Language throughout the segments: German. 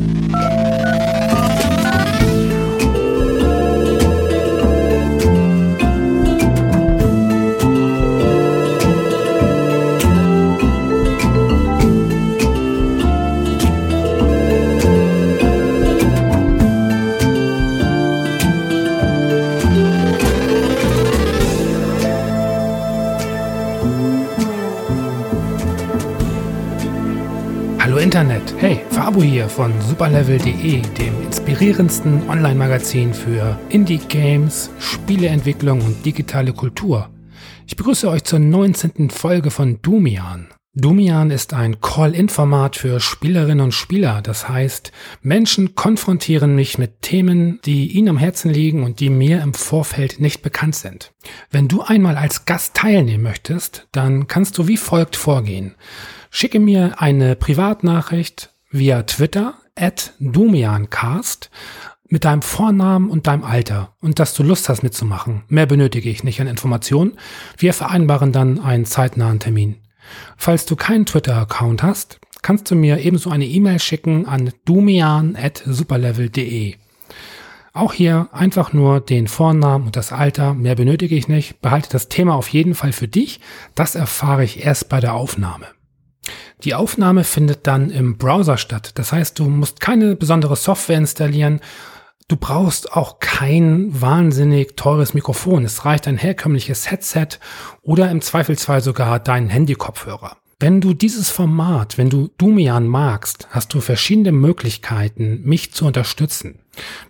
Oh. Fabu hier von superlevel.de, dem inspirierendsten Online-Magazin für Indie-Games, Spieleentwicklung und digitale Kultur. Ich begrüße euch zur 19. Folge von Dumian. Dumian ist ein Call-In-Format für Spielerinnen und Spieler. Das heißt, Menschen konfrontieren mich mit Themen, die ihnen am Herzen liegen und die mir im Vorfeld nicht bekannt sind. Wenn du einmal als Gast teilnehmen möchtest, dann kannst du wie folgt vorgehen. Schicke mir eine Privatnachricht via Twitter at Dumiancast mit deinem Vornamen und deinem Alter und dass du Lust hast mitzumachen. Mehr benötige ich nicht an Informationen. Wir vereinbaren dann einen zeitnahen Termin. Falls du keinen Twitter-Account hast, kannst du mir ebenso eine E-Mail schicken an dumian.superlevel.de. Auch hier einfach nur den Vornamen und das Alter, mehr benötige ich nicht. Behalte das Thema auf jeden Fall für dich. Das erfahre ich erst bei der Aufnahme. Die Aufnahme findet dann im Browser statt. Das heißt, du musst keine besondere Software installieren. Du brauchst auch kein wahnsinnig teures Mikrofon. Es reicht ein herkömmliches Headset oder im Zweifelsfall sogar deinen Handykopfhörer. Wenn du dieses Format, wenn du Dumian magst, hast du verschiedene Möglichkeiten, mich zu unterstützen.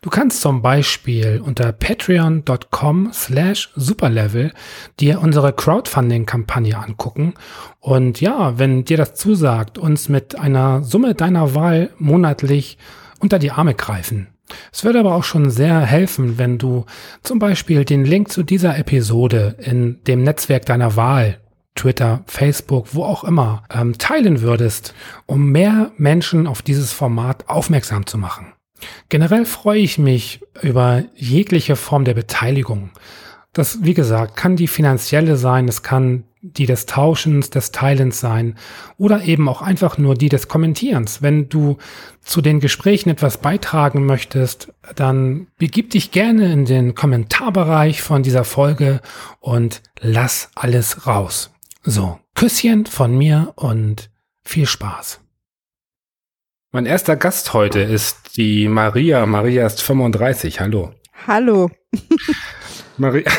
Du kannst zum Beispiel unter patreon.com slash superlevel dir unsere Crowdfunding-Kampagne angucken und ja, wenn dir das zusagt, uns mit einer Summe deiner Wahl monatlich unter die Arme greifen. Es würde aber auch schon sehr helfen, wenn du zum Beispiel den Link zu dieser Episode in dem Netzwerk deiner Wahl Twitter, Facebook, wo auch immer, ähm, teilen würdest, um mehr Menschen auf dieses Format aufmerksam zu machen. Generell freue ich mich über jegliche Form der Beteiligung. Das, wie gesagt, kann die finanzielle sein, es kann die des Tauschens, des Teilens sein oder eben auch einfach nur die des Kommentierens. Wenn du zu den Gesprächen etwas beitragen möchtest, dann begib dich gerne in den Kommentarbereich von dieser Folge und lass alles raus. So, Küsschen von mir und viel Spaß. Mein erster Gast heute ist die Maria. Maria ist 35. Hallo. Hallo. Maria,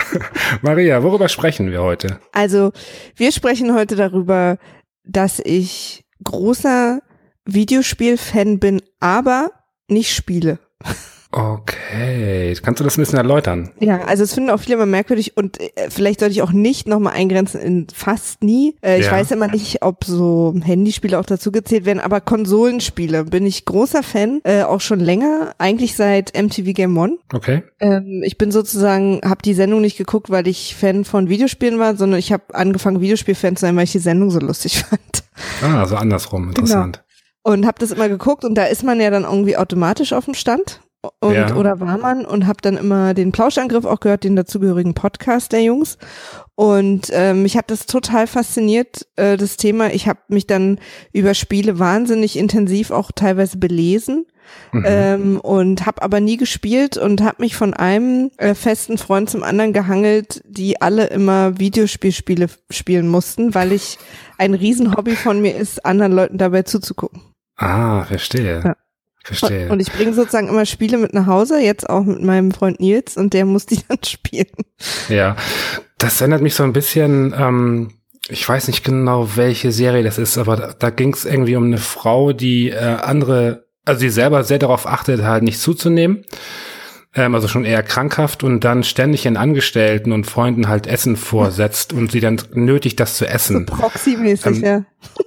Maria, worüber sprechen wir heute? Also, wir sprechen heute darüber, dass ich großer Videospiel-Fan bin, aber nicht spiele. Okay, kannst du das ein bisschen erläutern? Ja, also es finden auch viele immer merkwürdig und äh, vielleicht sollte ich auch nicht nochmal eingrenzen in fast nie. Äh, ich ja. weiß immer nicht, ob so Handyspiele auch dazu gezählt werden, aber Konsolenspiele bin ich großer Fan, äh, auch schon länger, eigentlich seit MTV Game One. Okay. Ähm, ich bin sozusagen, habe die Sendung nicht geguckt, weil ich Fan von Videospielen war, sondern ich habe angefangen Videospielfan zu sein, weil ich die Sendung so lustig fand. Ah, also andersrum, interessant. Genau. Und habe das immer geguckt und da ist man ja dann irgendwie automatisch auf dem Stand und ja. oder war man und habe dann immer den Plauschangriff auch gehört, den dazugehörigen Podcast der Jungs. Und ähm, mich hat das total fasziniert, äh, das Thema. Ich habe mich dann über Spiele wahnsinnig intensiv auch teilweise belesen. Mhm. Ähm, und habe aber nie gespielt und habe mich von einem äh, festen Freund zum anderen gehangelt, die alle immer Videospielspiele spielen mussten, weil ich ein Riesenhobby von mir ist, anderen Leuten dabei zuzugucken. Ah, verstehe. Ja. Verstehe. Und ich bringe sozusagen immer Spiele mit nach Hause, jetzt auch mit meinem Freund Nils und der muss die dann spielen. Ja, das erinnert mich so ein bisschen, ähm, ich weiß nicht genau, welche Serie das ist, aber da, da ging es irgendwie um eine Frau, die äh, andere, also die selber sehr darauf achtet, halt nicht zuzunehmen ähm, also schon eher krankhaft und dann ständig ihren Angestellten und Freunden halt Essen vorsetzt und sie dann nötigt, das zu essen. So proxymäßig, ähm, ja.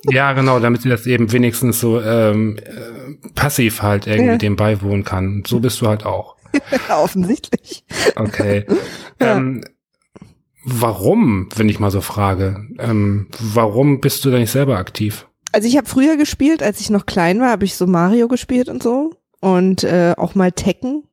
Ja, genau, damit sie das eben wenigstens so ähm, äh, passiv halt irgendwie ja. dem beiwohnen kann. So bist du halt auch. Offensichtlich. Okay. ja. ähm, warum, wenn ich mal so frage, ähm, warum bist du da nicht selber aktiv? Also ich habe früher gespielt, als ich noch klein war, habe ich so Mario gespielt und so und äh, auch mal Tekken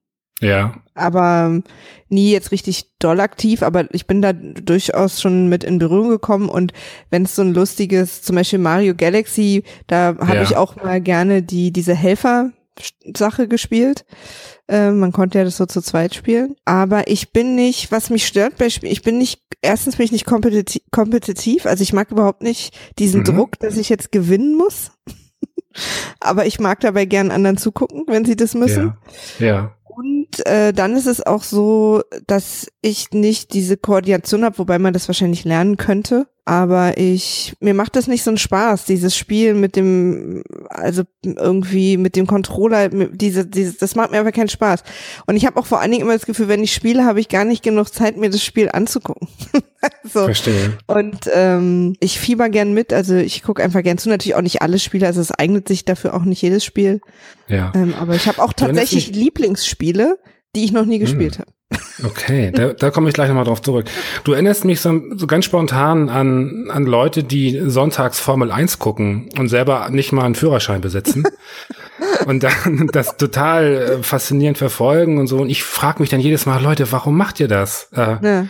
Ja. Aber ähm, nie jetzt richtig doll aktiv, aber ich bin da durchaus schon mit in Berührung gekommen und wenn es so ein lustiges, zum Beispiel Mario Galaxy, da habe ja. ich auch mal gerne die, diese Helfer-Sache gespielt. Äh, man konnte ja das so zu zweit spielen. Aber ich bin nicht, was mich stört bei Spielen, ich bin nicht, erstens bin ich nicht kompetitiv, kompetitiv also ich mag überhaupt nicht diesen mhm. Druck, dass ich jetzt gewinnen muss. aber ich mag dabei gern anderen zugucken, wenn sie das müssen. Ja. ja. Und äh, dann ist es auch so, dass ich nicht diese Koordination habe, wobei man das wahrscheinlich lernen könnte aber ich mir macht das nicht so einen Spaß dieses Spiel mit dem also irgendwie mit dem Controller diese dieses das macht mir aber keinen Spaß. Und ich habe auch vor allen Dingen immer das Gefühl wenn ich spiele habe ich gar nicht genug Zeit mir das Spiel anzugucken. So. verstehe. Und ähm, ich fieber gern mit also ich gucke einfach gern zu. Natürlich auch nicht alle Spiele also es eignet sich dafür auch nicht jedes Spiel. Ja. Ähm, aber ich habe auch tatsächlich Lieblingsspiele die ich noch nie gespielt hm. habe Okay, da, da komme ich gleich nochmal drauf zurück. Du erinnerst mich so, so ganz spontan an, an Leute, die sonntags Formel 1 gucken und selber nicht mal einen Führerschein besitzen. und dann das total äh, faszinierend verfolgen und so. Und ich frage mich dann jedes Mal, Leute, warum macht ihr das? Äh, ja.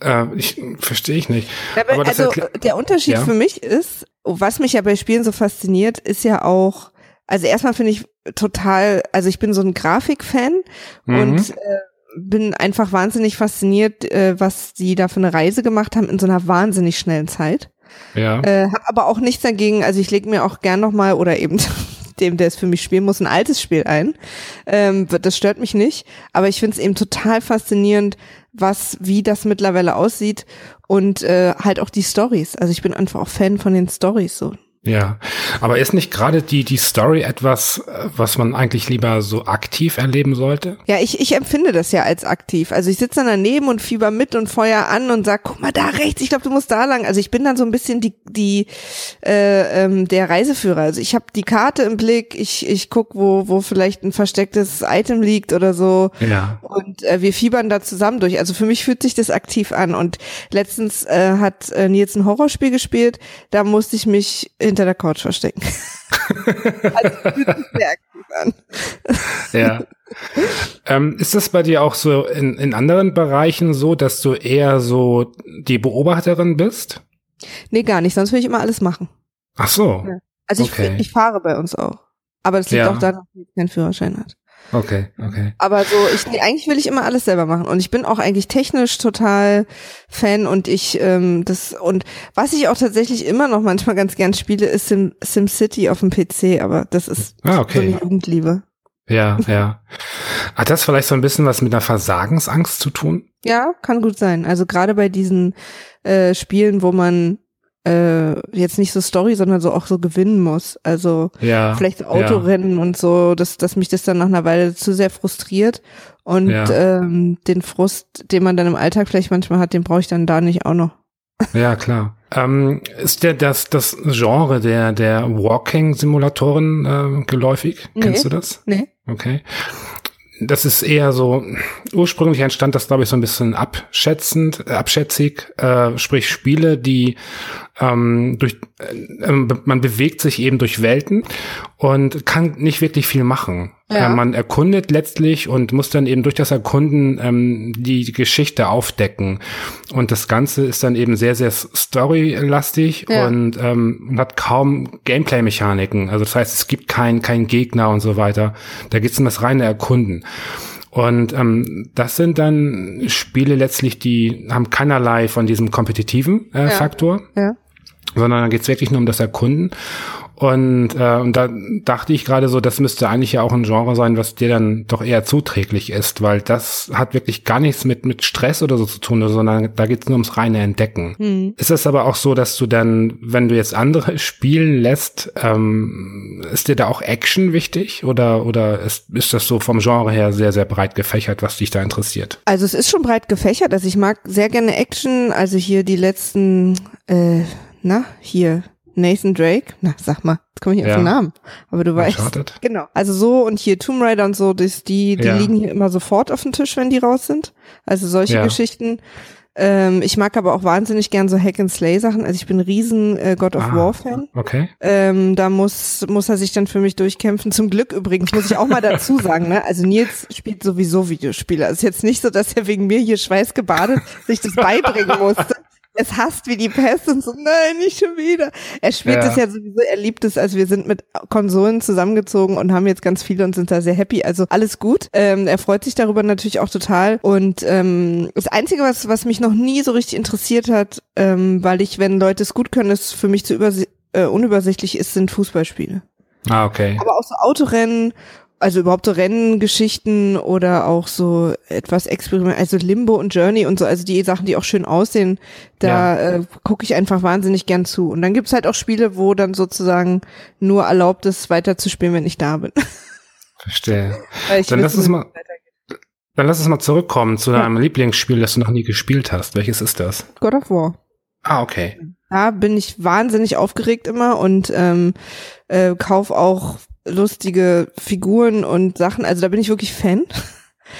äh, ich verstehe ich nicht. Aber, Aber also der Unterschied ja? für mich ist, was mich ja bei Spielen so fasziniert, ist ja auch, also erstmal finde ich total, also ich bin so ein Grafikfan mhm. und äh, bin einfach wahnsinnig fasziniert, äh, was die da für eine Reise gemacht haben in so einer wahnsinnig schnellen Zeit. Ja. Äh, hab aber auch nichts dagegen, also ich lege mir auch gern nochmal oder eben dem, der es für mich spielen muss, ein altes Spiel ein. Ähm, das stört mich nicht, aber ich finde es eben total faszinierend, was, wie das mittlerweile aussieht und äh, halt auch die Stories. Also ich bin einfach auch Fan von den Stories so. Ja, aber ist nicht gerade die, die Story etwas, was man eigentlich lieber so aktiv erleben sollte? Ja, ich, ich empfinde das ja als aktiv. Also ich sitze dann daneben und fieber mit und feuer an und sag, guck mal da rechts, ich glaube, du musst da lang. Also ich bin dann so ein bisschen die, die äh, ähm, der Reiseführer. Also ich habe die Karte im Blick, ich, ich guck, wo, wo vielleicht ein verstecktes Item liegt oder so. Ja. Und äh, wir fiebern da zusammen durch. Also für mich fühlt sich das aktiv an. Und letztens äh, hat äh, Nils ein Horrorspiel gespielt, da musste ich mich hinter der Couch verstecken. also sehr aktiv an. Ja. Ähm, ist das bei dir auch so in, in anderen Bereichen so, dass du eher so die Beobachterin bist? Nee, gar nicht. Sonst will ich immer alles machen. Ach so. Ja. Also ich, okay. ich fahre bei uns auch. Aber das liegt ja. auch daran, dass ich keinen Führerschein hat. Okay, okay. Aber so, ich nee, eigentlich will ich immer alles selber machen und ich bin auch eigentlich technisch total Fan und ich ähm, das und was ich auch tatsächlich immer noch manchmal ganz gern spiele, ist Sim, SimCity auf dem PC, aber das ist ah, okay. so eine Jugendliebe. Ja, ja. Hat das vielleicht so ein bisschen was mit einer Versagensangst zu tun? Ja, kann gut sein. Also gerade bei diesen äh, Spielen, wo man äh, jetzt nicht so Story, sondern so auch so gewinnen muss. Also ja, vielleicht Autorennen ja. und so, dass, dass mich das dann nach einer Weile zu sehr frustriert. Und ja. ähm, den Frust, den man dann im Alltag vielleicht manchmal hat, den brauche ich dann da nicht auch noch. Ja, klar. Ähm, ist der das, das Genre der, der Walking-Simulatoren äh, geläufig? Nee. Kennst du das? Nee. Okay das ist eher so, ursprünglich entstand das, glaube ich, so ein bisschen abschätzend, äh, abschätzig, äh, sprich Spiele, die ähm, durch, äh, man bewegt sich eben durch Welten und kann nicht wirklich viel machen. Ja. Äh, man erkundet letztlich und muss dann eben durch das Erkunden ähm, die, Geschichte aufdecken. Und das Ganze ist dann eben sehr, sehr storylastig ja. und ähm, hat kaum Gameplay-Mechaniken. Also das heißt, es gibt keinen kein Gegner und so weiter. Da geht es um das reine Erkunden. Und ähm, das sind dann Spiele letztlich, die haben keinerlei von diesem kompetitiven äh, ja. Faktor. Ja sondern dann geht's wirklich nur um das Erkunden. Und, äh, und da dachte ich gerade so, das müsste eigentlich ja auch ein Genre sein, was dir dann doch eher zuträglich ist, weil das hat wirklich gar nichts mit, mit Stress oder so zu tun, sondern da geht's nur ums reine Entdecken. Mhm. Ist es aber auch so, dass du dann, wenn du jetzt andere spielen lässt, ähm, ist dir da auch Action wichtig oder, oder ist, ist das so vom Genre her sehr, sehr breit gefächert, was dich da interessiert? Also es ist schon breit gefächert, also ich mag sehr gerne Action, also hier die letzten äh, na, hier, Nathan Drake, na, sag mal, jetzt komme ich auf ja. den Namen, aber du weißt. Uncharted. Genau. Also so und hier Tomb Raider und so, das, die, die ja. liegen hier immer sofort auf dem Tisch, wenn die raus sind. Also solche ja. Geschichten. Ähm, ich mag aber auch wahnsinnig gern so Hack and Slay Sachen. Also ich bin ein riesen äh, God of ah, War Fan. Okay. Ähm, da muss muss er sich dann für mich durchkämpfen. Zum Glück übrigens muss ich auch mal dazu sagen. Ne? Also Nils spielt sowieso Videospiele. Es ist jetzt nicht so, dass er wegen mir hier schweißgebadet sich das beibringen musste es hasst wie die Pest und so, nein, nicht schon wieder. Er spielt ja. es ja sowieso, er liebt es, also wir sind mit Konsolen zusammengezogen und haben jetzt ganz viele und sind da sehr happy. Also alles gut. Ähm, er freut sich darüber natürlich auch total. Und ähm, das Einzige, was, was mich noch nie so richtig interessiert hat, ähm, weil ich, wenn Leute es gut können, es für mich zu äh, unübersichtlich ist, sind Fußballspiele. Ah, okay. Aber auch so Autorennen also überhaupt so Renngeschichten oder auch so etwas Experiment, also Limbo und Journey und so, also die Sachen, die auch schön aussehen, da ja. äh, gucke ich einfach wahnsinnig gern zu. Und dann gibt's halt auch Spiele, wo dann sozusagen nur erlaubt ist, weiterzuspielen, wenn ich da bin. Verstehe. dann lass uns mal, dann lass uns mal zurückkommen zu deinem ja. Lieblingsspiel, das du noch nie gespielt hast. Welches ist das? God of War. Ah, okay. Da bin ich wahnsinnig aufgeregt immer und ähm, äh, kauf auch lustige Figuren und Sachen. Also da bin ich wirklich Fan.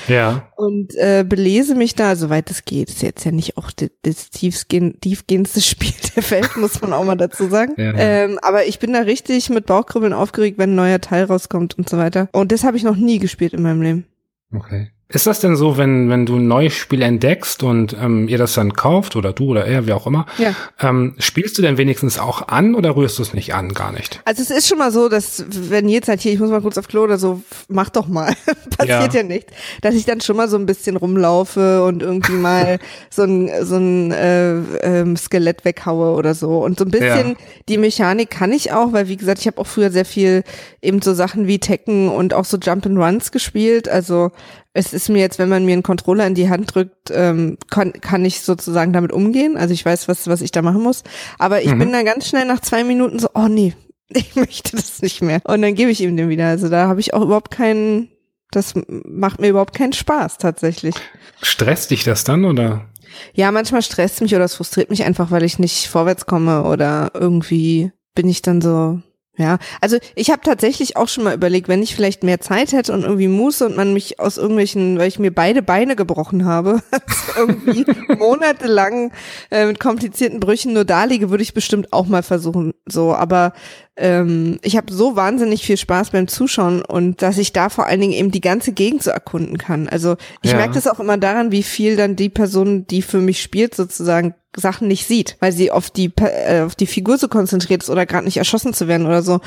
Ja. Und äh, belese mich da, soweit es geht. Ist jetzt ja nicht auch das tiefgehendste Spiel der Welt, muss man auch mal dazu sagen. Ja. Ähm, aber ich bin da richtig mit Bauchkribbeln aufgeregt, wenn ein neuer Teil rauskommt und so weiter. Und das habe ich noch nie gespielt in meinem Leben. Okay. Ist das denn so, wenn, wenn du ein neues Spiel entdeckst und ähm, ihr das dann kauft oder du oder er, wie auch immer, ja. ähm, spielst du denn wenigstens auch an oder rührst du es nicht an, gar nicht? Also es ist schon mal so, dass wenn jetzt halt hier, ich muss mal kurz auf Klo oder so, mach doch mal, passiert ja. ja nicht, dass ich dann schon mal so ein bisschen rumlaufe und irgendwie mal so ein, so ein äh, ähm, Skelett weghaue oder so. Und so ein bisschen ja. die Mechanik kann ich auch, weil wie gesagt, ich habe auch früher sehr viel eben so Sachen wie Tekken und auch so Jump and Runs gespielt. Also es ist mir jetzt, wenn man mir einen Controller in die Hand drückt, ähm, kann, kann ich sozusagen damit umgehen. Also ich weiß, was, was ich da machen muss. Aber ich mhm. bin dann ganz schnell nach zwei Minuten so, oh nee, ich möchte das nicht mehr. Und dann gebe ich ihm den wieder. Also da habe ich auch überhaupt keinen, das macht mir überhaupt keinen Spaß tatsächlich. Stresst dich das dann oder? Ja, manchmal stresst mich oder es frustriert mich einfach, weil ich nicht vorwärts komme oder irgendwie bin ich dann so, ja, also ich habe tatsächlich auch schon mal überlegt, wenn ich vielleicht mehr Zeit hätte und irgendwie Muße und man mich aus irgendwelchen, weil ich mir beide Beine gebrochen habe, irgendwie monatelang äh, mit komplizierten Brüchen nur da liege, würde ich bestimmt auch mal versuchen. So, aber ähm, ich habe so wahnsinnig viel Spaß beim Zuschauen und dass ich da vor allen Dingen eben die ganze Gegend so erkunden kann. Also ich ja. merke das auch immer daran, wie viel dann die Person, die für mich spielt, sozusagen Sachen nicht sieht, weil sie auf die äh, auf die Figur so konzentriert ist oder gerade nicht erschossen zu werden oder so.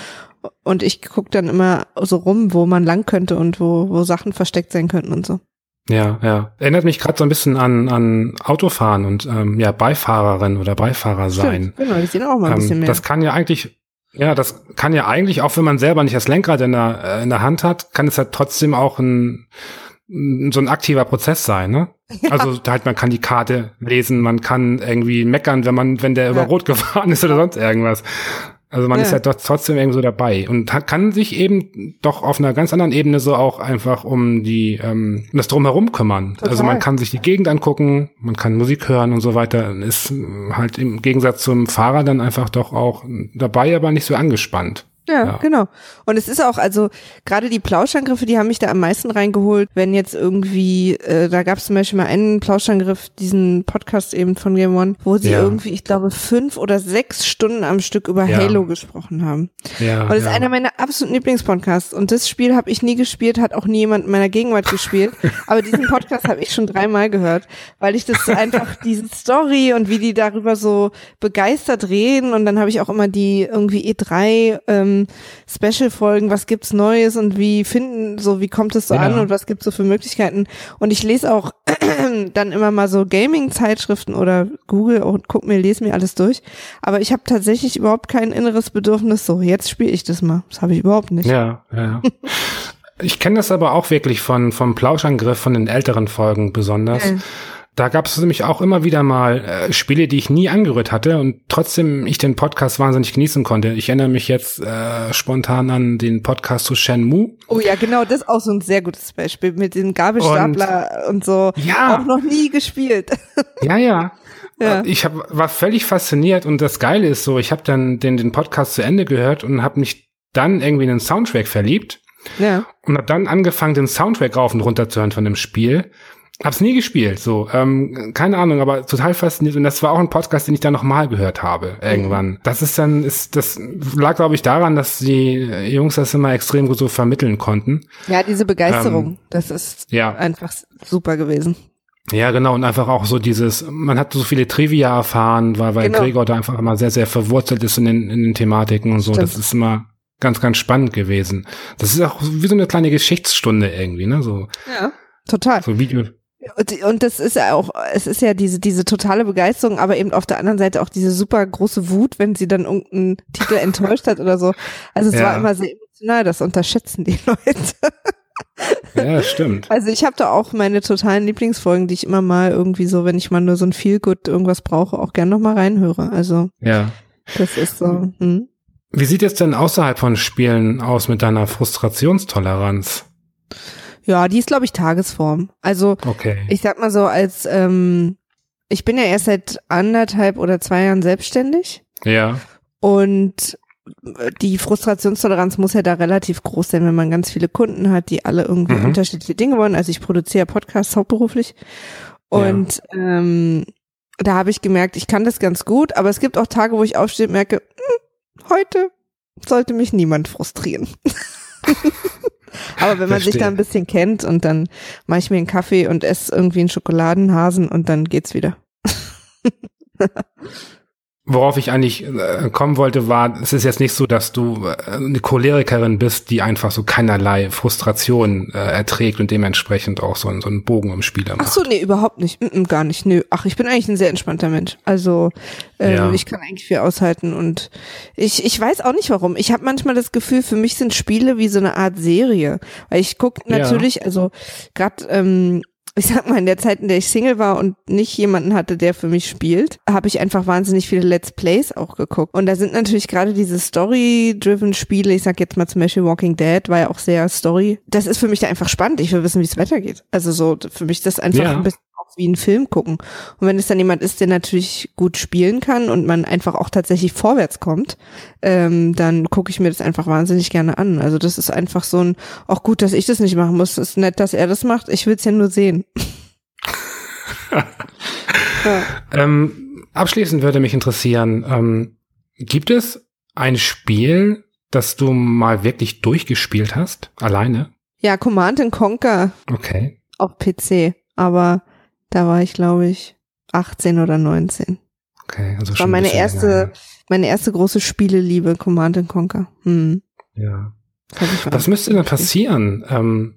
Und ich gucke dann immer so rum, wo man lang könnte und wo wo Sachen versteckt sein könnten und so. Ja, ja. Erinnert mich gerade so ein bisschen an, an Autofahren und ähm, ja, Beifahrerin oder Beifahrer sein. Stimmt, genau, die sehen auch mal ein ähm, bisschen mehr. Das kann ja eigentlich, ja, das kann ja eigentlich, auch wenn man selber nicht das Lenkrad in der, äh, in der Hand hat, kann es ja trotzdem auch ein so ein aktiver Prozess sein, ne? Ja. Also halt, man kann die Karte lesen, man kann irgendwie meckern, wenn man, wenn der ja. über Rot gefahren ist oder sonst irgendwas. Also man ja. ist ja doch trotzdem irgendwie so dabei und hat, kann sich eben doch auf einer ganz anderen Ebene so auch einfach um die um das drumherum kümmern. Total. Also man kann sich die Gegend angucken, man kann Musik hören und so weiter. Ist halt im Gegensatz zum Fahrer dann einfach doch auch dabei, aber nicht so angespannt. Ja, ja, genau. Und es ist auch, also gerade die Plauschangriffe, die haben mich da am meisten reingeholt, wenn jetzt irgendwie, äh, da gab es zum Beispiel mal einen Plauschangriff, diesen Podcast eben von Game One, wo sie ja. irgendwie, ich glaube, fünf oder sechs Stunden am Stück über ja. Halo gesprochen haben. Ja, und das ist einer meiner absoluten Lieblingspodcasts. Und das Spiel habe ich nie gespielt, hat auch nie jemand in meiner Gegenwart gespielt. Aber diesen Podcast habe ich schon dreimal gehört, weil ich das einfach, diese Story und wie die darüber so begeistert reden. Und dann habe ich auch immer die irgendwie E3 ähm, Special-Folgen, was gibt's Neues und wie finden, so wie kommt es so ja. an und was gibt's so für Möglichkeiten. Und ich lese auch dann immer mal so Gaming-Zeitschriften oder Google und guck mir, lese mir alles durch. Aber ich habe tatsächlich überhaupt kein inneres Bedürfnis, so jetzt spiele ich das mal. Das habe ich überhaupt nicht. Ja, ja. ich kenne das aber auch wirklich von vom Plauschangriff von den älteren Folgen besonders. Mhm da gab es nämlich auch immer wieder mal äh, Spiele, die ich nie angerührt hatte und trotzdem ich den Podcast wahnsinnig genießen konnte. Ich erinnere mich jetzt äh, spontan an den Podcast zu Shenmue. Oh ja, genau, das ist auch so ein sehr gutes Beispiel mit dem Gabelstapler und, und so. Ja. Auch noch nie gespielt. Ja, ja. Ja. Ich hab, war völlig fasziniert und das Geile ist so, ich habe dann den, den Podcast zu Ende gehört und habe mich dann irgendwie in den Soundtrack verliebt. Ja. Und habe dann angefangen, den Soundtrack rauf und runter zu hören von dem Spiel. Hab's nie gespielt, so. Ähm, keine Ahnung, aber total fasziniert. Und das war auch ein Podcast, den ich dann nochmal gehört habe, irgendwann. Mhm. Das ist dann, ist, das lag, glaube ich, daran, dass die Jungs das immer extrem gut so vermitteln konnten. Ja, diese Begeisterung, ähm, das ist ja. einfach super gewesen. Ja, genau, und einfach auch so dieses, man hat so viele Trivia erfahren, weil, weil genau. Gregor da einfach immer sehr, sehr verwurzelt ist in den, in den Thematiken und so. Stimmt. Das ist immer ganz, ganz spannend gewesen. Das ist auch wie so eine kleine Geschichtsstunde irgendwie, ne? So. Ja, total. So Video. Und, und das ist ja auch, es ist ja diese, diese totale Begeisterung, aber eben auf der anderen Seite auch diese super große Wut, wenn sie dann irgendeinen Titel enttäuscht hat oder so. Also es ja. war immer sehr emotional, das unterschätzen die Leute. Ja, stimmt. Also ich habe da auch meine totalen Lieblingsfolgen, die ich immer mal irgendwie so, wenn ich mal nur so ein Feelgood irgendwas brauche, auch gern nochmal reinhöre. Also ja, das ist so. Hm. Wie sieht es denn außerhalb von Spielen aus mit deiner Frustrationstoleranz? Ja, die ist, glaube ich, Tagesform. Also okay. ich sag mal so, als ähm, ich bin ja erst seit anderthalb oder zwei Jahren selbstständig. Ja. Und die Frustrationstoleranz muss ja da relativ groß sein, wenn man ganz viele Kunden hat, die alle irgendwie mhm. unterschiedliche Dinge wollen. Also ich produziere Podcasts hauptberuflich. Und ja. ähm, da habe ich gemerkt, ich kann das ganz gut, aber es gibt auch Tage, wo ich aufstehe und merke, hm, heute sollte mich niemand frustrieren. Aber wenn man Verstehe. sich da ein bisschen kennt und dann mache ich mir einen Kaffee und esse irgendwie einen Schokoladenhasen und dann geht's wieder. Worauf ich eigentlich äh, kommen wollte, war, es ist jetzt nicht so, dass du äh, eine Cholerikerin bist, die einfach so keinerlei Frustration äh, erträgt und dementsprechend auch so, so einen Bogen im Spieler macht. Ach so, nee, überhaupt nicht. Mm -mm, gar nicht. Nö. Ach, ich bin eigentlich ein sehr entspannter Mensch. Also äh, ja. ich kann eigentlich viel aushalten und ich, ich weiß auch nicht warum. Ich habe manchmal das Gefühl, für mich sind Spiele wie so eine Art Serie. Weil ich gucke natürlich, ja. also gerade ähm, ich sag mal, in der Zeit, in der ich Single war und nicht jemanden hatte, der für mich spielt, habe ich einfach wahnsinnig viele Let's Plays auch geguckt. Und da sind natürlich gerade diese Story-driven Spiele, ich sag jetzt mal zum Beispiel Walking Dead, war ja auch sehr Story. Das ist für mich da einfach spannend. Ich will wissen, wie es weitergeht. Also so, für mich ist das einfach ja. ein bisschen wie einen Film gucken. Und wenn es dann jemand ist, der natürlich gut spielen kann und man einfach auch tatsächlich vorwärts kommt, ähm, dann gucke ich mir das einfach wahnsinnig gerne an. Also das ist einfach so ein, auch gut, dass ich das nicht machen muss. Es ist nett, dass er das macht. Ich will es ja nur sehen. ja. ähm, abschließend würde mich interessieren, ähm, gibt es ein Spiel, das du mal wirklich durchgespielt hast, alleine? Ja, Command Conquer. Okay. Auf PC. Aber da war ich, glaube ich, 18 oder 19. Okay, also das schon war meine erste, länger, meine erste große Spieleliebe, Command Conquer. Hm. Ja. Was müsste denn passieren, ähm,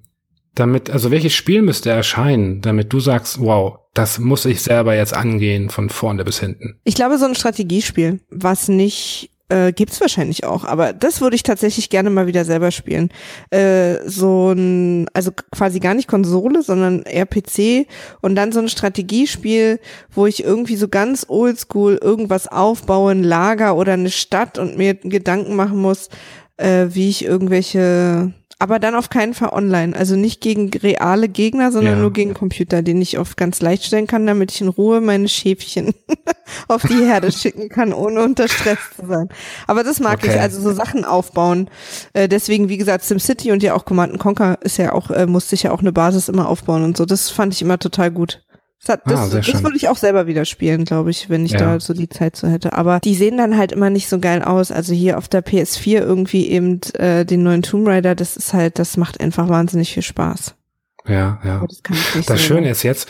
damit, also welches Spiel müsste erscheinen, damit du sagst, wow, das muss ich selber jetzt angehen von vorne bis hinten? Ich glaube, so ein Strategiespiel, was nicht äh, gibt's wahrscheinlich auch, aber das würde ich tatsächlich gerne mal wieder selber spielen. Äh, so ein, also quasi gar nicht Konsole, sondern eher PC und dann so ein Strategiespiel, wo ich irgendwie so ganz oldschool irgendwas aufbaue, ein Lager oder eine Stadt und mir Gedanken machen muss, äh, wie ich irgendwelche aber dann auf keinen Fall online. Also nicht gegen reale Gegner, sondern ja. nur gegen Computer, den ich oft ganz leicht stellen kann, damit ich in Ruhe meine Schäfchen auf die Herde schicken kann, ohne unter Stress zu sein. Aber das mag okay. ich, also so Sachen aufbauen. Äh, deswegen, wie gesagt, SimCity und ja auch Command Conquer ist ja auch, äh, musste ich ja auch eine Basis immer aufbauen und so. Das fand ich immer total gut. Das, ah, das würde ich auch selber wieder spielen, glaube ich, wenn ich ja. da so die Zeit so hätte. Aber die sehen dann halt immer nicht so geil aus. Also hier auf der PS4 irgendwie eben äh, den neuen Tomb Raider, das ist halt, das macht einfach wahnsinnig viel Spaß. Ja, ja. das, das Schöne ist jetzt,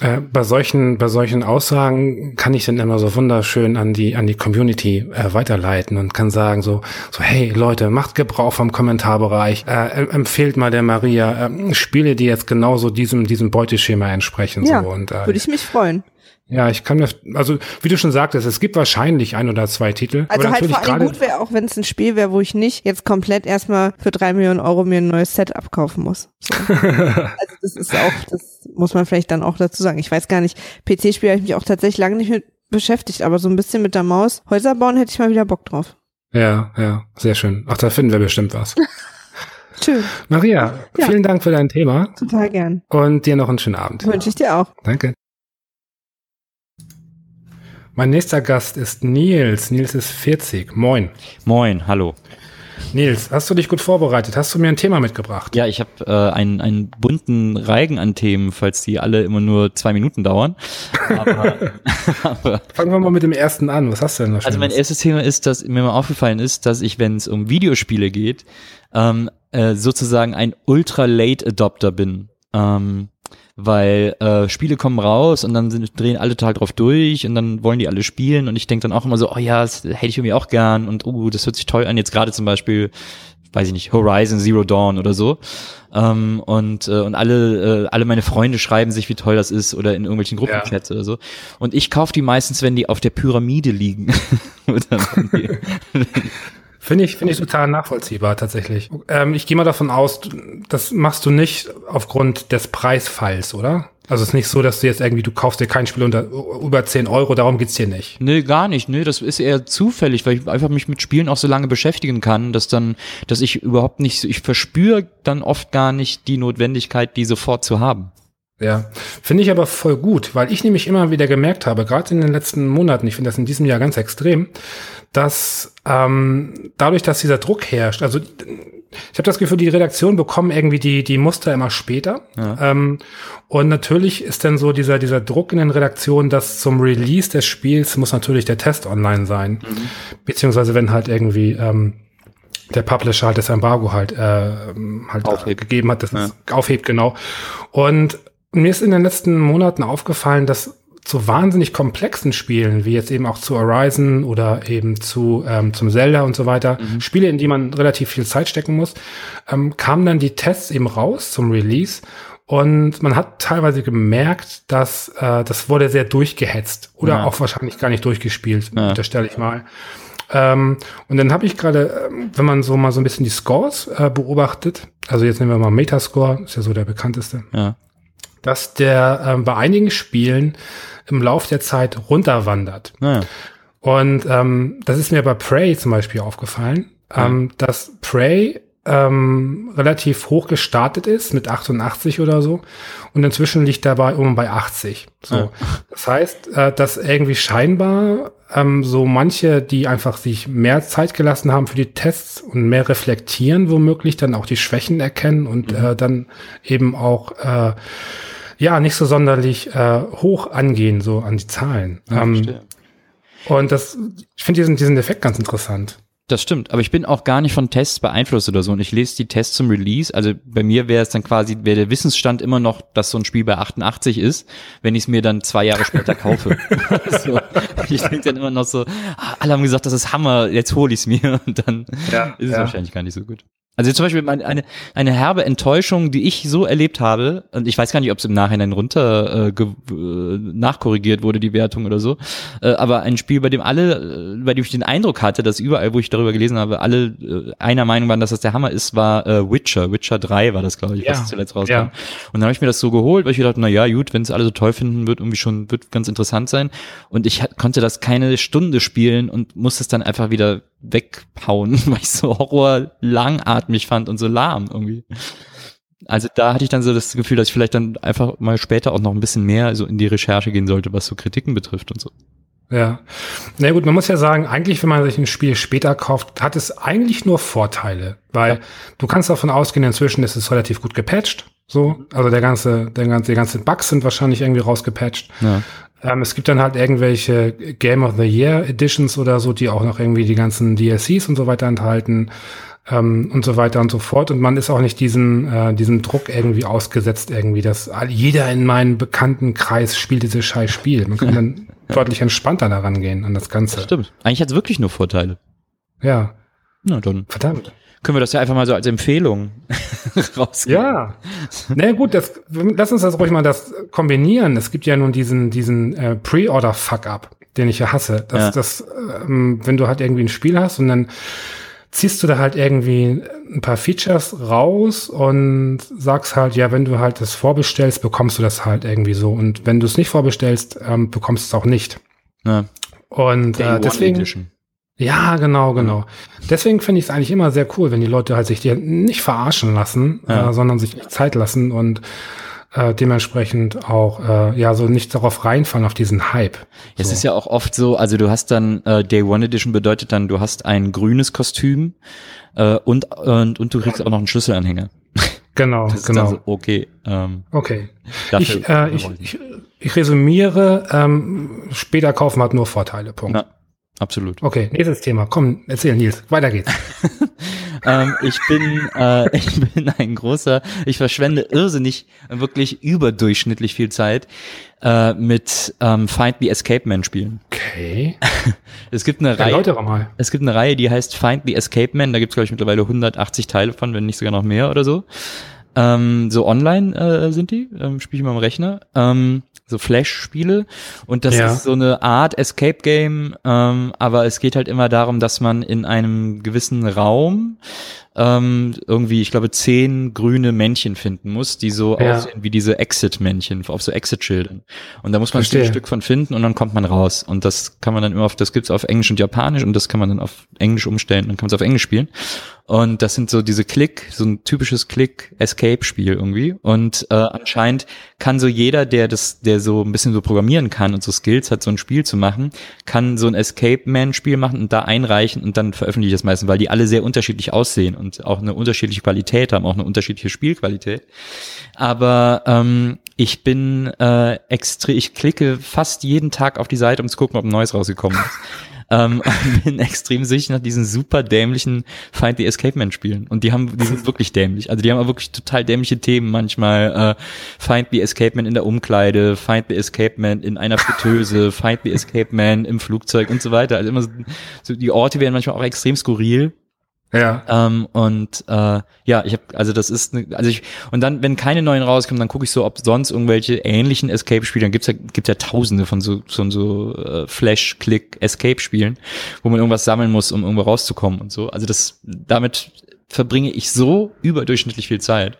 äh, bei solchen, bei solchen Aussagen kann ich dann immer so wunderschön an die, an die Community äh, weiterleiten und kann sagen so, so, hey Leute, macht Gebrauch vom Kommentarbereich, äh, empfehlt mal der Maria äh, Spiele, die jetzt genauso diesem, diesem Beuteschema entsprechen. Ja, so, und, äh, würde ich mich freuen. Ja, ich kann mir, also wie du schon sagtest, es gibt wahrscheinlich ein oder zwei Titel. Also halt vor allem gut wäre auch, wenn es ein Spiel wäre, wo ich nicht jetzt komplett erstmal für drei Millionen Euro mir ein neues Set abkaufen muss. So. also das ist auch, das muss man vielleicht dann auch dazu sagen. Ich weiß gar nicht, PC-Spiel habe ich mich auch tatsächlich lange nicht mit beschäftigt, aber so ein bisschen mit der Maus Häuser bauen hätte ich mal wieder Bock drauf. Ja, ja, sehr schön. Ach, da finden wir bestimmt was. Schön. Maria, ja. vielen Dank für dein Thema. Total gern. Und dir noch einen schönen Abend. Wünsche ich dir auch. Danke. Mein nächster Gast ist Nils. Nils ist 40. Moin. Moin, hallo. Nils, hast du dich gut vorbereitet? Hast du mir ein Thema mitgebracht? Ja, ich habe äh, einen, einen bunten Reigen an Themen, falls die alle immer nur zwei Minuten dauern. Aber, aber Fangen wir mal mit dem ersten an. Was hast du denn da schon? Also mein erstes Thema ist, dass mir mal aufgefallen ist, dass ich, wenn es um Videospiele geht, ähm, äh, sozusagen ein Ultra-Late-Adopter bin. Ähm, weil äh, Spiele kommen raus und dann sind, drehen alle total drauf durch und dann wollen die alle spielen und ich denke dann auch immer so, oh ja, das hätte ich irgendwie auch gern und uh, das hört sich toll an. Jetzt gerade zum Beispiel, weiß ich nicht, Horizon Zero Dawn oder so. Ähm, und äh, und alle äh, alle meine Freunde schreiben sich, wie toll das ist oder in irgendwelchen Gruppenchats ja. oder so. Und ich kaufe die meistens, wenn die auf der Pyramide liegen. Finde ich, finde ich total nachvollziehbar tatsächlich. Ähm, ich gehe mal davon aus, das machst du nicht aufgrund des Preisfalls, oder? Also es ist nicht so, dass du jetzt irgendwie, du kaufst dir kein Spiel unter über 10 Euro, darum geht's dir nicht. Nee, gar nicht. Nee, das ist eher zufällig, weil ich einfach mich mit Spielen auch so lange beschäftigen kann, dass dann, dass ich überhaupt nicht, ich verspüre dann oft gar nicht die Notwendigkeit, die sofort zu haben. Ja, finde ich aber voll gut, weil ich nämlich immer wieder gemerkt habe, gerade in den letzten Monaten, ich finde das in diesem Jahr ganz extrem, dass ähm, dadurch, dass dieser Druck herrscht, also ich habe das Gefühl, die Redaktion bekommen irgendwie die, die Muster immer später. Ja. Ähm, und natürlich ist dann so dieser, dieser Druck in den Redaktionen, dass zum Release des Spiels muss natürlich der Test online sein. Mhm. Beziehungsweise wenn halt irgendwie ähm, der Publisher halt das Embargo halt, äh, halt aufhebt. gegeben hat, das ja. aufhebt, genau. Und mir ist in den letzten Monaten aufgefallen, dass zu wahnsinnig komplexen Spielen, wie jetzt eben auch zu Horizon oder eben zu ähm, zum Zelda und so weiter, mhm. Spiele, in die man relativ viel Zeit stecken muss, ähm, kamen dann die Tests eben raus zum Release und man hat teilweise gemerkt, dass äh, das wurde sehr durchgehetzt oder ja. auch wahrscheinlich gar nicht durchgespielt, ja. unterstelle ich mal. Ähm, und dann habe ich gerade, ähm, wenn man so mal so ein bisschen die Scores äh, beobachtet, also jetzt nehmen wir mal Metascore, ist ja so der bekannteste. Ja dass der ähm, bei einigen Spielen im Lauf der Zeit runterwandert. Naja. Und ähm, das ist mir bei Prey zum Beispiel aufgefallen, ja. ähm, dass Prey ähm, relativ hoch gestartet ist mit 88 oder so und inzwischen liegt dabei um bei 80. So, ja. das heißt, äh, dass irgendwie scheinbar ähm, so manche, die einfach sich mehr Zeit gelassen haben für die Tests und mehr reflektieren, womöglich dann auch die Schwächen erkennen und mhm. äh, dann eben auch äh, ja nicht so sonderlich äh, hoch angehen, so an die Zahlen. Ja, ähm, und das, ich finde diesen, diesen Effekt ganz interessant. Das stimmt, aber ich bin auch gar nicht von Tests beeinflusst oder so und ich lese die Tests zum Release. Also bei mir wäre es dann quasi, wäre der Wissensstand immer noch, dass so ein Spiel bei 88 ist, wenn ich es mir dann zwei Jahre später kaufe. so. Ich denke dann immer noch so, ah, alle haben gesagt, das ist Hammer, jetzt hole ich es mir und dann ja, ist es ja. wahrscheinlich gar nicht so gut. Also zum Beispiel eine, eine herbe Enttäuschung, die ich so erlebt habe, und ich weiß gar nicht, ob es im Nachhinein runter äh, äh, nachkorrigiert wurde, die Wertung oder so, äh, aber ein Spiel, bei dem alle, äh, bei dem ich den Eindruck hatte, dass überall, wo ich darüber gelesen habe, alle äh, einer Meinung waren, dass das der Hammer ist, war äh, Witcher. Witcher 3 war das, glaube ich, ja. was zuletzt rauskam. Ja. Und dann habe ich mir das so geholt, weil ich gedacht, na ja, gut, wenn es alle so toll finden, wird irgendwie schon, wird ganz interessant sein. Und ich konnte das keine Stunde spielen und musste es dann einfach wieder weghauen, weil ich so Horror langatmig fand und so lahm irgendwie. Also da hatte ich dann so das Gefühl, dass ich vielleicht dann einfach mal später auch noch ein bisschen mehr so in die Recherche gehen sollte, was so Kritiken betrifft und so. Ja. Na gut, man muss ja sagen, eigentlich, wenn man sich ein Spiel später kauft, hat es eigentlich nur Vorteile, weil ja. du kannst davon ausgehen, inzwischen ist es relativ gut gepatcht. So, also der ganze, der ganze, die ganzen Bugs sind wahrscheinlich irgendwie rausgepatcht. Ja. Ähm, es gibt dann halt irgendwelche Game of the Year Editions oder so, die auch noch irgendwie die ganzen DLCs und so weiter enthalten ähm, und so weiter und so fort. Und man ist auch nicht diesen, äh, diesem Druck irgendwie ausgesetzt, irgendwie, dass jeder in meinem bekannten Kreis spielt dieses scheiß Spiel. Man kann dann deutlich entspannter daran gehen an das Ganze. Das stimmt. Eigentlich hat es wirklich nur Vorteile. Ja. Na dann. Verdammt können wir das ja einfach mal so als Empfehlung rausgeben. Ja. Na naja, gut, das, lass uns das ruhig mal das kombinieren. Es gibt ja nun diesen, diesen äh, Pre-Order-Fuck-up, den ich ja hasse. Dass, ja. das, ähm, wenn du halt irgendwie ein Spiel hast und dann ziehst du da halt irgendwie ein paar Features raus und sagst halt, ja, wenn du halt das vorbestellst, bekommst du das halt irgendwie so. Und wenn du es nicht vorbestellst, ähm, bekommst du es auch nicht. Ja. Und äh, deswegen. Edition. Ja, genau, genau. Deswegen finde ich es eigentlich immer sehr cool, wenn die Leute halt sich die nicht verarschen lassen, ja. äh, sondern sich Zeit lassen und äh, dementsprechend auch äh, ja so nicht darauf reinfallen auf diesen Hype. So. Es ist ja auch oft so, also du hast dann äh, Day One Edition bedeutet dann, du hast ein grünes Kostüm äh, und, und und du kriegst auch noch einen Schlüsselanhänger. Genau, genau. So, okay. Ähm, okay. Ich, äh, ich, ich, ich resümiere, ähm, später kaufen hat nur Vorteile. Punkt. Na, absolut. Okay, nächstes Thema. Komm, erzähl Nils. Weiter geht's. ähm, ich bin, äh, ich bin ein großer, ich verschwende irrsinnig, wirklich überdurchschnittlich viel Zeit äh, mit ähm, Find the Escape Man spielen. Okay. es gibt eine Reihe. Mal. Es gibt eine Reihe, die heißt Find the Escape Man. Da gibt es glaube ich mittlerweile 180 Teile von, wenn nicht sogar noch mehr oder so. Ähm, so online äh, sind die, ähm, spiele ich mal am Rechner. Ähm, so Flash-Spiele und das ja. ist so eine Art Escape-Game, ähm, aber es geht halt immer darum, dass man in einem gewissen Raum ähm, irgendwie, ich glaube, zehn grüne Männchen finden muss, die so ja. aussehen wie diese Exit-Männchen auf so Exit-Schildern. Und da muss man ein Stück von finden und dann kommt man raus. Und das kann man dann immer auf, das gibt's auf Englisch und Japanisch und das kann man dann auf Englisch umstellen, dann kann man es auf Englisch spielen. Und das sind so diese Klick, so ein typisches Klick-Escape-Spiel irgendwie. Und äh, anscheinend kann so jeder, der das, der so ein bisschen so programmieren kann und so Skills hat, so ein Spiel zu machen, kann so ein Escape-Man-Spiel machen und da einreichen und dann veröffentliche ich das meistens, weil die alle sehr unterschiedlich aussehen und auch eine unterschiedliche Qualität haben, auch eine unterschiedliche Spielqualität. Aber ähm, ich bin äh, extrem, ich klicke fast jeden Tag auf die Seite, um zu gucken, ob ein neues rausgekommen ist. Ähm, bin extrem sicher nach diesen super dämlichen Find the Escape Man Spielen. Und die haben, die sind wirklich dämlich. Also die haben auch wirklich total dämliche Themen manchmal. Äh, Find the Escape Man in der Umkleide, Find the Escape Man in einer Fritteuse, Find the Escape Man im Flugzeug und so weiter. Also immer so, so die Orte werden manchmal auch extrem skurril. Ja. Ähm, und äh, ja, ich habe, also das ist, ne, also ich und dann, wenn keine neuen rauskommen, dann gucke ich so, ob sonst irgendwelche ähnlichen Escape-Spiele, dann gibt's ja, gibt's ja Tausende von so von so äh, Flash-Click-Escape-Spielen, wo man irgendwas sammeln muss, um irgendwo rauszukommen und so. Also das, damit verbringe ich so überdurchschnittlich viel Zeit,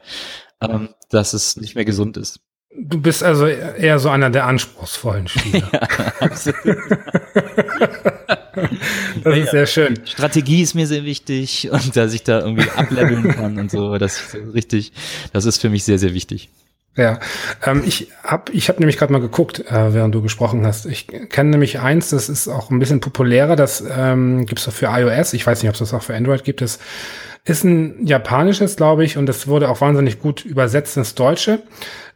ähm, dass es nicht mehr gesund ist. Du bist also eher so einer der anspruchsvollen Spieler. ja, absolut. das ist sehr schön. Strategie ist mir sehr wichtig und dass ich da irgendwie ableveln kann und so. Das ist richtig, das ist für mich sehr, sehr wichtig. Ja, ähm, ich habe ich hab nämlich gerade mal geguckt, äh, während du gesprochen hast. Ich kenne nämlich eins, das ist auch ein bisschen populärer, das ähm, gibt es für iOS. Ich weiß nicht, ob es das auch für Android gibt. Das ist ein japanisches, glaube ich, und das wurde auch wahnsinnig gut übersetzt ins Deutsche.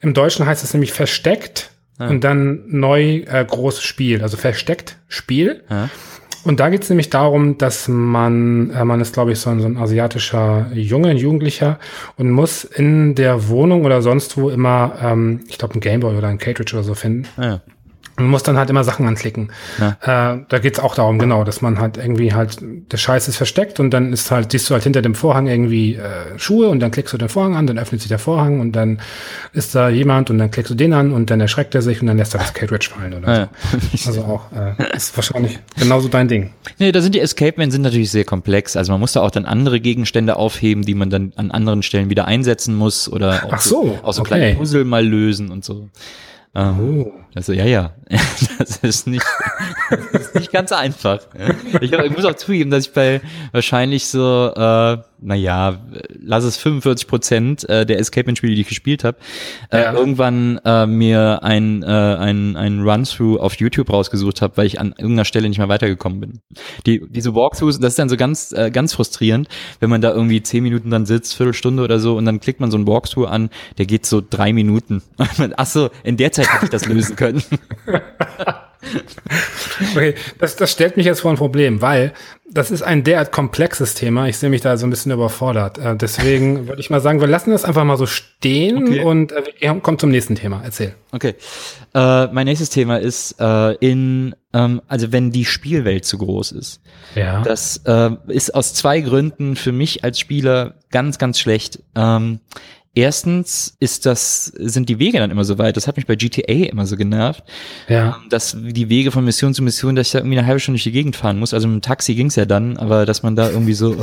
Im Deutschen heißt es nämlich versteckt ja. und dann neu äh, großes Spiel, also versteckt Spiel. Ja. Und da geht es nämlich darum, dass man, äh, man ist, glaube ich, so ein, so ein asiatischer Junge, ein Jugendlicher und muss in der Wohnung oder sonst wo immer, ähm, ich glaube, ein Gameboy oder ein Cartridge oder so finden. Ja. Man muss dann halt immer Sachen anklicken. Ja. Äh, da geht's auch darum, genau, dass man halt irgendwie halt, der Scheiß ist versteckt und dann ist halt, siehst du halt hinter dem Vorhang irgendwie äh, Schuhe und dann klickst du den Vorhang an, dann öffnet sich der Vorhang und dann ist da jemand und dann klickst du den an und dann erschreckt er sich und dann lässt er das Cartridge fallen oder ja. so. Also auch, äh, ist wahrscheinlich genauso dein Ding. Nee, da sind die Escape-Men sind natürlich sehr komplex. Also man muss da auch dann andere Gegenstände aufheben, die man dann an anderen Stellen wieder einsetzen muss oder auch Ach so, so, auch so okay. kleine Puzzle mal lösen und so. Ähm, oh. Also ja, ja, das ist nicht, das ist nicht ganz einfach. Ich, ich, muss auch zugeben, dass ich bei wahrscheinlich so, äh, naja, lass es 45 Prozent äh, der Escape-Spiele, die ich gespielt habe, äh, ja. irgendwann äh, mir ein, äh, ein, ein Run-Through auf YouTube rausgesucht habe, weil ich an irgendeiner Stelle nicht mehr weitergekommen bin. Die, diese Walkthroughs, das ist dann so ganz, äh, ganz frustrierend, wenn man da irgendwie zehn Minuten dann sitzt, Viertelstunde oder so, und dann klickt man so ein Walkthrough an, der geht so drei Minuten. Ach so, in der Zeit hätte ich das lösen können. okay, das, das stellt mich jetzt vor ein Problem, weil das ist ein derart komplexes Thema. Ich sehe mich da so ein bisschen überfordert. Äh, deswegen würde ich mal sagen, wir lassen das einfach mal so stehen okay. und äh, kommt zum nächsten Thema. Erzähl. Okay. Äh, mein nächstes Thema ist äh, in, ähm, also wenn die Spielwelt zu groß ist. Ja. Das äh, ist aus zwei Gründen für mich als Spieler ganz, ganz schlecht. Ähm, Erstens ist das, sind die Wege dann immer so weit. Das hat mich bei GTA immer so genervt. Ja. Ähm, dass die Wege von Mission zu Mission, dass ich da irgendwie eine halbe Stunde durch die Gegend fahren muss. Also mit dem Taxi ging's ja dann, aber dass man da irgendwie so,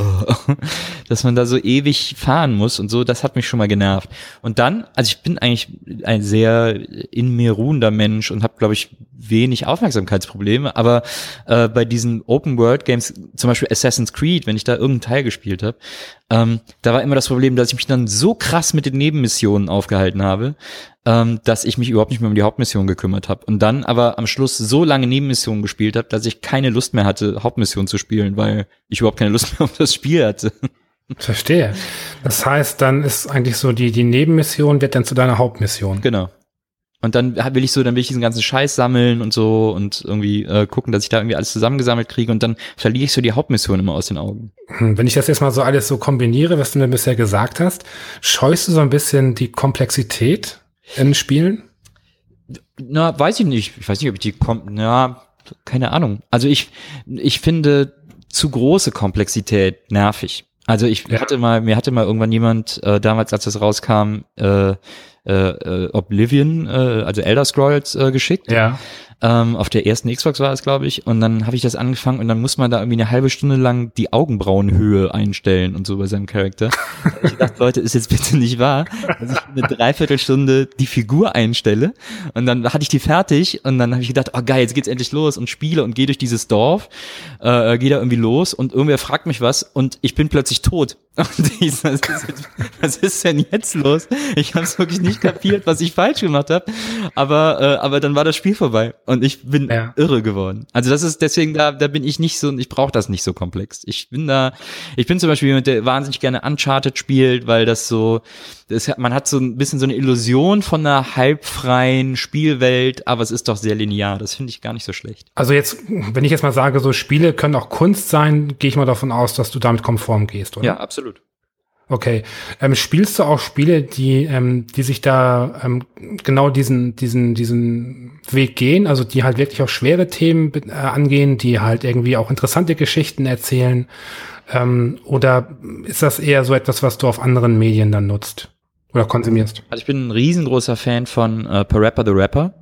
dass man da so ewig fahren muss und so, das hat mich schon mal genervt. Und dann, also ich bin eigentlich ein sehr in mir ruhender Mensch und habe, glaube ich, wenig Aufmerksamkeitsprobleme, aber äh, bei diesen Open World Games, zum Beispiel Assassin's Creed, wenn ich da irgendeinen Teil gespielt habe, ähm, da war immer das Problem, dass ich mich dann so krass mit den Nebenmissionen aufgehalten habe, ähm, dass ich mich überhaupt nicht mehr um die Hauptmission gekümmert habe. Und dann aber am Schluss so lange Nebenmissionen gespielt habe, dass ich keine Lust mehr hatte, Hauptmission zu spielen, weil ich überhaupt keine Lust mehr auf das Spiel hatte. Verstehe. Das heißt, dann ist eigentlich so die, die Nebenmission wird dann zu deiner Hauptmission. Genau. Und dann will ich so, dann will ich diesen ganzen Scheiß sammeln und so und irgendwie äh, gucken, dass ich da irgendwie alles zusammengesammelt kriege und dann verliere ich so die Hauptmission immer aus den Augen. Hm, wenn ich das jetzt mal so alles so kombiniere, was du mir bisher gesagt hast, scheust du so ein bisschen die Komplexität in Spielen? Na, weiß ich nicht. Ich weiß nicht, ob ich die kommt. Na, keine Ahnung. Also ich, ich finde zu große Komplexität nervig. Also ich ja. hatte mal, mir hatte mal irgendwann jemand äh, damals, als das rauskam, äh, äh, äh, Oblivion, äh, also Elder Scrolls äh, geschickt. Ja. Ähm, auf der ersten Xbox war es, glaube ich. Und dann habe ich das angefangen und dann muss man da irgendwie eine halbe Stunde lang die Augenbrauenhöhe einstellen und so bei seinem Charakter. ich dachte, Leute, ist jetzt bitte nicht wahr, dass ich eine Dreiviertelstunde die Figur einstelle. Und dann hatte ich die fertig und dann habe ich gedacht, oh geil, jetzt geht's endlich los und spiele und gehe durch dieses Dorf, äh, gehe da irgendwie los und irgendwer fragt mich was und ich bin plötzlich tot. Und ich, was, ist was ist denn jetzt los? Ich habe es wirklich nicht kapiert, was ich falsch gemacht habe. Aber, äh, aber dann war das Spiel vorbei und ich bin ja. irre geworden. Also das ist deswegen da, da bin ich nicht so, ich brauche das nicht so komplex. Ich bin da, ich bin zum Beispiel jemand, der wahnsinnig gerne Uncharted spielt, weil das so, das, man hat so ein bisschen so eine Illusion von einer halbfreien Spielwelt, aber es ist doch sehr linear. Das finde ich gar nicht so schlecht. Also jetzt, wenn ich jetzt mal sage, so Spiele können auch Kunst sein, gehe ich mal davon aus, dass du damit konform gehst, oder? Ja, absolut. Okay. Ähm, spielst du auch Spiele, die, ähm, die sich da ähm, genau diesen, diesen, diesen Weg gehen, also die halt wirklich auch schwere Themen äh, angehen, die halt irgendwie auch interessante Geschichten erzählen? Ähm, oder ist das eher so etwas, was du auf anderen Medien dann nutzt oder konsumierst? Also ich bin ein riesengroßer Fan von äh, Parappa the Rapper.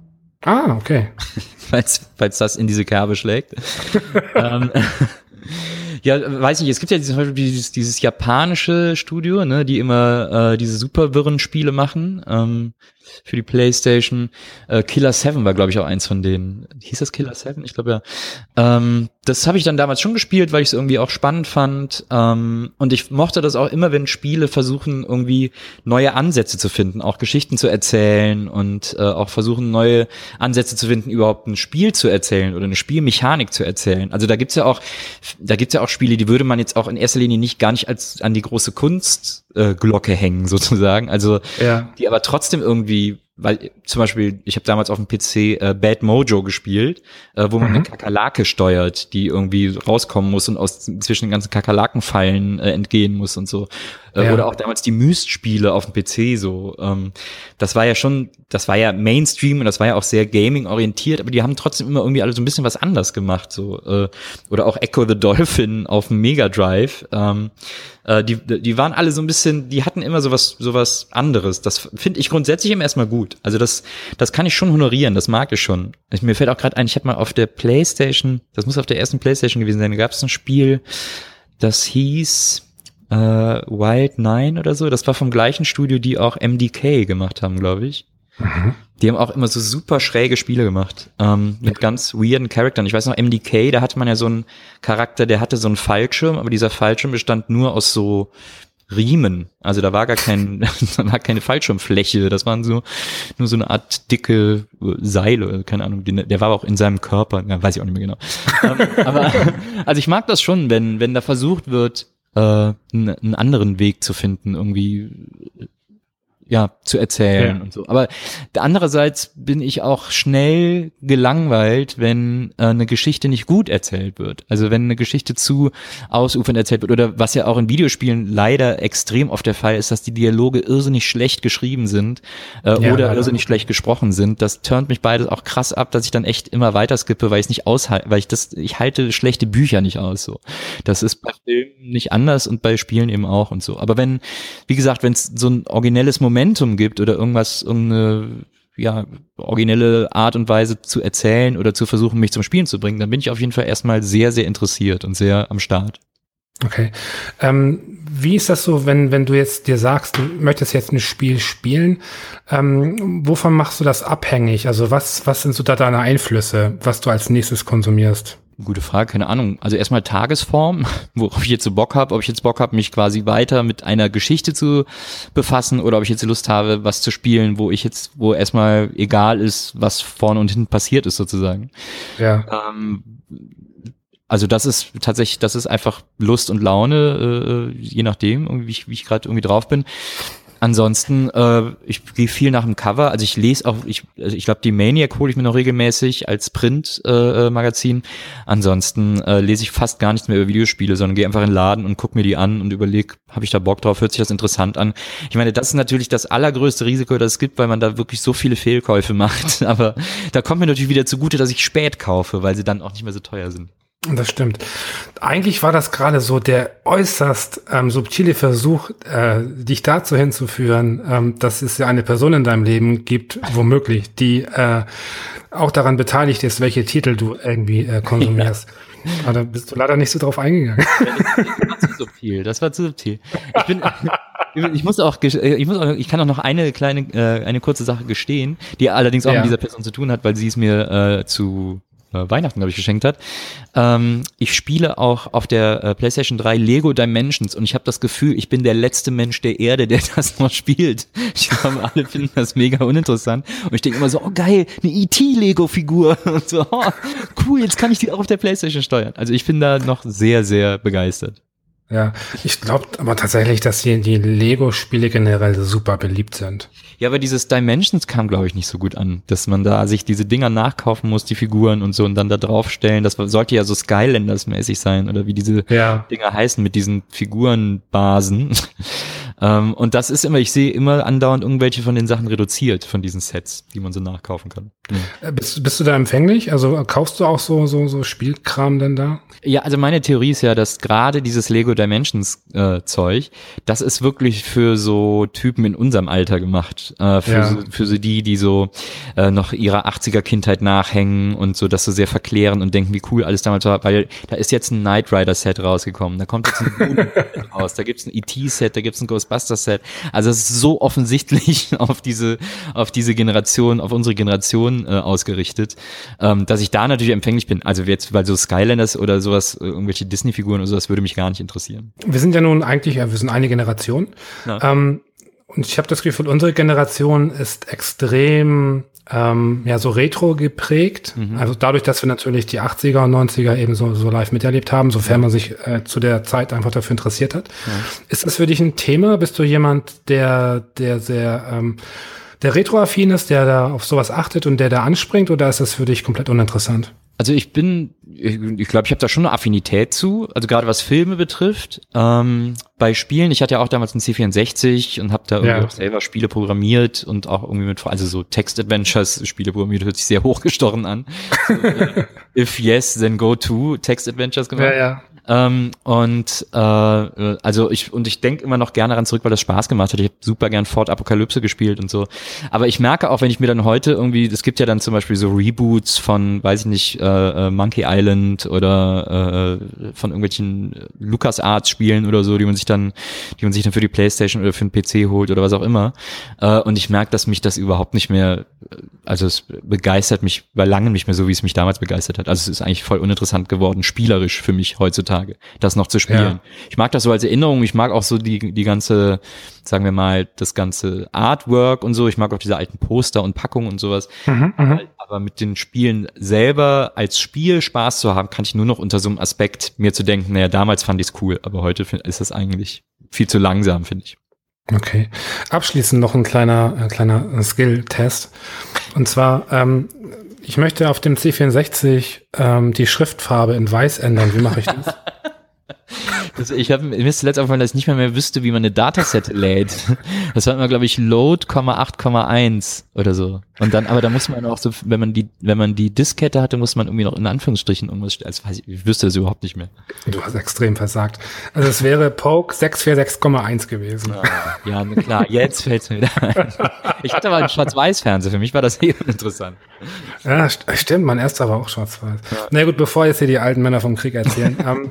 Ah, okay. falls, falls das in diese Kerbe schlägt. ähm, ja, weiß nicht, es gibt ja dieses, dieses, dieses japanische Studio, ne, die immer äh, diese super wirren Spiele machen. Ähm, für die Playstation. Äh, Killer 7 war, glaube ich, auch eins von denen. Hieß das Killer 7? Ich glaube ja. Ähm, das habe ich dann damals schon gespielt, weil ich es irgendwie auch spannend fand. Ähm, und ich mochte das auch immer, wenn Spiele versuchen, irgendwie neue Ansätze zu finden, auch Geschichten zu erzählen und äh, auch versuchen, neue Ansätze zu finden, überhaupt ein Spiel zu erzählen oder eine Spielmechanik zu erzählen. Also da gibt's ja auch, da gibt's ja auch Spiele, die würde man jetzt auch in erster Linie nicht gar nicht als an die große Kunstglocke äh, hängen, sozusagen. Also ja. die aber trotzdem irgendwie weil zum Beispiel, ich habe damals auf dem PC äh, Bad Mojo gespielt, äh, wo man mhm. eine Kakerlake steuert, die irgendwie rauskommen muss und aus zwischen den ganzen Kakerlakenfallen äh, entgehen muss und so. Äh, ja. Oder auch damals die Myst-Spiele auf dem PC so. Ähm, das war ja schon, das war ja Mainstream und das war ja auch sehr Gaming-orientiert, aber die haben trotzdem immer irgendwie alle so ein bisschen was anders gemacht. so äh, Oder auch Echo the Dolphin auf dem Mega Drive. Ähm, äh, die, die waren alle so ein bisschen, die hatten immer sowas, sowas anderes. Das finde ich grundsätzlich immer erstmal gut. Also das, das kann ich schon honorieren, das mag ich schon. Ich, mir fällt auch gerade ein, ich habe mal auf der Playstation, das muss auf der ersten Playstation gewesen sein, da gab es ein Spiel, das hieß äh, Wild Nine oder so. Das war vom gleichen Studio, die auch MDK gemacht haben, glaube ich. Mhm. Die haben auch immer so super schräge Spiele gemacht, ähm, mit ganz weirden Charakteren. Ich weiß noch, MDK, da hatte man ja so einen Charakter, der hatte so einen Fallschirm, aber dieser Fallschirm bestand nur aus so Riemen. Also da war gar kein, da war keine Fallschirmfläche. Das waren so nur so eine Art dicke Seile, keine Ahnung. Der war auch in seinem Körper, ja, weiß ich auch nicht mehr genau. ähm, aber also ich mag das schon, wenn wenn da versucht wird, äh, einen anderen Weg zu finden, irgendwie ja, zu erzählen ja. und so. Aber andererseits bin ich auch schnell gelangweilt, wenn äh, eine Geschichte nicht gut erzählt wird. Also wenn eine Geschichte zu ausufernd erzählt wird oder was ja auch in Videospielen leider extrem oft der Fall ist, dass die Dialoge irrsinnig schlecht geschrieben sind äh, ja, oder irrsinnig schlecht gesprochen sind. Das turnt mich beides auch krass ab, dass ich dann echt immer weiter skippe, weil ich es nicht aushalte, weil ich das, ich halte schlechte Bücher nicht aus. So, das ist bei Filmen nicht anders und bei Spielen eben auch und so. Aber wenn, wie gesagt, wenn es so ein originelles Moment Momentum gibt oder irgendwas, irgendeine ja, originelle Art und Weise zu erzählen oder zu versuchen, mich zum Spielen zu bringen, dann bin ich auf jeden Fall erstmal sehr, sehr interessiert und sehr am Start. Okay. Ähm, wie ist das so, wenn, wenn du jetzt dir sagst, du möchtest jetzt ein Spiel spielen, ähm, wovon machst du das abhängig? Also was, was sind so da deine Einflüsse, was du als nächstes konsumierst? Gute Frage, keine Ahnung. Also erstmal Tagesform, worauf ich jetzt so Bock habe, ob ich jetzt Bock habe, mich quasi weiter mit einer Geschichte zu befassen oder ob ich jetzt Lust habe, was zu spielen, wo ich jetzt, wo erstmal egal ist, was vorne und hinten passiert ist sozusagen. Ja. Ähm, also das ist tatsächlich, das ist einfach Lust und Laune, äh, je nachdem, wie ich, wie ich gerade irgendwie drauf bin. Ansonsten, äh, ich gehe viel nach dem Cover. Also ich lese auch, ich, also ich glaube, die Maniac hole ich mir noch regelmäßig als Print-Magazin. Äh, Ansonsten äh, lese ich fast gar nichts mehr über Videospiele, sondern gehe einfach in den Laden und gucke mir die an und überlege, habe ich da Bock drauf, hört sich das interessant an. Ich meine, das ist natürlich das allergrößte Risiko, das es gibt, weil man da wirklich so viele Fehlkäufe macht. Aber da kommt mir natürlich wieder zugute, dass ich spät kaufe, weil sie dann auch nicht mehr so teuer sind. Das stimmt. Eigentlich war das gerade so der äußerst ähm, subtile Versuch, äh, dich dazu hinzuführen, ähm, dass es ja eine Person in deinem Leben gibt, womöglich, die äh, auch daran beteiligt ist, welche Titel du irgendwie äh, konsumierst. Ja. Aber da bist du leider nicht so drauf eingegangen. das war zu subtil. Das war zu subtil. Ich bin, ich muss auch, ich muss auch, ich kann auch noch eine kleine, äh, eine kurze Sache gestehen, die allerdings auch ja. mit dieser Person zu tun hat, weil sie es mir äh, zu äh, Weihnachten, glaube ich, geschenkt hat. Ähm, ich spiele auch auf der äh, PlayStation 3 Lego Dimensions und ich habe das Gefühl, ich bin der letzte Mensch der Erde, der das noch spielt. Ich glaube, alle finden das mega uninteressant. Und ich denke immer so, oh geil, eine E.T.-Lego-Figur. Und so, oh, cool, jetzt kann ich die auch auf der PlayStation steuern. Also ich bin da noch sehr, sehr begeistert. Ja, ich glaube aber tatsächlich, dass die, die Lego-Spiele generell super beliebt sind. Ja, aber dieses Dimensions kam, glaube ich, nicht so gut an, dass man da sich diese Dinger nachkaufen muss, die Figuren und so und dann da draufstellen. Das sollte ja so Skylanders-mäßig sein oder wie diese ja. Dinger heißen mit diesen Figurenbasen. Ähm, und das ist immer, ich sehe immer andauernd irgendwelche von den Sachen reduziert, von diesen Sets, die man so nachkaufen kann. Äh, bist, bist du da empfänglich? Also kaufst du auch so, so, so Spielkram denn da? Ja, also meine Theorie ist ja, dass gerade dieses Lego Dimensions äh, Zeug, das ist wirklich für so Typen in unserem Alter gemacht. Äh, für, ja. so, für so die, die so äh, noch ihrer 80er Kindheit nachhängen und so das so sehr verklären und denken, wie cool alles damals war, weil da ist jetzt ein Knight Rider Set rausgekommen, da kommt jetzt ein Set raus, da gibt's ein ET Set, da gibt's ein Ghost Ghostbusters-Set. Also es ist so offensichtlich auf diese, auf diese Generation, auf unsere Generation äh, ausgerichtet, ähm, dass ich da natürlich empfänglich bin. Also jetzt, weil so Skylanders oder sowas, äh, irgendwelche Disney-Figuren oder sowas würde mich gar nicht interessieren. Wir sind ja nun eigentlich, ja, wir sind eine Generation. Ja. Ähm, und ich habe das Gefühl, unsere Generation ist extrem ähm, ja so retro geprägt. Mhm. Also dadurch, dass wir natürlich die 80er und 90er eben so, so live miterlebt haben, sofern ja. man sich äh, zu der Zeit einfach dafür interessiert hat. Ja. Ist das für dich ein Thema? Bist du jemand, der, der sehr ähm, der retroaffin ist, der da auf sowas achtet und der da anspringt, oder ist das für dich komplett uninteressant? Also ich bin, ich glaube, ich, glaub, ich habe da schon eine Affinität zu, also gerade was Filme betrifft. Ähm, bei Spielen, ich hatte ja auch damals einen C64 und habe da irgendwie ja. auch selber Spiele programmiert und auch irgendwie mit, also so Text-Adventures Spiele programmiert, hört sich sehr hochgestochen an. So, äh, if yes, then go to Text-Adventures gemacht. Ja, ja. Ähm, und äh, also ich und ich denke immer noch gerne daran zurück, weil das Spaß gemacht hat. Ich habe super gern Fort Apokalypse gespielt und so. Aber ich merke auch, wenn ich mir dann heute irgendwie, es gibt ja dann zum Beispiel so Reboots von, weiß ich nicht, äh, äh Monkey Island oder äh, von irgendwelchen Lucas Arts Spielen oder so, die man sich dann, die man sich dann für die PlayStation oder für den PC holt oder was auch immer. Äh, und ich merke, dass mich das überhaupt nicht mehr, also es begeistert mich bei langem nicht mehr so, wie es mich damals begeistert hat. Also es ist eigentlich voll uninteressant geworden, spielerisch für mich heutzutage heutzutage, das noch zu spielen. Ja. Ich mag das so als Erinnerung, ich mag auch so die, die ganze, sagen wir mal, das ganze Artwork und so, ich mag auch diese alten Poster und Packungen und sowas. Mhm, mhm, aber mit den Spielen selber als Spiel Spaß zu haben, kann ich nur noch unter so einem Aspekt mir zu denken, naja, damals fand ich es cool, aber heute ist das eigentlich viel zu langsam, finde ich. Okay. Abschließend noch ein kleiner, ein kleiner Skill-Test. Und zwar, ähm, ich möchte auf dem C64 ähm, die Schriftfarbe in weiß ändern. Wie mache ich das? Das, ich habe mir ist zuletzt aufgefallen, dass ich nicht mehr, mehr wüsste, wie man eine Dataset lädt. Das war immer, glaube ich, Load, 8,1 oder so. Und dann, aber da muss man auch so, wenn man die, wenn man die Diskette hatte, muss man irgendwie noch in Anführungsstrichen irgendwas, also weiß ich, ich wüsste das überhaupt nicht mehr. Du hast extrem versagt. Also es wäre Poke 646,1 gewesen. Ja, ja klar, jetzt fällt es mir wieder ein. Ich hatte aber einen Schwarz-Weiß-Fernseher, für mich war das eh interessant. Ja, stimmt, mein erster war auch schwarz-weiß. Ja. Na gut, bevor jetzt hier die alten Männer vom Krieg erzählen. ähm,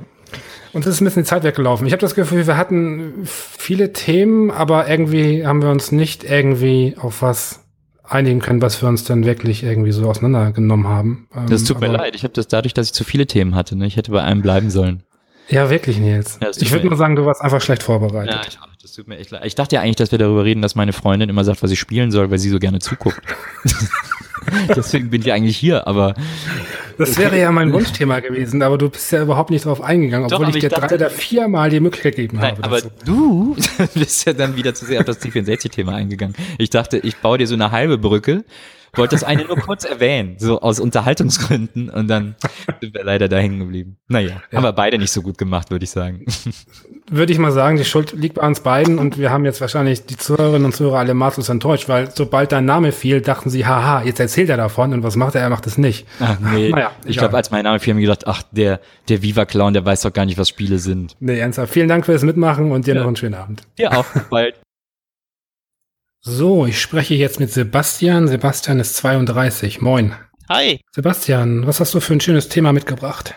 uns ist ein bisschen die Zeit weggelaufen. Ich habe das Gefühl, wir hatten viele Themen, aber irgendwie haben wir uns nicht irgendwie auf was einigen können, was wir uns dann wirklich irgendwie so auseinandergenommen haben. Ähm, das tut mir leid. Ich habe das dadurch, dass ich zu viele Themen hatte. Ne? Ich hätte bei einem bleiben sollen. Ja, wirklich, Nils. Ja, ich würde mal sagen, du warst einfach schlecht vorbereitet. Ja, ich, das tut mir echt leid. Ich dachte ja eigentlich, dass wir darüber reden, dass meine Freundin immer sagt, was ich spielen soll, weil sie so gerne zuguckt. Deswegen bin ich eigentlich hier, aber. Das wäre ja mein Wunschthema gewesen, aber du bist ja überhaupt nicht darauf eingegangen, obwohl Doch, ich dir dachte, drei oder vier Mal die Möglichkeit gegeben nein, habe. Aber dazu. du bist ja dann wieder zu sehr auf das C64-Thema eingegangen. Ich dachte, ich baue dir so eine halbe Brücke, wollte das eine nur kurz erwähnen, so aus Unterhaltungsgründen und dann sind wir leider da hängen geblieben. Naja, ja. haben wir beide nicht so gut gemacht, würde ich sagen. Würde ich mal sagen, die Schuld liegt bei uns beiden und wir haben jetzt wahrscheinlich die Zuhörerinnen und Zuhörer alle maßlos enttäuscht, weil sobald dein Name fiel, dachten sie, haha, jetzt erzählt er davon und was macht er? Er macht es nicht. Ach nee, naja, ich glaube, als mein Name fiel, haben wir gedacht, ach, der, der Viva-Clown, der weiß doch gar nicht, was Spiele sind. Nee, ernsthaft. Vielen Dank fürs Mitmachen und dir ja. noch einen schönen Abend. Dir auch. Bald. So, ich spreche jetzt mit Sebastian. Sebastian ist 32. Moin. Hi. Sebastian, was hast du für ein schönes Thema mitgebracht?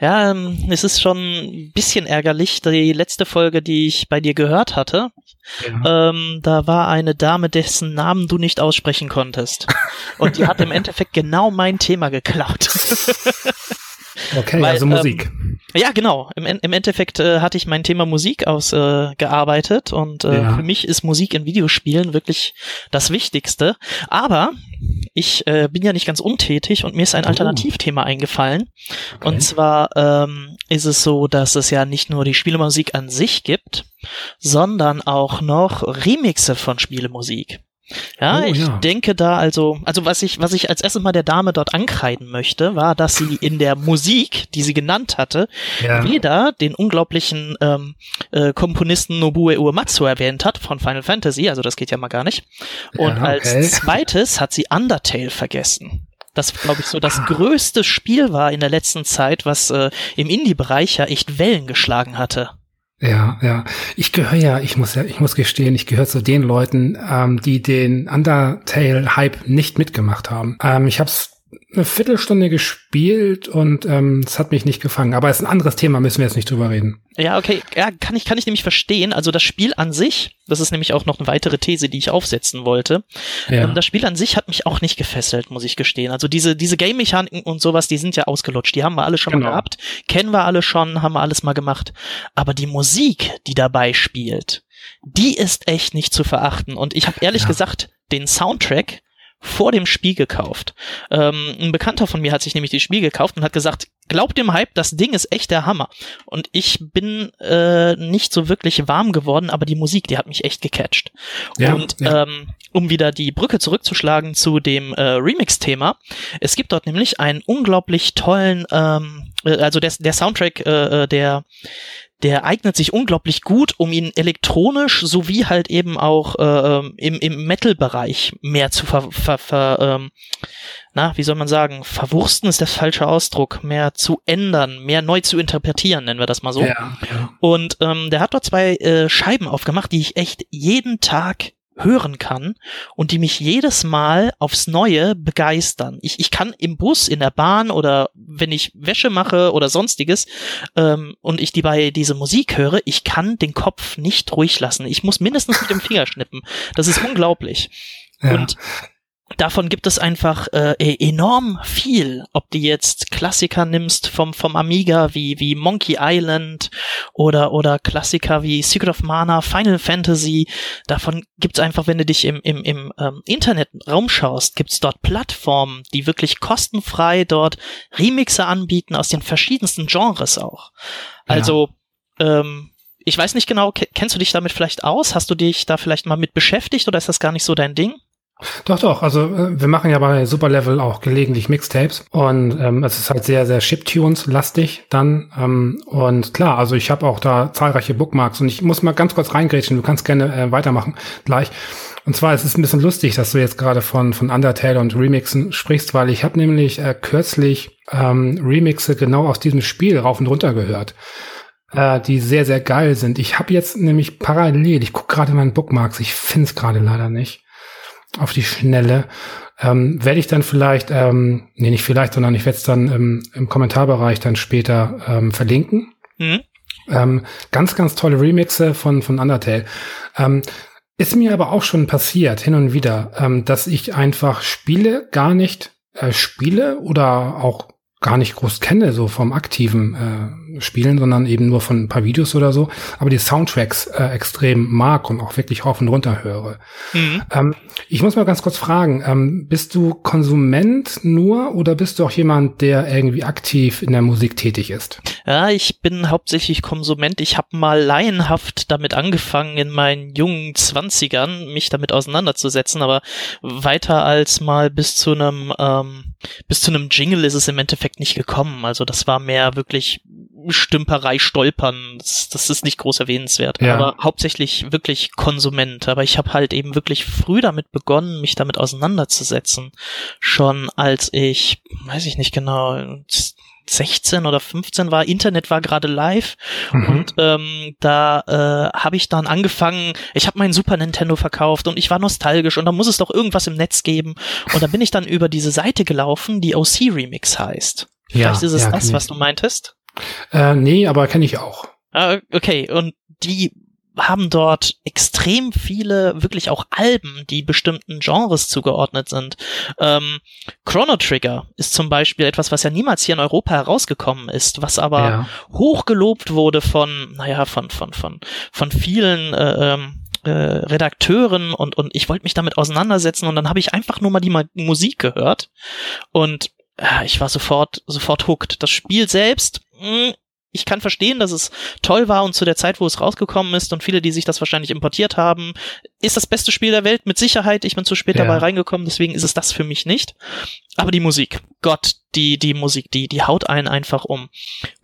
Ja, ähm, es ist schon ein bisschen ärgerlich. Die letzte Folge, die ich bei dir gehört hatte, ja. ähm, da war eine Dame, dessen Namen du nicht aussprechen konntest. Und die hat im Endeffekt genau mein Thema geklaut. Okay, Weil, also Musik. Ähm, ja, genau. Im, Im Endeffekt äh, hatte ich mein Thema Musik ausgearbeitet äh, und äh, ja. für mich ist Musik in Videospielen wirklich das Wichtigste. Aber ich äh, bin ja nicht ganz untätig und mir ist ein oh. Alternativthema eingefallen. Okay. Und zwar ähm, ist es so, dass es ja nicht nur die Spielemusik an sich gibt, sondern auch noch Remixe von Spielemusik. Ja, oh, ich ja. denke da also, also was ich, was ich als erstes mal der Dame dort ankreiden möchte, war, dass sie in der Musik, die sie genannt hatte, ja. weder den unglaublichen ähm, äh, Komponisten Nobuo Uematsu erwähnt hat von Final Fantasy, also das geht ja mal gar nicht. Und ja, okay. als zweites hat sie Undertale vergessen das, glaube ich, so das ah. größte Spiel war in der letzten Zeit, was äh, im Indie-Bereich ja echt Wellen geschlagen hatte. Ja, ja. Ich gehöre ja, ich muss ja, ich muss gestehen, ich gehöre zu den Leuten, ähm, die den Undertale-Hype nicht mitgemacht haben. Ähm, ich habe es eine Viertelstunde gespielt und ähm, es hat mich nicht gefangen. Aber es ist ein anderes Thema, müssen wir jetzt nicht drüber reden. Ja, okay, ja, kann ich, kann ich nämlich verstehen. Also das Spiel an sich, das ist nämlich auch noch eine weitere These, die ich aufsetzen wollte. Ja. Ähm, das Spiel an sich hat mich auch nicht gefesselt, muss ich gestehen. Also diese, diese Game-Mechaniken und sowas, die sind ja ausgelutscht. Die haben wir alle schon genau. mal gehabt, kennen wir alle schon, haben wir alles mal gemacht. Aber die Musik, die dabei spielt, die ist echt nicht zu verachten. Und ich habe ehrlich ja. gesagt den Soundtrack vor dem Spiel gekauft. Ähm, ein Bekannter von mir hat sich nämlich das Spiel gekauft und hat gesagt, glaubt dem Hype, das Ding ist echt der Hammer. Und ich bin äh, nicht so wirklich warm geworden, aber die Musik, die hat mich echt gecatcht. Ja, und ja. Ähm, um wieder die Brücke zurückzuschlagen zu dem äh, Remix-Thema, es gibt dort nämlich einen unglaublich tollen, ähm, äh, also der, der Soundtrack, äh, äh der der eignet sich unglaublich gut, um ihn elektronisch sowie halt eben auch äh, ähm, im, im Metal-Bereich mehr zu ver, ver, ver ähm, na, wie soll man sagen, verwursten ist der falsche Ausdruck, mehr zu ändern, mehr neu zu interpretieren, nennen wir das mal so. Ja, ja. Und ähm, der hat dort zwei äh, Scheiben aufgemacht, die ich echt jeden Tag hören kann und die mich jedes Mal aufs Neue begeistern. Ich, ich kann im Bus, in der Bahn oder wenn ich Wäsche mache oder sonstiges ähm, und ich die bei diese Musik höre, ich kann den Kopf nicht ruhig lassen. Ich muss mindestens mit dem Finger schnippen. Das ist unglaublich. Ja. Und davon gibt es einfach äh, e-, enorm viel. Ob du jetzt Klassiker nimmst vom vom Amiga wie wie Monkey Island oder oder Klassiker wie Secret of Mana, Final Fantasy, davon gibt's einfach, wenn du dich im im im ähm, Internet schaust, gibt's dort Plattformen, die wirklich kostenfrei dort Remixe anbieten aus den verschiedensten Genres auch. Also ja. ähm, ich weiß nicht genau, kennst du dich damit vielleicht aus? Hast du dich da vielleicht mal mit beschäftigt oder ist das gar nicht so dein Ding? Doch, doch. Also äh, wir machen ja bei Superlevel auch gelegentlich Mixtapes und ähm, es ist halt sehr, sehr Chiptunes-lastig dann. Ähm, und klar, also ich habe auch da zahlreiche Bookmarks und ich muss mal ganz kurz reingrätschen. Du kannst gerne äh, weitermachen gleich. Und zwar es ist ein bisschen lustig, dass du jetzt gerade von von Undertale und Remixen sprichst, weil ich habe nämlich äh, kürzlich ähm, Remixe genau aus diesem Spiel rauf und runter gehört äh, die sehr, sehr geil sind. Ich habe jetzt nämlich parallel, ich gucke gerade meinen Bookmarks, ich finde es gerade leider nicht auf die Schnelle. Ähm, werde ich dann vielleicht, ähm, nee, nicht vielleicht, sondern ich werde es dann ähm, im Kommentarbereich dann später ähm, verlinken. Mhm. Ähm, ganz, ganz tolle Remixe von, von Undertale. Ähm, Ist mir aber auch schon passiert, hin und wieder, ähm, dass ich einfach Spiele gar nicht äh, spiele oder auch gar nicht groß kenne, so vom aktiven äh, Spielen, sondern eben nur von ein paar Videos oder so, aber die Soundtracks äh, extrem mag und auch wirklich rauf und runter höre. Mhm. Ähm, ich muss mal ganz kurz fragen, ähm, bist du Konsument nur oder bist du auch jemand, der irgendwie aktiv in der Musik tätig ist? Ja, ich bin hauptsächlich Konsument. Ich habe mal laienhaft damit angefangen, in meinen jungen Zwanzigern mich damit auseinanderzusetzen, aber weiter als mal bis zu einem ähm, bis zu einem Jingle ist es im Endeffekt nicht gekommen. Also das war mehr wirklich Stümperei, Stolpern. Das, das ist nicht groß erwähnenswert. Ja. Aber hauptsächlich wirklich Konsument. Aber ich habe halt eben wirklich früh damit begonnen, mich damit auseinanderzusetzen. Schon als ich, weiß ich nicht genau, 16 oder 15 war, Internet war gerade live mhm. und ähm, da äh, habe ich dann angefangen, ich habe meinen Super Nintendo verkauft und ich war nostalgisch und da muss es doch irgendwas im Netz geben und da bin ich dann über diese Seite gelaufen, die OC Remix heißt. Ja, Vielleicht ist es ja, das, was du meintest? Äh, nee, aber kenne ich auch. Ah, okay, und die haben dort extrem viele wirklich auch Alben, die bestimmten Genres zugeordnet sind. Ähm, Chrono Trigger ist zum Beispiel etwas, was ja niemals hier in Europa herausgekommen ist, was aber ja. hochgelobt wurde von, naja, von, von, von, von vielen äh, ähm, äh, Redakteuren und, und ich wollte mich damit auseinandersetzen und dann habe ich einfach nur mal die Musik gehört und äh, ich war sofort, sofort hooked. Das Spiel selbst, mh, hm, ich kann verstehen, dass es toll war und zu der Zeit, wo es rausgekommen ist und viele, die sich das wahrscheinlich importiert haben, ist das beste Spiel der Welt mit Sicherheit. Ich bin zu spät ja. dabei reingekommen, deswegen ist es das für mich nicht. Aber die Musik, Gott, die die Musik, die die haut einen einfach um.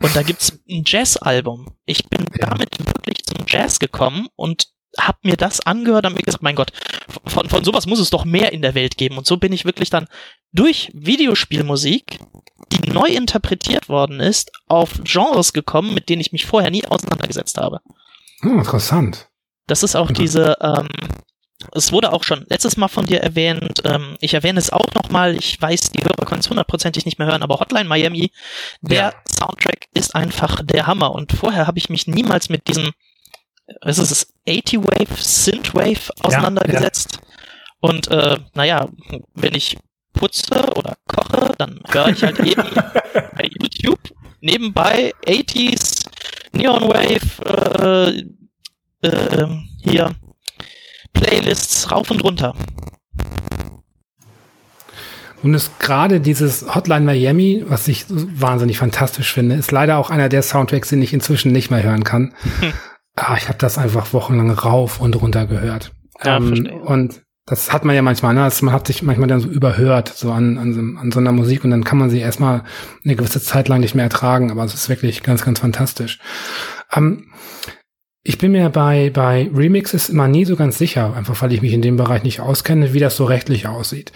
Und da gibt's ein Jazz-Album. Ich bin ja. damit wirklich zum Jazz gekommen und hab mir das angehört und mir gesagt, mein Gott, von, von sowas muss es doch mehr in der Welt geben. Und so bin ich wirklich dann durch Videospielmusik die neu interpretiert worden ist, auf Genres gekommen, mit denen ich mich vorher nie auseinandergesetzt habe. Oh, interessant. Das ist auch diese, ähm, es wurde auch schon letztes Mal von dir erwähnt, ähm, ich erwähne es auch nochmal, ich weiß, die Hörer können es hundertprozentig nicht mehr hören, aber Hotline Miami, der ja. Soundtrack ist einfach der Hammer und vorher habe ich mich niemals mit diesem, was ist es, 80-Wave, Synthwave auseinandergesetzt. Ja, ja. Und äh, naja, wenn ich putze oder koche, dann höre ich halt eben bei YouTube nebenbei 80s Neon Wave äh, äh, hier Playlists rauf und runter. Und ist gerade dieses Hotline Miami, was ich wahnsinnig fantastisch finde, ist leider auch einer der Soundtracks, den ich inzwischen nicht mehr hören kann. Hm. Ah, ich habe das einfach wochenlang rauf und runter gehört. Ja, ähm, und das hat man ja manchmal, ne? Man hat sich manchmal dann so überhört, so an, an, so, an so einer Musik und dann kann man sie erstmal eine gewisse Zeit lang nicht mehr ertragen, aber es ist wirklich ganz, ganz fantastisch. Ähm, ich bin mir bei, bei Remixes immer nie so ganz sicher, einfach weil ich mich in dem Bereich nicht auskenne, wie das so rechtlich aussieht.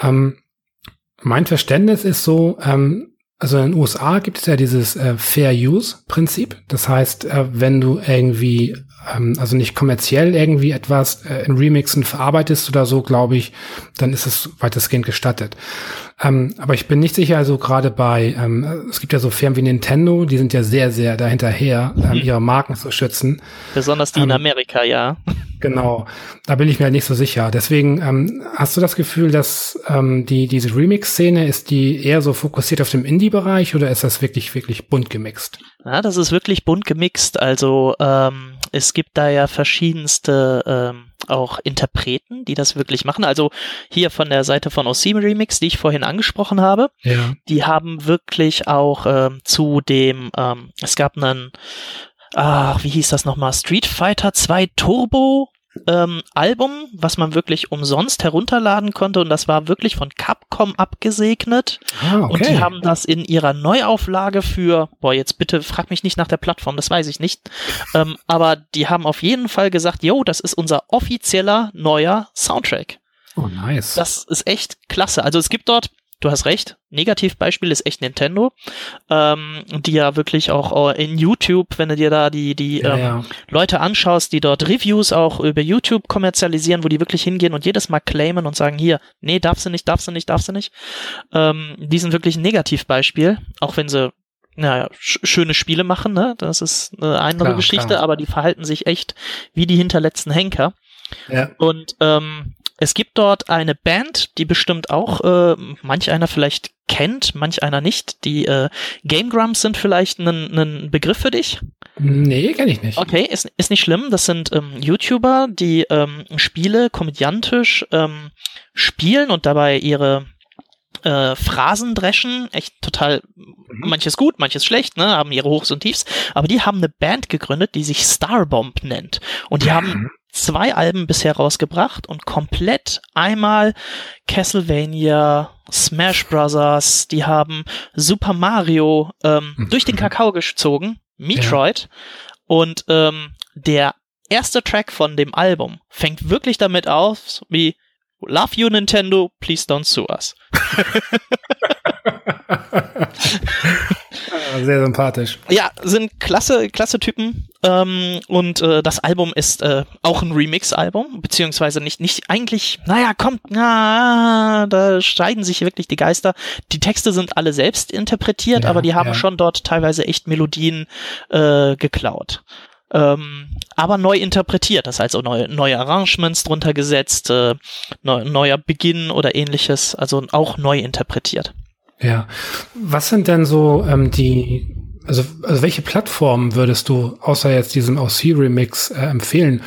Ähm, mein Verständnis ist so, ähm, also in den USA gibt es ja dieses äh, Fair Use Prinzip. Das heißt, äh, wenn du irgendwie ähm, also nicht kommerziell irgendwie etwas äh, in Remixen verarbeitest oder so, glaube ich, dann ist es weitestgehend gestattet. Ähm, aber ich bin nicht sicher, also gerade bei, ähm, es gibt ja so Firmen wie Nintendo, die sind ja sehr, sehr dahinterher, ähm, mhm. ihre Marken zu schützen. Besonders die in ähm, Amerika, ja. Genau, da bin ich mir halt nicht so sicher. Deswegen ähm, hast du das Gefühl, dass ähm, die diese Remix-Szene ist die eher so fokussiert auf dem Indie-Bereich oder ist das wirklich wirklich bunt gemixt? Ja, das ist wirklich bunt gemixt. Also ähm, es gibt da ja verschiedenste ähm, auch Interpreten, die das wirklich machen. Also hier von der Seite von OC Remix, die ich vorhin angesprochen habe, ja. die haben wirklich auch ähm, zu dem, ähm, es gab einen, ach, wie hieß das nochmal, Street Fighter 2 Turbo ähm, Album, was man wirklich umsonst herunterladen konnte und das war wirklich von Capcom abgesegnet. Ah, okay. Und die haben das in ihrer Neuauflage für, boah, jetzt bitte frag mich nicht nach der Plattform, das weiß ich nicht. Ähm, aber die haben auf jeden Fall gesagt, yo, das ist unser offizieller neuer Soundtrack. Oh, nice. Das ist echt klasse. Also es gibt dort du hast recht, Negativbeispiel ist echt Nintendo, ähm, die ja wirklich auch in YouTube, wenn du dir da die, die ja, ähm, ja. Leute anschaust, die dort Reviews auch über YouTube kommerzialisieren, wo die wirklich hingehen und jedes Mal claimen und sagen, hier, nee, darfst du nicht, darfst du nicht, darfst du nicht. Ähm, die sind wirklich ein Negativbeispiel, auch wenn sie naja, sch schöne Spiele machen, ne? Das ist eine andere klar, Geschichte, klar. aber die verhalten sich echt wie die hinterletzten Henker. Ja. Und ähm, es gibt dort eine Band, die bestimmt auch äh, manch einer vielleicht kennt, manch einer nicht. Die äh, Game Grumps sind vielleicht ein, Begriff für dich? Nee, kenne ich nicht. Okay, ist, ist nicht schlimm. Das sind ähm, YouTuber, die ähm, Spiele komödiantisch ähm, spielen und dabei ihre äh, Phrasen dreschen, echt total, mhm. manches gut, manches schlecht, ne, haben ihre Hochs und Tiefs, aber die haben eine Band gegründet, die sich Starbomb nennt. Und die haben zwei Alben bisher rausgebracht und komplett einmal Castlevania, Smash Brothers, die haben Super Mario ähm, mhm. durch den Kakao gezogen, Metroid, ja. und ähm, der erste Track von dem Album fängt wirklich damit auf, wie Love you Nintendo, please don't sue us. Sehr sympathisch. Ja, sind klasse, klasse Typen. Ähm, und äh, das Album ist äh, auch ein Remix-Album, beziehungsweise nicht, nicht eigentlich, naja, kommt, na, da scheiden sich wirklich die Geister. Die Texte sind alle selbst interpretiert, ja, aber die haben ja. schon dort teilweise echt Melodien äh, geklaut ähm, aber neu interpretiert. Das heißt, auch neue, neue Arrangements drunter gesetzt, äh, neu, neuer Beginn oder ähnliches, also auch neu interpretiert. Ja. Was sind denn so ähm, die, also, also welche Plattformen würdest du außer jetzt diesem OC-Remix äh, empfehlen?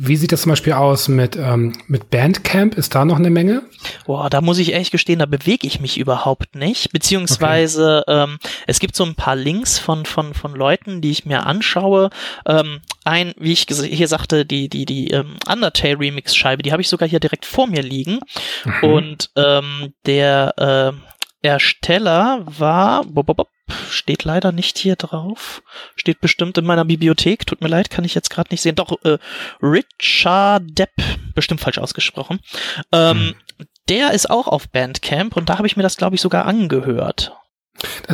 Wie sieht das zum Beispiel aus mit, ähm, mit Bandcamp? Ist da noch eine Menge? Boah, da muss ich ehrlich gestehen, da bewege ich mich überhaupt nicht. Beziehungsweise okay. ähm, es gibt so ein paar Links von, von, von Leuten, die ich mir anschaue. Ähm, ein, wie ich hier sagte, die, die, die ähm, Undertale Remix-Scheibe, die habe ich sogar hier direkt vor mir liegen. Mhm. Und ähm, der äh, Ersteller war. Bop, bop, steht leider nicht hier drauf. Steht bestimmt in meiner Bibliothek. Tut mir leid, kann ich jetzt gerade nicht sehen. Doch, äh, Richard Depp, bestimmt falsch ausgesprochen. Ähm, hm. Der ist auch auf Bandcamp und da habe ich mir das, glaube ich, sogar angehört.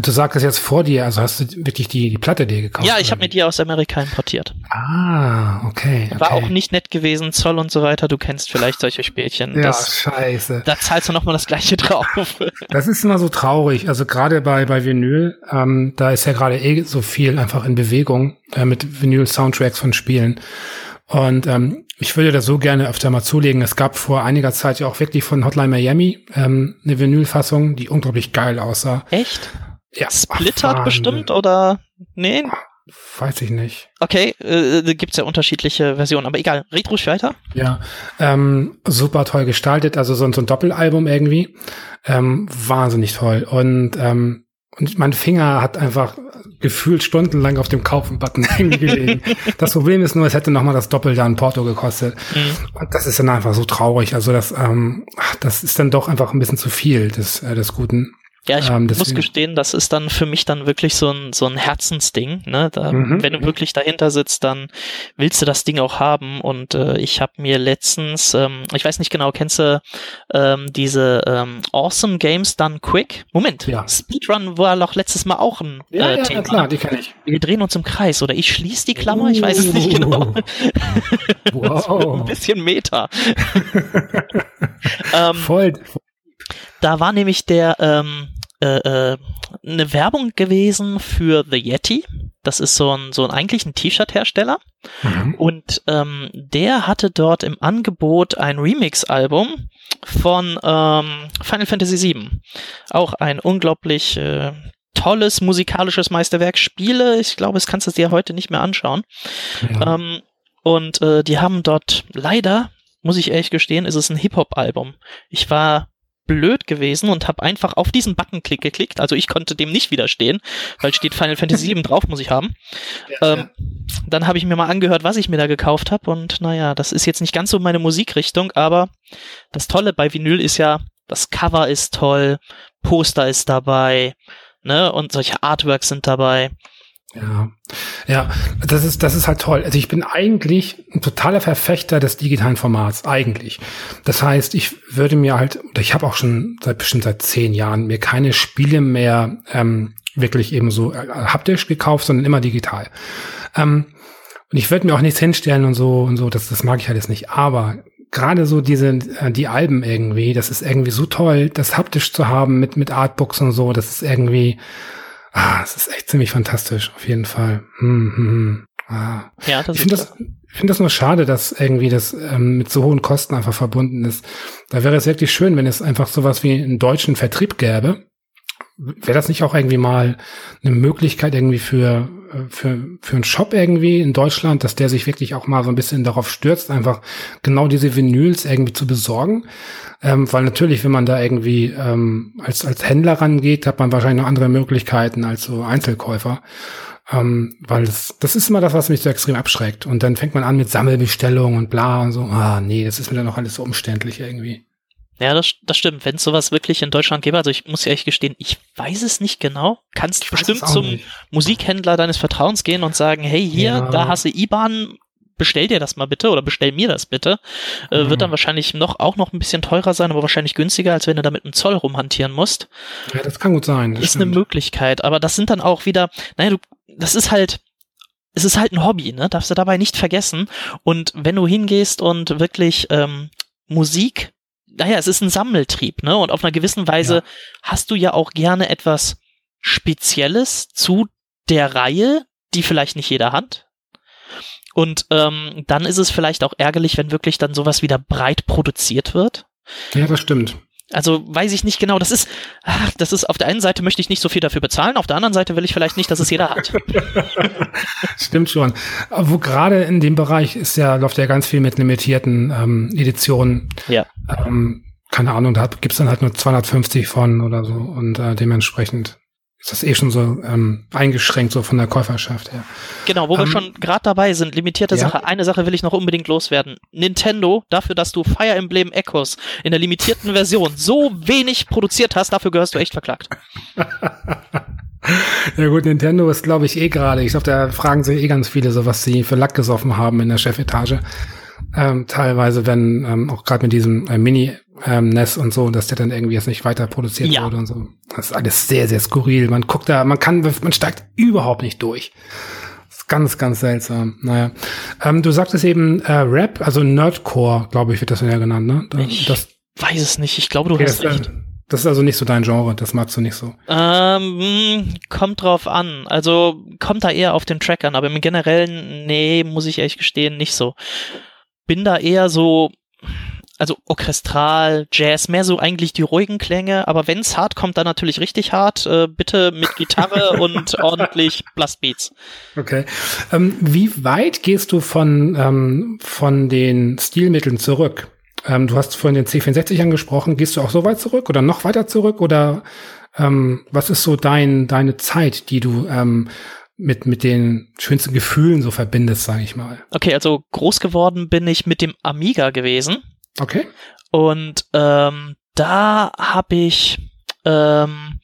Du sagst das jetzt vor dir, also hast du wirklich die, die Platte dir gekauft? Ja, ich habe mir die aus Amerika importiert. Ah, okay, okay. War auch nicht nett gewesen, Zoll und so weiter. Du kennst vielleicht solche Spielchen. Ja, das, scheiße. Da zahlst du nochmal das gleiche drauf. Das ist immer so traurig. Also gerade bei, bei Vinyl, ähm, da ist ja gerade eh so viel einfach in Bewegung äh, mit Vinyl-Soundtracks von Spielen. Und ähm, ich würde das so gerne öfter mal zulegen. Es gab vor einiger Zeit ja auch wirklich von Hotline Miami ähm, eine Vinylfassung, die unglaublich geil aussah. Echt? Ja. Splittert Ach, bestimmt oder? Nee? Weiß ich nicht. Okay, äh, da gibt's ja unterschiedliche Versionen, aber egal, red ruhig weiter. Ja, ähm, super toll gestaltet, also so, so ein Doppelalbum irgendwie. Ähm, wahnsinnig toll. Und, ähm, und mein Finger hat einfach gefühlt stundenlang auf dem Kaufen-Button hängen gelegen. das Problem ist nur, es hätte nochmal das Doppelte an Porto gekostet. Mhm. Und das ist dann einfach so traurig. Also das, ähm, das ist dann doch einfach ein bisschen zu viel des, äh, des Guten. Ja, ich ähm, muss gestehen, das ist dann für mich dann wirklich so ein, so ein Herzensding. Ne? Da, mhm. Wenn du wirklich dahinter sitzt, dann willst du das Ding auch haben. Und äh, ich habe mir letztens, ähm, ich weiß nicht genau, kennst du ähm, diese ähm, Awesome Games Done Quick? Moment, ja. Speedrun war doch letztes Mal auch ein ja, äh, ja, Thema. Ja, klar, die kenne ich. Wir drehen uns im Kreis oder ich schließe die Klammer, ich weiß es nicht genau. Wow. ein bisschen Meta. ähm, Voll da war nämlich der ähm, äh, äh, eine Werbung gewesen für The Yeti. Das ist so ein, so ein eigentlich ein T-Shirt-Hersteller. Mhm. Und ähm, der hatte dort im Angebot ein Remix-Album von ähm, Final Fantasy VII. Auch ein unglaublich äh, tolles musikalisches Meisterwerk. Spiele, ich glaube, es kannst du dir heute nicht mehr anschauen. Ja. Ähm, und äh, die haben dort leider, muss ich ehrlich gestehen, ist es ein Hip-Hop-Album. Ich war blöd gewesen und habe einfach auf diesen Button-Klick geklickt. Also ich konnte dem nicht widerstehen, weil steht Final Fantasy 7 drauf, muss ich haben. Ja, ähm, ja. Dann habe ich mir mal angehört, was ich mir da gekauft habe und naja, das ist jetzt nicht ganz so meine Musikrichtung, aber das Tolle bei Vinyl ist ja, das Cover ist toll, Poster ist dabei, ne, und solche Artworks sind dabei. Ja, ja, das ist, das ist halt toll. Also ich bin eigentlich ein totaler Verfechter des digitalen Formats, eigentlich. Das heißt, ich würde mir halt, oder ich habe auch schon seit bestimmt seit zehn Jahren mir keine Spiele mehr ähm, wirklich eben so äh, haptisch gekauft, sondern immer digital. Ähm, und ich würde mir auch nichts hinstellen und so und so, das, das mag ich alles nicht. Aber gerade so diese, äh, die Alben irgendwie, das ist irgendwie so toll, das haptisch zu haben mit, mit Artbooks und so, das ist irgendwie, Ah, es ist echt ziemlich fantastisch, auf jeden Fall. Hm, hm, hm. Ah. Ja, das ich finde das, find das nur schade, dass irgendwie das ähm, mit so hohen Kosten einfach verbunden ist. Da wäre es wirklich schön, wenn es einfach sowas wie einen deutschen Vertrieb gäbe. Wäre das nicht auch irgendwie mal eine Möglichkeit irgendwie für, für, für einen Shop irgendwie in Deutschland, dass der sich wirklich auch mal so ein bisschen darauf stürzt, einfach genau diese Vinyls irgendwie zu besorgen? Ähm, weil natürlich, wenn man da irgendwie ähm, als, als Händler rangeht, hat man wahrscheinlich noch andere Möglichkeiten als so Einzelkäufer. Ähm, weil das, das ist immer das, was mich so extrem abschreckt. Und dann fängt man an mit Sammelbestellungen und bla und so. Ah, nee, das ist mir dann noch alles so umständlich irgendwie. Ja, das, das stimmt. Wenn es sowas wirklich in Deutschland gäbe, also ich muss ehrlich gestehen, ich weiß es nicht genau. Kannst bestimmt zum nicht. Musikhändler deines Vertrauens gehen und sagen, hey, hier, ja. da hast du IBAN, bestell dir das mal bitte oder bestell mir das bitte. Äh, mhm. Wird dann wahrscheinlich noch auch noch ein bisschen teurer sein, aber wahrscheinlich günstiger, als wenn du da mit einem Zoll rumhantieren musst. Ja, das kann gut sein. ist stimmt. eine Möglichkeit, aber das sind dann auch wieder, naja, du, das ist halt, es ist halt ein Hobby, ne? Darfst du dabei nicht vergessen. Und wenn du hingehst und wirklich ähm, Musik naja, es ist ein Sammeltrieb, ne? Und auf einer gewissen Weise ja. hast du ja auch gerne etwas Spezielles zu der Reihe, die vielleicht nicht jeder hat. Und ähm, dann ist es vielleicht auch ärgerlich, wenn wirklich dann sowas wieder breit produziert wird. Ja, das stimmt. Also weiß ich nicht genau. Das ist, ach, das ist auf der einen Seite möchte ich nicht so viel dafür bezahlen, auf der anderen Seite will ich vielleicht nicht, dass es jeder hat. Stimmt schon. Wo gerade in dem Bereich ist ja läuft ja ganz viel mit limitierten ähm, Editionen. Ja. Ähm, keine Ahnung, da gibt's dann halt nur 250 von oder so und äh, dementsprechend ist das eh schon so ähm, eingeschränkt, so von der Käuferschaft her. Genau, wo ähm, wir schon gerade dabei sind, limitierte ja. Sache. Eine Sache will ich noch unbedingt loswerden. Nintendo, dafür, dass du Fire Emblem Echoes in der limitierten Version so wenig produziert hast, dafür gehörst du echt verklagt. ja gut, Nintendo ist, glaube ich, eh gerade. Ich glaube, da fragen sich eh ganz viele, so was sie für Lack gesoffen haben in der Chefetage. Ähm, teilweise, wenn ähm, auch gerade mit diesem äh, Mini ähm, NES und so, dass der dann irgendwie jetzt nicht weiter produziert ja. wurde und so. Das ist alles sehr, sehr skurril. Man guckt da, man kann, man steigt überhaupt nicht durch. Das ist ganz, ganz seltsam. Naja. Ähm, du sagtest eben äh, Rap, also Nerdcore, glaube ich, wird das ja genannt, ne? Das, ich das, weiß es nicht. Ich glaube, du okay, hast das, recht. Das ist also nicht so dein Genre, das magst du nicht so. Ähm, kommt drauf an. Also kommt da eher auf den Track an, aber im Generellen, nee, muss ich ehrlich gestehen, nicht so. Bin da eher so also orchestral, Jazz, mehr so eigentlich die ruhigen Klänge, aber wenn's hart kommt, dann natürlich richtig hart. Äh, bitte mit Gitarre und ordentlich Blastbeats. Okay. Ähm, wie weit gehst du von, ähm, von den Stilmitteln zurück? Ähm, du hast vorhin den C64 angesprochen. Gehst du auch so weit zurück oder noch weiter zurück? Oder ähm, was ist so dein, deine Zeit, die du ähm, mit, mit den schönsten Gefühlen so verbindest, sage ich mal. Okay, also groß geworden bin ich mit dem Amiga gewesen. Okay. Und ähm, da habe ich ähm,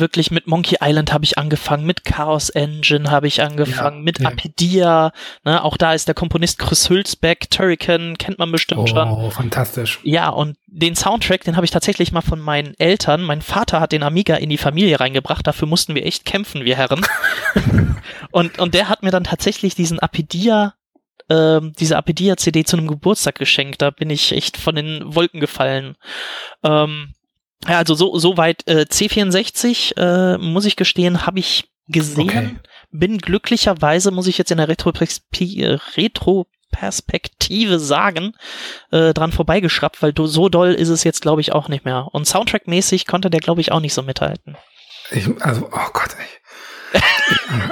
wirklich mit Monkey Island habe ich angefangen, mit Chaos Engine habe ich angefangen, ja, mit ja. Apidia, ne, auch da ist der Komponist Chris Hülsbeck, Turrican, kennt man bestimmt oh, schon. Oh, fantastisch. Ja, und den Soundtrack, den habe ich tatsächlich mal von meinen Eltern, mein Vater hat den Amiga in die Familie reingebracht, dafür mussten wir echt kämpfen, wir Herren. und, und der hat mir dann tatsächlich diesen Apidia ähm, diese Apedia-CD zu einem Geburtstag geschenkt. Da bin ich echt von den Wolken gefallen. Ähm, ja, also so, so weit äh, C64, äh, muss ich gestehen, habe ich gesehen. Okay. Bin glücklicherweise, muss ich jetzt in der Retroperspektive, Retroperspektive sagen, äh, dran vorbeigeschraubt, weil so doll ist es jetzt, glaube ich, auch nicht mehr. Und Soundtrack-mäßig konnte der, glaube ich, auch nicht so mithalten. Ich, also, oh Gott, ey.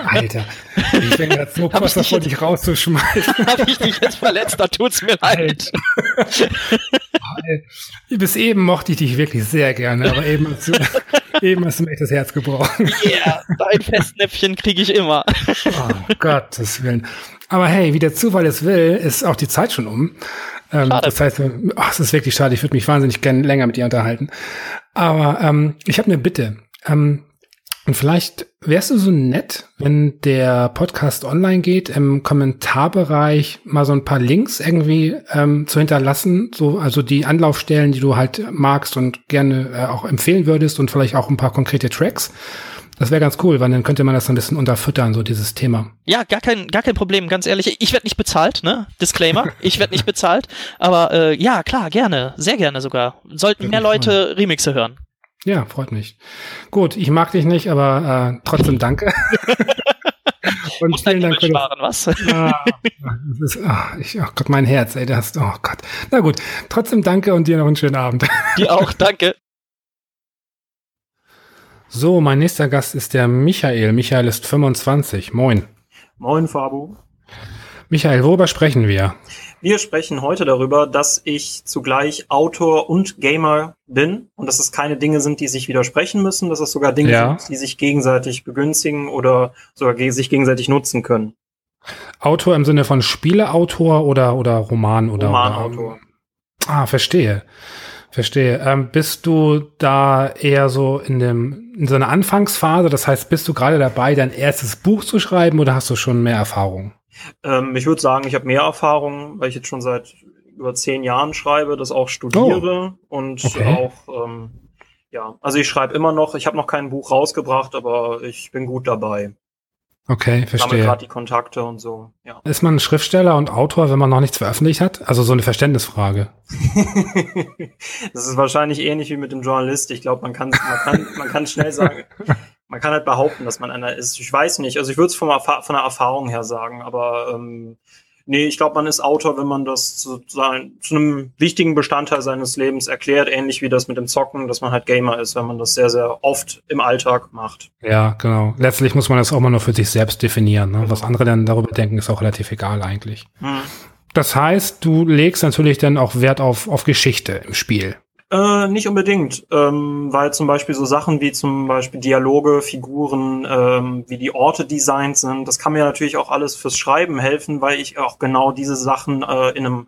Alter, ich bin gerade so kurz davor, dich rauszuschmeißen. Habe ich dich jetzt verletzt, da tut's mir leid. Bis eben mochte ich dich wirklich sehr gerne, aber eben hast du, eben hast du mir echt das Herz gebrochen. Ja, yeah, dein Festnäpfchen kriege ich immer. Oh, Gottes Willen. Aber hey, wie der Zufall es will, ist auch die Zeit schon um. Ähm, das heißt, oh, es ist wirklich schade, ich würde mich wahnsinnig gerne länger mit dir unterhalten. Aber ähm, ich habe eine Bitte. Ähm, und vielleicht wärst du so nett, wenn der Podcast online geht, im Kommentarbereich mal so ein paar Links irgendwie ähm, zu hinterlassen, so also die Anlaufstellen, die du halt magst und gerne äh, auch empfehlen würdest und vielleicht auch ein paar konkrete Tracks. Das wäre ganz cool, weil dann könnte man das so ein bisschen unterfüttern, so dieses Thema. Ja, gar kein, gar kein Problem, ganz ehrlich. Ich werde nicht bezahlt, ne? Disclaimer, ich werde nicht bezahlt. Aber äh, ja, klar, gerne, sehr gerne sogar. Sollten mehr Leute Remixe hören. Ja, freut mich. Gut, ich mag dich nicht, aber äh, trotzdem danke. Und Muss vielen Dank für sparen, was? Ah, das ist, ach, ich, oh Gott, mein Herz, ey, das, oh Gott. Na gut, trotzdem danke und dir noch einen schönen Abend. Dir auch, danke. So, mein nächster Gast ist der Michael. Michael ist 25. Moin. Moin, Fabu. Michael, worüber sprechen wir? Wir sprechen heute darüber, dass ich zugleich Autor und Gamer bin und dass es keine Dinge sind, die sich widersprechen müssen, dass es sogar Dinge ja. sind, die sich gegenseitig begünstigen oder sogar sich gegenseitig nutzen können. Autor im Sinne von Spieleautor oder, oder Roman oder? Romanautor. Oder, ah, verstehe. Verstehe. Ähm, bist du da eher so in dem in so einer Anfangsphase? Das heißt, bist du gerade dabei, dein erstes Buch zu schreiben oder hast du schon mehr Erfahrung? Ähm, ich würde sagen, ich habe mehr Erfahrung, weil ich jetzt schon seit über zehn Jahren schreibe, das auch studiere oh. und okay. auch ähm, ja, also ich schreibe immer noch. Ich habe noch kein Buch rausgebracht, aber ich bin gut dabei. Okay, verstehe. gerade die Kontakte und so. Ja. Ist man Schriftsteller und Autor, wenn man noch nichts veröffentlicht hat? Also so eine Verständnisfrage. das ist wahrscheinlich ähnlich wie mit dem Journalist. Ich glaube, man kann, man kann, man kann schnell sagen, man kann halt behaupten, dass man einer ist. Ich weiß nicht. Also ich würde es von, von der Erfahrung her sagen, aber ähm, Nee, ich glaube, man ist Autor, wenn man das zu, sein, zu einem wichtigen Bestandteil seines Lebens erklärt, ähnlich wie das mit dem Zocken, dass man halt Gamer ist, wenn man das sehr, sehr oft im Alltag macht. Ja, genau. Letztlich muss man das auch mal nur für sich selbst definieren. Ne? Was andere dann darüber denken, ist auch relativ egal eigentlich. Hm. Das heißt, du legst natürlich dann auch Wert auf, auf Geschichte im Spiel. Äh, nicht unbedingt, ähm, weil zum Beispiel so Sachen wie zum Beispiel Dialoge, Figuren, ähm, wie die Orte designt sind, das kann mir natürlich auch alles fürs Schreiben helfen, weil ich auch genau diese Sachen äh, in einem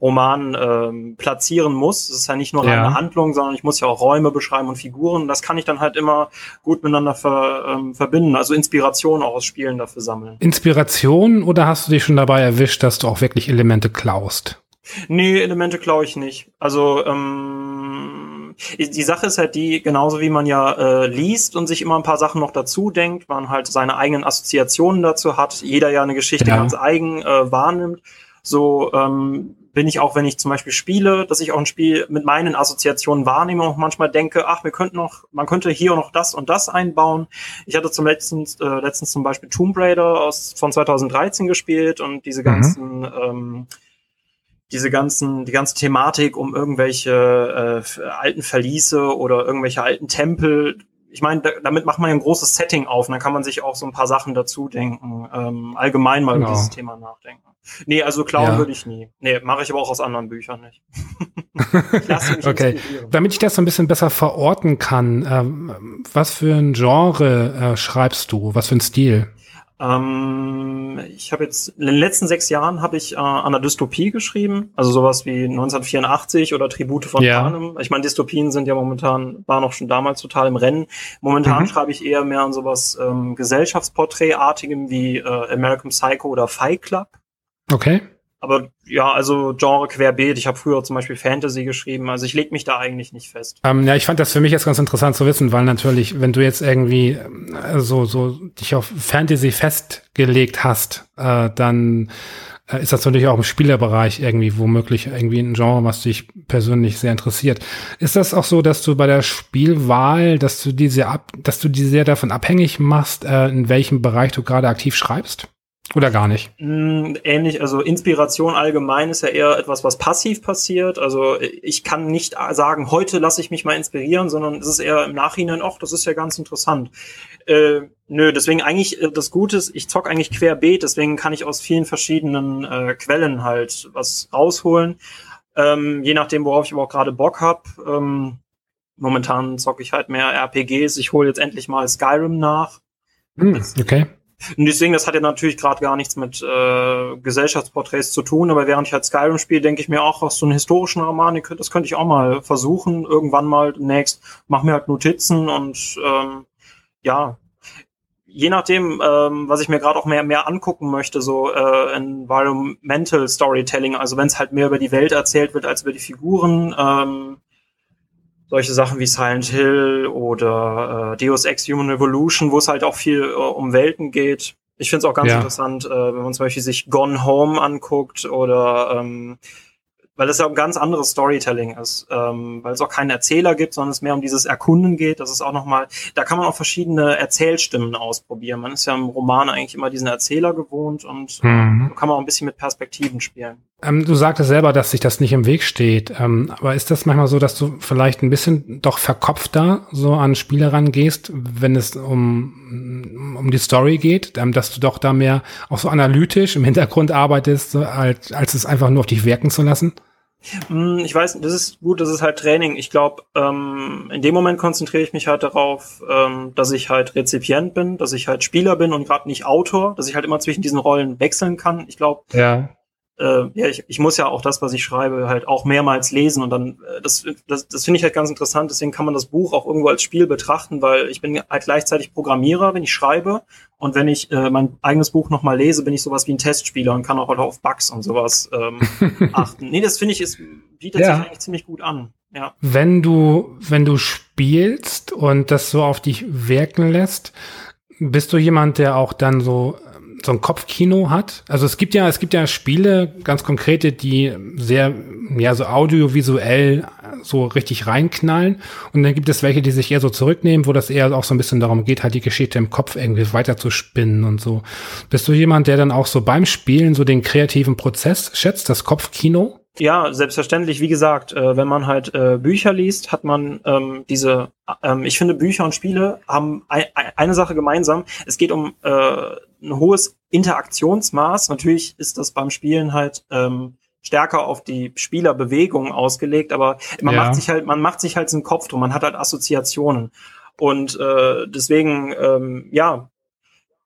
Roman ähm, platzieren muss. Es ist ja nicht nur ja. eine Handlung, sondern ich muss ja auch Räume beschreiben und Figuren. Das kann ich dann halt immer gut miteinander ver, ähm, verbinden. Also Inspiration auch aus Spielen dafür sammeln. Inspiration oder hast du dich schon dabei erwischt, dass du auch wirklich Elemente klaust? Nee, Elemente klaue ich nicht. Also ähm, die Sache ist halt die, genauso wie man ja äh, liest und sich immer ein paar Sachen noch dazu denkt, man halt seine eigenen Assoziationen dazu hat, jeder ja eine Geschichte ja. ganz eigen äh, wahrnimmt, so ähm, bin ich auch, wenn ich zum Beispiel spiele, dass ich auch ein Spiel mit meinen Assoziationen wahrnehme und manchmal denke, ach, wir könnten noch, man könnte hier noch das und das einbauen. Ich hatte zum letzten, äh, letztens zum Beispiel Tomb Raider aus, von 2013 gespielt und diese mhm. ganzen mhm. ähm, diese ganzen, die ganze Thematik um irgendwelche äh, alten Verliese oder irgendwelche alten Tempel. Ich meine, da, damit macht man ja ein großes Setting auf und dann kann man sich auch so ein paar Sachen dazu denken, ähm, allgemein mal genau. über dieses Thema nachdenken. Nee, also klauen ja. würde ich nie. Nee, mache ich aber auch aus anderen Büchern nicht. okay. Damit ich das so ein bisschen besser verorten kann, ähm, was für ein Genre äh, schreibst du? Was für ein Stil? Ähm, ich habe jetzt in den letzten sechs Jahren habe ich äh, an der Dystopie geschrieben, also sowas wie 1984 oder Tribute von ja. Panem. Ich meine, Dystopien sind ja momentan, waren auch schon damals total im Rennen. Momentan mhm. schreibe ich eher mehr an sowas ähm, Gesellschaftsporträtartigem wie äh, American Psycho oder Fight Club. Okay. Aber ja, also Genre querbeet. Ich habe früher zum Beispiel Fantasy geschrieben. Also ich lege mich da eigentlich nicht fest. Ähm, ja, ich fand das für mich jetzt ganz interessant zu wissen, weil natürlich, wenn du jetzt irgendwie äh, so, so dich auf Fantasy festgelegt hast, äh, dann äh, ist das natürlich auch im Spielerbereich irgendwie womöglich irgendwie ein Genre, was dich persönlich sehr interessiert. Ist das auch so, dass du bei der Spielwahl, dass du diese ab, dass du die sehr davon abhängig machst, äh, in welchem Bereich du gerade aktiv schreibst? Oder gar nicht? Mm, ähnlich, also Inspiration allgemein ist ja eher etwas, was passiv passiert. Also ich kann nicht sagen, heute lasse ich mich mal inspirieren, sondern es ist eher im Nachhinein, ach, das ist ja ganz interessant. Äh, nö, deswegen eigentlich äh, das Gute ist, ich zock eigentlich querbeet, deswegen kann ich aus vielen verschiedenen äh, Quellen halt was rausholen. Ähm, je nachdem, worauf ich aber auch gerade Bock hab. Ähm, momentan zocke ich halt mehr RPGs. Ich hole jetzt endlich mal Skyrim nach. Hm, okay. Und deswegen, das hat ja natürlich gerade gar nichts mit äh, Gesellschaftsporträts zu tun, aber während ich halt Skyrim spiele, denke ich mir auch, was so einen historischen Roman, das könnte ich auch mal versuchen, irgendwann mal demnächst, mach mir halt Notizen und ähm, ja, je nachdem, ähm, was ich mir gerade auch mehr mehr angucken möchte, so äh, Environmental Storytelling, also wenn es halt mehr über die Welt erzählt wird als über die Figuren, ähm, solche Sachen wie Silent Hill oder äh, Deus Ex Human Revolution, wo es halt auch viel äh, um Welten geht. Ich finde es auch ganz ja. interessant, äh, wenn man zum Beispiel sich Gone Home anguckt oder ähm, weil es ja ein ganz anderes Storytelling ist, ähm, weil es auch keinen Erzähler gibt, sondern es mehr um dieses Erkunden geht. Das ist auch nochmal, da kann man auch verschiedene Erzählstimmen ausprobieren. Man ist ja im Roman eigentlich immer diesen Erzähler gewohnt und mhm. so kann man auch ein bisschen mit Perspektiven spielen. Ähm, du sagtest selber, dass sich das nicht im Weg steht. Ähm, aber ist das manchmal so, dass du vielleicht ein bisschen doch verkopfter so an Spiele rangehst, wenn es um, um die Story geht, ähm, dass du doch da mehr auch so analytisch im Hintergrund arbeitest, als, als es einfach nur auf dich wirken zu lassen? Hm, ich weiß, das ist gut, das ist halt Training. Ich glaube, ähm, in dem Moment konzentriere ich mich halt darauf, ähm, dass ich halt Rezipient bin, dass ich halt Spieler bin und gerade nicht Autor, dass ich halt immer zwischen diesen Rollen wechseln kann. Ich glaube, ja äh, ja, ich, ich muss ja auch das, was ich schreibe, halt auch mehrmals lesen und dann, äh, das, das, das finde ich halt ganz interessant, deswegen kann man das Buch auch irgendwo als Spiel betrachten, weil ich bin halt gleichzeitig Programmierer, wenn ich schreibe und wenn ich äh, mein eigenes Buch nochmal lese, bin ich sowas wie ein Testspieler und kann auch halt auf Bugs und sowas ähm, achten. Nee, das finde ich, ist, bietet ja. sich eigentlich ziemlich gut an. Ja. Wenn du, wenn du spielst und das so auf dich wirken lässt, bist du jemand, der auch dann so so ein Kopfkino hat. Also es gibt ja, es gibt ja Spiele, ganz konkrete, die sehr, ja, so audiovisuell so richtig reinknallen. Und dann gibt es welche, die sich eher so zurücknehmen, wo das eher auch so ein bisschen darum geht, halt die Geschichte im Kopf irgendwie weiter und so. Bist du jemand, der dann auch so beim Spielen so den kreativen Prozess schätzt, das Kopfkino? Ja, selbstverständlich. Wie gesagt, äh, wenn man halt äh, Bücher liest, hat man ähm, diese. Ähm, ich finde, Bücher und Spiele haben ein, eine Sache gemeinsam. Es geht um äh, ein hohes Interaktionsmaß. Natürlich ist das beim Spielen halt ähm, stärker auf die Spielerbewegung ausgelegt, aber man ja. macht sich halt, man macht sich halt einen Kopf drum. Man hat halt Assoziationen. Und äh, deswegen, ähm, ja,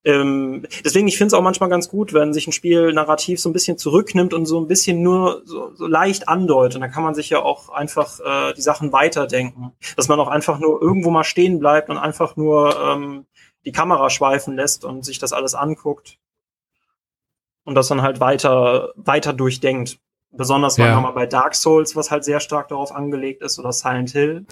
ähm, deswegen, ich finde es auch manchmal ganz gut, wenn sich ein Spiel narrativ so ein bisschen zurücknimmt und so ein bisschen nur so, so leicht andeutet. Und dann kann man sich ja auch einfach äh, die Sachen weiterdenken. Dass man auch einfach nur irgendwo mal stehen bleibt und einfach nur ähm, die Kamera schweifen lässt und sich das alles anguckt. Und das dann halt weiter, weiter durchdenkt. Besonders ja. mal bei Dark Souls, was halt sehr stark darauf angelegt ist, oder Silent Hill.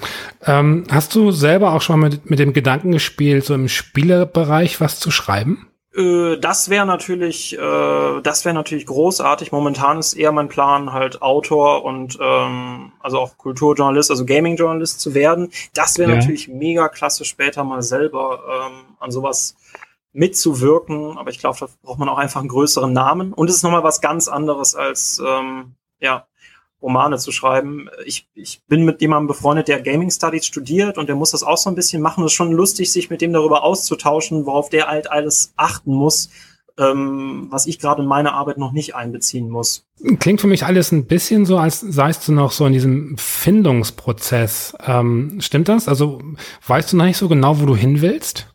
Ähm, hast du selber auch schon mal mit, mit dem Gedanken gespielt, so im Spielebereich was zu schreiben? Äh, das wäre natürlich, äh, das wäre natürlich großartig. Momentan ist eher mein Plan, halt Autor und ähm, also auch Kulturjournalist, also Gaming-Journalist zu werden. Das wäre ja. natürlich mega klasse, später mal selber ähm, an sowas mitzuwirken. Aber ich glaube, da braucht man auch einfach einen größeren Namen. Und es ist nochmal was ganz anderes als ähm, ja, Romane zu schreiben. Ich, ich bin mit jemandem befreundet, der Gaming Studies studiert und der muss das auch so ein bisschen machen. Es ist schon lustig, sich mit dem darüber auszutauschen, worauf der halt alles achten muss, ähm, was ich gerade in meiner Arbeit noch nicht einbeziehen muss. Klingt für mich alles ein bisschen so, als seist du noch so in diesem Findungsprozess. Ähm, stimmt das? Also weißt du noch nicht so genau, wo du hin willst?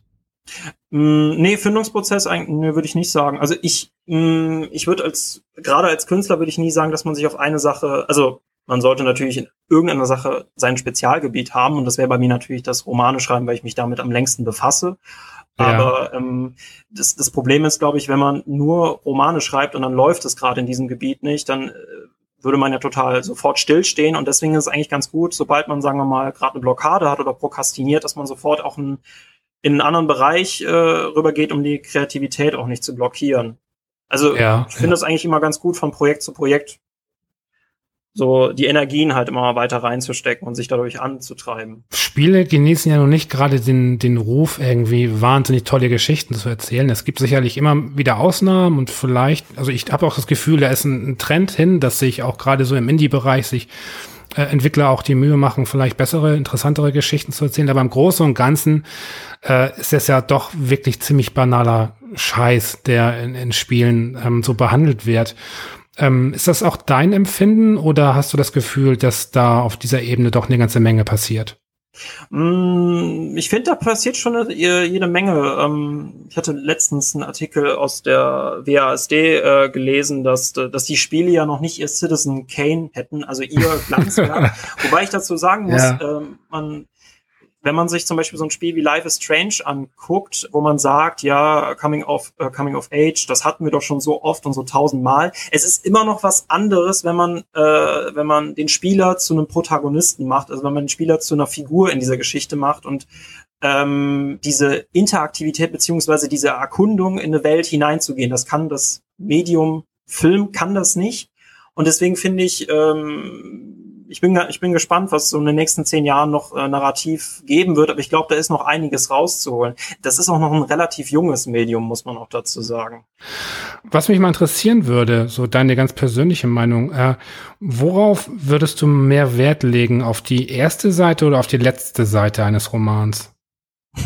Mm, nee, Findungsprozess eigentlich, nee, würde ich nicht sagen. Also ich, mh, mm, ich würde als, gerade als Künstler würde ich nie sagen, dass man sich auf eine Sache, also man sollte natürlich in irgendeiner Sache sein Spezialgebiet haben und das wäre bei mir natürlich das Romane schreiben, weil ich mich damit am längsten befasse. Ja. Aber ähm, das, das Problem ist, glaube ich, wenn man nur Romane schreibt und dann läuft es gerade in diesem Gebiet nicht, dann äh, würde man ja total sofort stillstehen und deswegen ist es eigentlich ganz gut, sobald man, sagen wir mal, gerade eine Blockade hat oder prokrastiniert, dass man sofort auch ein in einen anderen Bereich äh, rübergeht, um die Kreativität auch nicht zu blockieren. Also ja, ich finde ja. das eigentlich immer ganz gut von Projekt zu Projekt so die Energien halt immer weiter reinzustecken und sich dadurch anzutreiben. Spiele genießen ja noch nicht gerade den, den Ruf, irgendwie wahnsinnig tolle Geschichten zu erzählen. Es gibt sicherlich immer wieder Ausnahmen und vielleicht, also ich habe auch das Gefühl, da ist ein, ein Trend hin, dass sich auch gerade so im Indie-Bereich sich äh, Entwickler auch die Mühe machen, vielleicht bessere, interessantere Geschichten zu erzählen. Aber im Großen und Ganzen äh, ist es ja doch wirklich ziemlich banaler Scheiß, der in, in Spielen ähm, so behandelt wird. Ähm, ist das auch dein Empfinden oder hast du das Gefühl, dass da auf dieser Ebene doch eine ganze Menge passiert? Mm, ich finde, da passiert schon jede Menge. Ähm, ich hatte letztens einen Artikel aus der WASD äh, gelesen, dass, dass die Spiele ja noch nicht ihr Citizen Kane hätten, also ihr Glanzwerk. Wobei ich dazu sagen muss, ja. Ähm, man wenn man sich zum Beispiel so ein Spiel wie Life is Strange anguckt, wo man sagt, ja, Coming of, uh, Coming of Age, das hatten wir doch schon so oft und so tausendmal. Es ist immer noch was anderes, wenn man, äh, wenn man den Spieler zu einem Protagonisten macht, also wenn man den Spieler zu einer Figur in dieser Geschichte macht und ähm, diese Interaktivität beziehungsweise diese Erkundung in eine Welt hineinzugehen. Das kann das Medium Film kann das nicht. Und deswegen finde ich, ähm, ich bin, ich bin gespannt, was so in den nächsten zehn Jahren noch äh, narrativ geben wird, aber ich glaube, da ist noch einiges rauszuholen. Das ist auch noch ein relativ junges Medium, muss man auch dazu sagen. Was mich mal interessieren würde, so deine ganz persönliche Meinung, äh, worauf würdest du mehr Wert legen? Auf die erste Seite oder auf die letzte Seite eines Romans?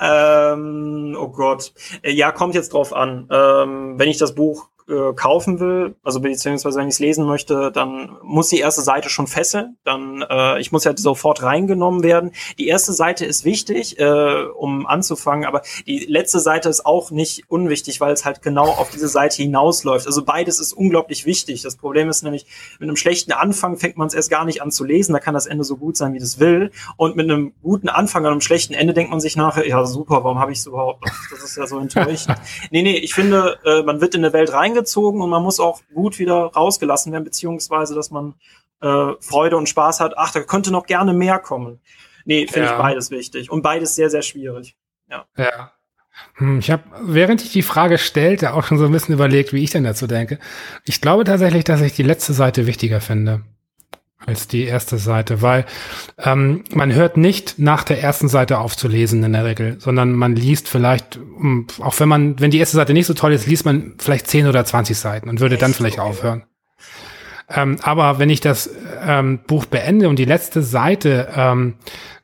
ähm, oh Gott. Äh, ja, kommt jetzt drauf an. Ähm, wenn ich das Buch äh, kaufen will, also beziehungsweise wenn ich es lesen möchte, dann muss die erste Seite schon fesseln. Dann äh, ich muss ja sofort reingenommen werden. Die erste Seite ist wichtig, äh, um anzufangen, aber die letzte Seite ist auch nicht unwichtig, weil es halt genau auf diese Seite hinausläuft. Also beides ist unglaublich wichtig. Das Problem ist nämlich, mit einem schlechten Anfang fängt man es erst gar nicht an zu lesen. Da kann das Ende so gut sein, wie das will. Und mit einem guten Anfang und einem schlechten Ende denkt man sich nachher, ja super, warum habe ich es überhaupt? Das ist ja so enttäuschend. nee, nee, ich finde, äh, man wird in eine Welt rein reingezogen und man muss auch gut wieder rausgelassen werden, beziehungsweise, dass man äh, Freude und Spaß hat. Ach, da könnte noch gerne mehr kommen. Nee, finde ja. ich beides wichtig und beides sehr, sehr schwierig. Ja. ja. Hm, ich habe, während ich die Frage stellte, auch schon so ein bisschen überlegt, wie ich denn dazu denke. Ich glaube tatsächlich, dass ich die letzte Seite wichtiger finde als die erste Seite, weil ähm, man hört nicht nach der ersten Seite auf zu lesen in der Regel, sondern man liest vielleicht, auch wenn man, wenn die erste Seite nicht so toll ist, liest man vielleicht 10 oder 20 Seiten und würde dann vielleicht aufhören. Ähm, aber wenn ich das ähm, Buch beende und die letzte Seite ähm,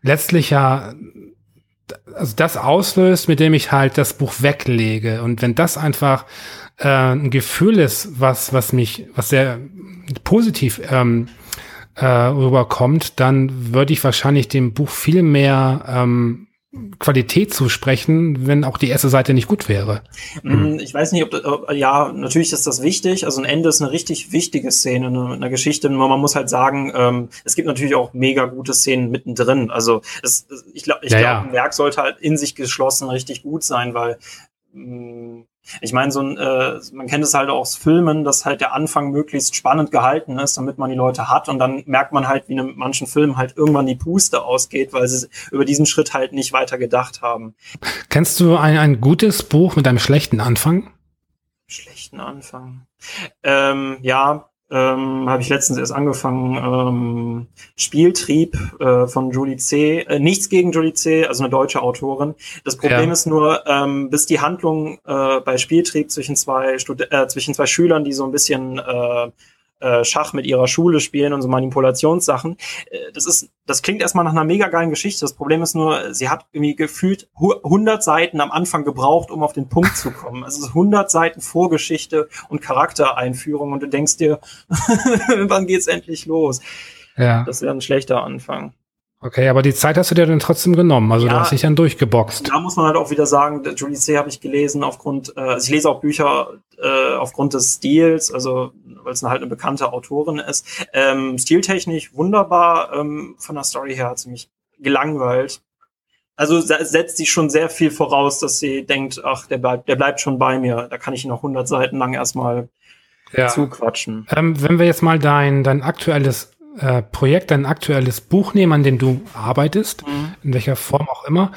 letztlich ja also das auslöst, mit dem ich halt das Buch weglege. Und wenn das einfach äh, ein Gefühl ist, was was mich was sehr positiv ähm, äh, rüberkommt, dann würde ich wahrscheinlich dem Buch viel mehr ähm, Qualität zusprechen, wenn auch die erste Seite nicht gut wäre. Mm, ich weiß nicht, ob, ob, ja, natürlich ist das wichtig. Also ein Ende ist eine richtig wichtige Szene in einer Geschichte. Nur man muss halt sagen, ähm, es gibt natürlich auch mega gute Szenen mittendrin. Also es, ich glaube, ich ja, glaube, ja. ein Werk sollte halt in sich geschlossen richtig gut sein, weil mh, mm, ich meine, so ein, äh, man kennt es halt auch aus Filmen, dass halt der Anfang möglichst spannend gehalten ist, damit man die Leute hat. Und dann merkt man halt, wie in manchen Filmen halt irgendwann die Puste ausgeht, weil sie über diesen Schritt halt nicht weiter gedacht haben. Kennst du ein, ein gutes Buch mit einem schlechten Anfang? Schlechten Anfang. Ähm, ja, ähm, habe ich letztens erst angefangen, ähm, Spieltrieb äh, von Julie C. Äh, nichts gegen Julie C., also eine deutsche Autorin. Das Problem ja. ist nur, ähm, bis die Handlung äh, bei Spieltrieb zwischen zwei, Stud äh, zwischen zwei Schülern, die so ein bisschen äh, äh, Schach mit ihrer Schule spielen und so Manipulationssachen. Äh, das ist, das klingt erstmal nach einer mega geilen Geschichte. Das Problem ist nur, sie hat irgendwie gefühlt 100 Seiten am Anfang gebraucht, um auf den Punkt zu kommen. Also 100 Seiten Vorgeschichte und Charaktereinführung und du denkst dir, wann geht's endlich los? Ja. Das wäre ein schlechter Anfang. Okay, aber die Zeit hast du dir dann trotzdem genommen, also ja, du hast dich dann durchgeboxt. Da muss man halt auch wieder sagen, Julie C. habe ich gelesen aufgrund, äh, also ich lese auch Bücher äh, aufgrund des Stils, also weil es halt eine bekannte Autorin ist. Ähm, stiltechnisch wunderbar, ähm, von der Story her hat sie mich gelangweilt. Also setzt sich schon sehr viel voraus, dass sie denkt, ach, der bleibt, der bleibt schon bei mir. Da kann ich ihn noch 100 Seiten lang erstmal ja. zuquatschen. Ähm, wenn wir jetzt mal dein, dein aktuelles äh, Projekt, dein aktuelles Buch nehmen, an dem du arbeitest, mhm. in welcher Form auch immer,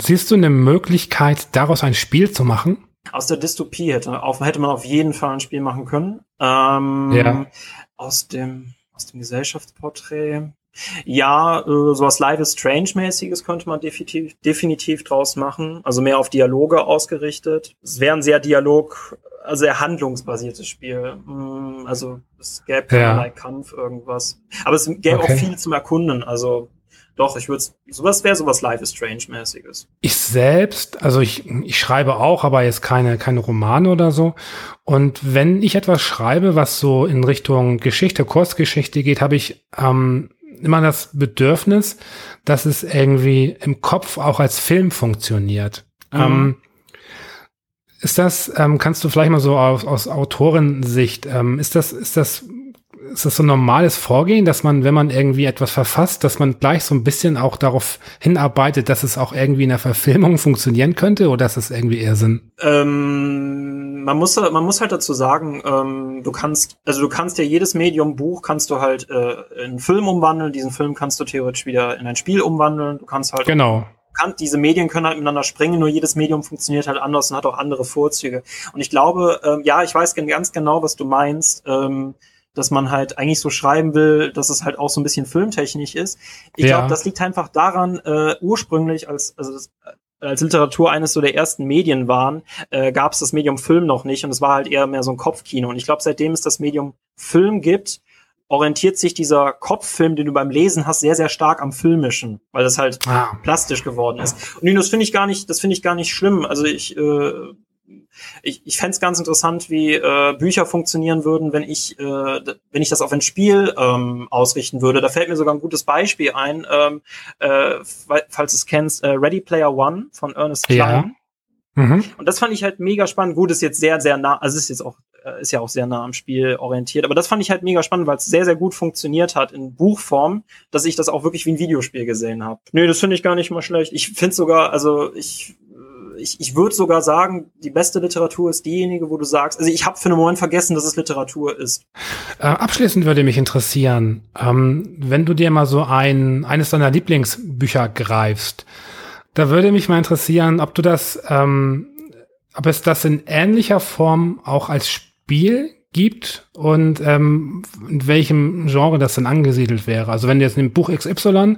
siehst du eine Möglichkeit, daraus ein Spiel zu machen? Aus der Dystopie hätte, auf, hätte man auf jeden Fall ein Spiel machen können. Ähm, ja. Aus dem, aus dem Gesellschaftsporträt. Ja, äh, sowas Live is Strange-mäßiges könnte man definitiv, definitiv draus machen. Also mehr auf Dialoge ausgerichtet. Es wäre ein sehr Dialog, also sehr handlungsbasiertes Spiel. Mm, also es gäbe keinerlei ja. Kampf, irgendwas. Aber es gäbe okay. auch viel zum Erkunden. Also doch, ich würde sowas wäre sowas Life is Strange mäßiges. Ich selbst, also ich, ich schreibe auch, aber jetzt keine keine Romane oder so. Und wenn ich etwas schreibe, was so in Richtung Geschichte, Kurzgeschichte geht, habe ich ähm, immer das Bedürfnis, dass es irgendwie im Kopf auch als Film funktioniert. Mhm. Ähm, ist das, ähm, kannst du vielleicht mal so aus, aus Autorensicht, ähm, ist das, ist das ist das so ein normales Vorgehen, dass man, wenn man irgendwie etwas verfasst, dass man gleich so ein bisschen auch darauf hinarbeitet, dass es auch irgendwie in der Verfilmung funktionieren könnte oder ist das irgendwie eher Sinn? Ähm, man muss, man muss halt dazu sagen, ähm, du kannst, also du kannst ja jedes Medium Buch kannst du halt äh, in einen Film umwandeln, diesen Film kannst du theoretisch wieder in ein Spiel umwandeln, du kannst halt genau kann, diese Medien können halt miteinander springen, nur jedes Medium funktioniert halt anders und hat auch andere Vorzüge. Und ich glaube, ähm, ja, ich weiß ganz genau, was du meinst. Ähm, dass man halt eigentlich so schreiben will, dass es halt auch so ein bisschen filmtechnisch ist. Ich ja. glaube, das liegt einfach daran, äh, ursprünglich als, also das, als Literatur eines so der ersten Medien waren, äh, gab es das Medium Film noch nicht und es war halt eher mehr so ein Kopfkino. Und ich glaube, seitdem es das Medium Film gibt, orientiert sich dieser Kopffilm, den du beim Lesen hast, sehr, sehr stark am Filmischen, weil das halt ah. plastisch geworden ist. Und das finde ich gar nicht, das finde ich gar nicht schlimm. Also ich äh, ich, ich fände es ganz interessant, wie äh, Bücher funktionieren würden, wenn ich, äh, wenn ich das auf ein Spiel ähm, ausrichten würde. Da fällt mir sogar ein gutes Beispiel ein, ähm, äh, falls du es kennst, äh, Ready Player One von Ernest Klein. Ja. Mhm. Und das fand ich halt mega spannend. Gut, ist jetzt sehr, sehr nah, also ist jetzt auch, äh, ist ja auch sehr nah am Spiel orientiert, aber das fand ich halt mega spannend, weil es sehr, sehr gut funktioniert hat in Buchform, dass ich das auch wirklich wie ein Videospiel gesehen habe. Nee, das finde ich gar nicht mal schlecht. Ich finde sogar, also ich ich, ich würde sogar sagen, die beste Literatur ist diejenige, wo du sagst, also ich habe für einen Moment vergessen, dass es Literatur ist. Äh, abschließend würde mich interessieren, ähm, wenn du dir mal so ein, eines deiner Lieblingsbücher greifst, da würde mich mal interessieren, ob du das, ähm, ob es das in ähnlicher Form auch als Spiel gibt und ähm, in welchem Genre das dann angesiedelt wäre. Also wenn du jetzt ein Buch XY,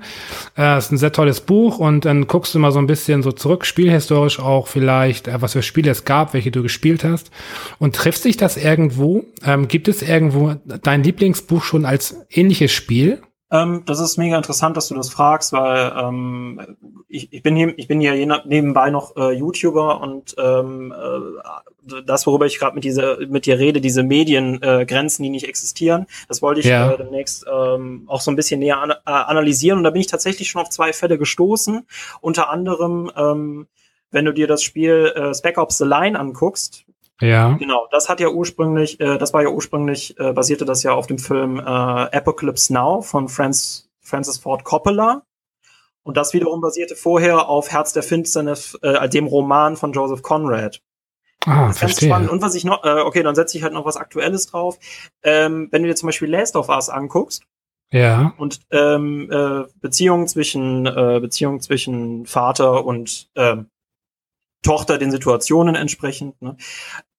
äh, ist ein sehr tolles Buch und dann guckst du mal so ein bisschen so zurück, spielhistorisch auch vielleicht, äh, was für Spiele es gab, welche du gespielt hast und trifft sich das irgendwo? Ähm, gibt es irgendwo dein Lieblingsbuch schon als ähnliches Spiel? Ähm, das ist mega interessant, dass du das fragst, weil ähm, ich, ich bin hier, ich bin ja nebenbei noch äh, YouTuber und ähm, äh, das, worüber ich gerade mit dieser, mit dir rede, diese Mediengrenzen, äh, die nicht existieren, das wollte ich ja. äh, demnächst ähm, auch so ein bisschen näher an, äh, analysieren und da bin ich tatsächlich schon auf zwei Fälle gestoßen. Unter anderem, ähm, wenn du dir das Spiel äh, Spec Ops The Line anguckst, ja. Genau, das hat ja ursprünglich, äh, das war ja ursprünglich, äh, basierte das ja auf dem Film äh, Apocalypse Now von Francis, Francis Ford Coppola. Und das wiederum basierte vorher auf Herz der Finsternis, äh, dem Roman von Joseph Conrad. Ah, das verstehe. Spannend. Und was ich noch, äh, okay, dann setze ich halt noch was Aktuelles drauf. Ähm, wenn du dir zum Beispiel Last of Us anguckst, ja. Und ähm, äh, Beziehungen zwischen äh, Beziehungen zwischen Vater und äh, Tochter den Situationen entsprechend. Ne?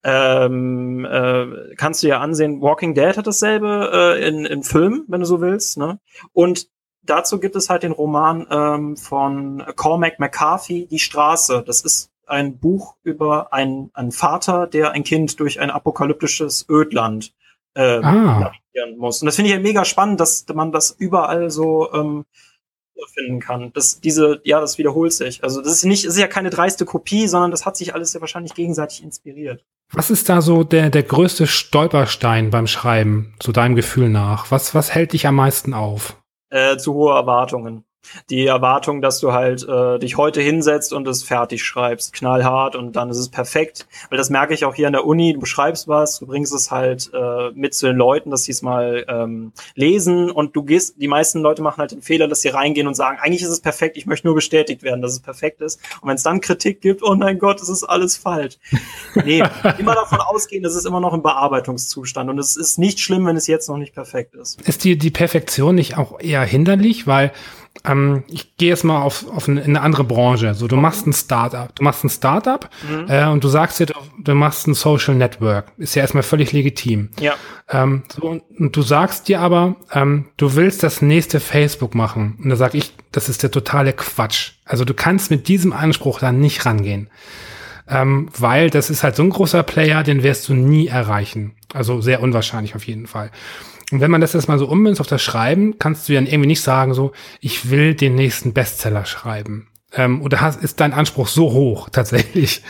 ähm, äh, kannst du ja ansehen, Walking Dead hat dasselbe äh, in, in Film, wenn du so willst. Ne? Und dazu gibt es halt den Roman ähm, von Cormac McCarthy, Die Straße. Das ist ein Buch über einen, einen Vater, der ein Kind durch ein apokalyptisches Ödland äh, ah. navigieren muss. Und das finde ich ja mega spannend, dass man das überall so ähm, finden kann. Das, diese, ja, das wiederholt sich. Also das ist nicht, das ist ja keine dreiste Kopie, sondern das hat sich alles ja wahrscheinlich gegenseitig inspiriert. Was ist da so der, der größte Stolperstein beim Schreiben, so deinem Gefühl nach? Was, was hält dich am meisten auf? Äh, zu hohe Erwartungen die Erwartung, dass du halt äh, dich heute hinsetzt und es fertig schreibst, knallhart und dann ist es perfekt. Weil das merke ich auch hier an der Uni, du beschreibst was, du bringst es halt äh, mit zu den Leuten, dass sie es mal ähm, lesen und du gehst, die meisten Leute machen halt den Fehler, dass sie reingehen und sagen, eigentlich ist es perfekt, ich möchte nur bestätigt werden, dass es perfekt ist. Und wenn es dann Kritik gibt, oh mein Gott, es ist alles falsch. Nee, immer davon ausgehen, es ist immer noch im Bearbeitungszustand und es ist nicht schlimm, wenn es jetzt noch nicht perfekt ist. Ist die, die Perfektion nicht auch eher hinderlich, weil ähm, ich gehe jetzt mal auf, auf eine, eine, andere Branche. So, du machst ein Startup. Du machst ein Startup mhm. äh, und du sagst dir, du, du, machst ein Social Network. Ist ja erstmal völlig legitim. Ja. Ähm, so, und, und, du sagst dir aber, ähm, du willst das nächste Facebook machen. Und da sag ich, das ist der totale Quatsch. Also du kannst mit diesem Anspruch da nicht rangehen. Ähm, weil das ist halt so ein großer Player, den wirst du nie erreichen. Also sehr unwahrscheinlich auf jeden Fall. Und wenn man das jetzt mal so ummünzt auf das Schreiben, kannst du dann irgendwie nicht sagen, so, ich will den nächsten Bestseller schreiben. Ähm, oder hast, ist dein Anspruch so hoch tatsächlich?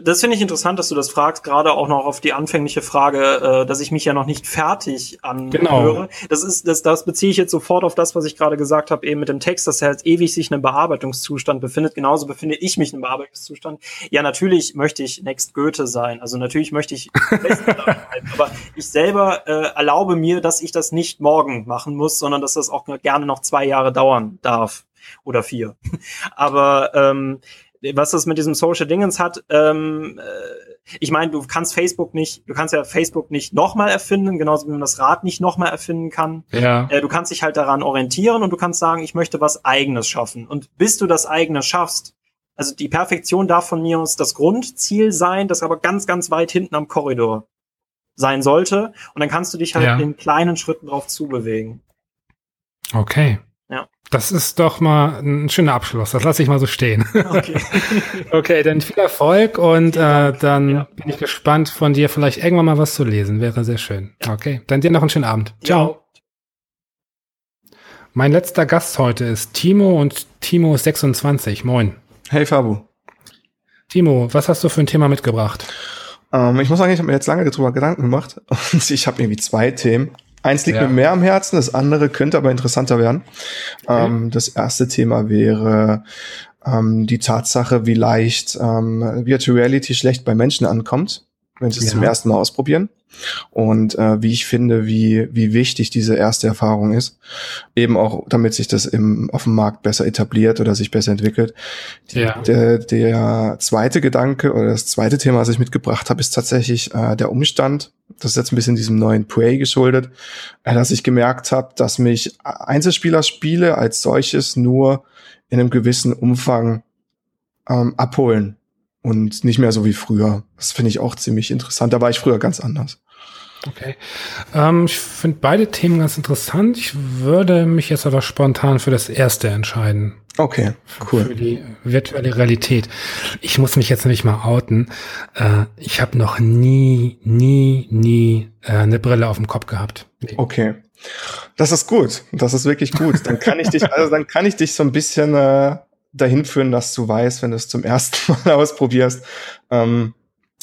Das finde ich interessant, dass du das fragst, gerade auch noch auf die anfängliche Frage, äh, dass ich mich ja noch nicht fertig anhöre. Genau. Das ist, das, das beziehe ich jetzt sofort auf das, was ich gerade gesagt habe, eben mit dem Text, dass er halt ewig sich in einem Bearbeitungszustand befindet. Genauso befinde ich mich in einem Bearbeitungszustand. Ja, natürlich möchte ich Next Goethe sein. Also natürlich möchte ich aber ich selber äh, erlaube mir, dass ich das nicht morgen machen muss, sondern dass das auch gerne noch zwei Jahre dauern darf oder vier. Aber ähm, was das mit diesem Social Dingens hat, ähm, äh, ich meine, du kannst Facebook nicht, du kannst ja Facebook nicht nochmal erfinden, genauso wie man das Rad nicht nochmal erfinden kann. Ja. Äh, du kannst dich halt daran orientieren und du kannst sagen, ich möchte was Eigenes schaffen. Und bis du das eigene schaffst, also die Perfektion darf von mir aus das Grundziel sein, das aber ganz, ganz weit hinten am Korridor sein sollte. Und dann kannst du dich halt Ja. in kleinen Schritten drauf zubewegen. Okay. Ja. Das ist doch mal ein schöner Abschluss. Das lasse ich mal so stehen. Okay. Okay, dann viel Erfolg und äh, dann Ja. bin ich gespannt von dir vielleicht irgendwann mal was zu lesen. Wäre sehr schön. Okay, dann dir noch einen schönen Abend. Ciao. Mein letzter Gast heute ist Timo und Timo ist 26. Moin. Hey Fabu. Timo, was hast du für ein Thema mitgebracht? Ähm, ich muss sagen, ich habe mir jetzt lange darüber Gedanken gemacht und ich habe irgendwie zwei Themen. Eins liegt Ja. mir mehr am Herzen, das andere könnte aber interessanter werden. Okay. Ähm, das erste Thema wäre ähm, die Tatsache, wie leicht ähm, Virtual Reality schlecht bei Menschen ankommt, wenn sie es Ja. zum ersten Mal ausprobieren. Und äh, wie ich finde, wie, wie wichtig diese erste Erfahrung ist. Eben auch, damit sich das im, auf dem Markt besser etabliert oder sich besser entwickelt. Ja. Der, der zweite Gedanke oder das zweite Thema, was ich mitgebracht habe, ist tatsächlich äh, der Umstand, das ist jetzt ein bisschen diesem neuen Prey geschuldet, äh, dass ich gemerkt habe, dass mich Einzelspielerspiele als solches nur in einem gewissen Umfang ähm, abholen und nicht mehr so wie früher. Das finde ich auch ziemlich interessant. Da war ich früher ganz anders. Okay. Ähm, ich finde beide Themen ganz interessant. Ich würde mich jetzt aber spontan für das erste entscheiden. Okay, Für cool. die virtuelle Realität. Ich muss mich jetzt nämlich mal outen. Äh, ich habe noch nie, nie, nie äh, eine Brille auf dem Kopf gehabt. Nee. Okay. Das ist gut. Das ist wirklich gut. Dann kann ich dich, also dann kann ich dich so ein bisschen äh, dahin führen, dass du weißt, wenn du es zum ersten Mal ausprobierst, ähm,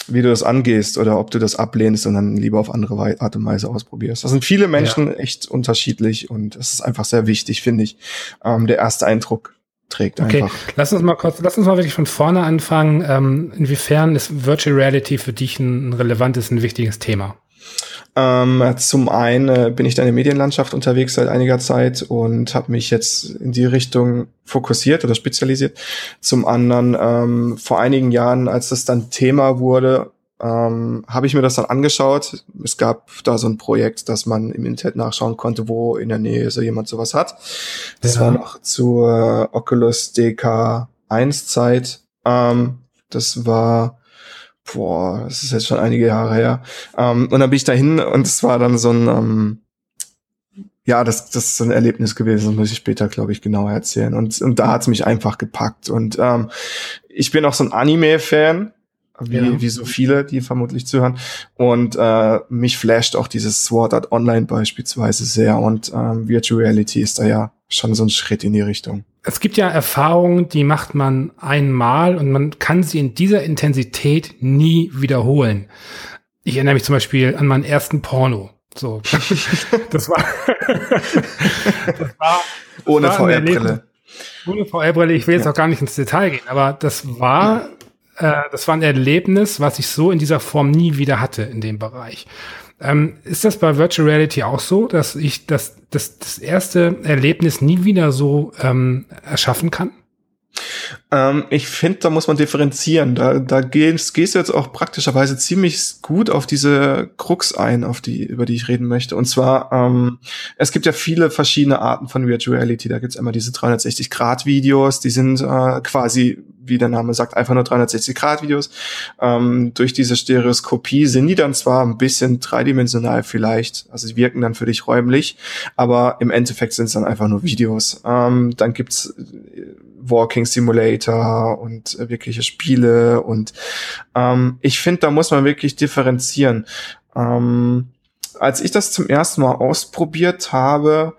wie du das angehst oder ob du das ablehnst und dann lieber auf andere Art und Weise ausprobierst. Das sind viele Menschen echt unterschiedlich und es ist einfach sehr wichtig, finde ich. Ähm, der erste Eindruck trägt Okay, einfach. lass uns mal kurz, lass uns mal wirklich von vorne anfangen. Ähm, inwiefern ist Virtual Reality für dich ein, ein relevantes, ein wichtiges Thema? Ähm, zum einen äh, bin ich da in der Medienlandschaft unterwegs seit einiger Zeit und habe mich jetzt in die Richtung fokussiert oder spezialisiert. Zum anderen ähm, vor einigen Jahren, als das dann Thema wurde, ähm, habe ich mir das dann angeschaut. Es gab da so ein Projekt, dass man im Internet nachschauen konnte, wo in der Nähe so jemand sowas hat. Das Ja. war noch zur Oculus DK1 Zeit. Ähm, das war boah, das ist jetzt schon einige Jahre her. Ähm, und dann bin ich dahin und es war dann so ein, ähm, ja, das, das ist so ein Erlebnis gewesen, das muss ich später, glaube ich, genauer erzählen. Und, und da hat's mich einfach gepackt. Und ähm, ich bin auch so ein Anime-Fan, wie, Ja. wie so viele, die vermutlich zuhören. Und äh, mich flasht auch dieses Sword Art Online beispielsweise sehr. Und ähm, Virtual Reality ist da ja schon so ein Schritt in die Richtung. Es gibt ja Erfahrungen, die macht man einmal und man kann sie in dieser Intensität nie wiederholen. Ich erinnere mich zum Beispiel an meinen ersten Porno. So, das war, das war Ohne war ein VR-Brille. Ohne VR-Brille, ich will jetzt auch gar nicht ins Detail gehen, aber das war, äh, das war ein Erlebnis, was ich so in dieser Form nie wieder hatte in dem Bereich. Ähm, ist das bei Virtual Reality auch so, dass ich das, das, das erste Erlebnis nie wieder so ähm, erschaffen kann? Ähm, ich finde, da muss man differenzieren. Da, da gehst, gehst du jetzt auch praktischerweise ziemlich gut auf diese Krux ein, auf die, über die ich reden möchte. Und zwar, ähm, es gibt ja viele verschiedene Arten von Virtual Reality. Da gibt's immer diese 360-Grad-Videos, die sind äh, quasi, wie der Name sagt, einfach nur 360-Grad-Videos. Ähm, durch diese Stereoskopie sind die dann zwar ein bisschen dreidimensional vielleicht, also sie wirken dann für dich räumlich, aber im Endeffekt sind es dann einfach nur Videos. Ähm, dann gibt's äh, Walking Simulator und äh, wirkliche Spiele und ähm, ich finde, da muss man wirklich differenzieren. Ähm, als ich das zum ersten Mal ausprobiert habe,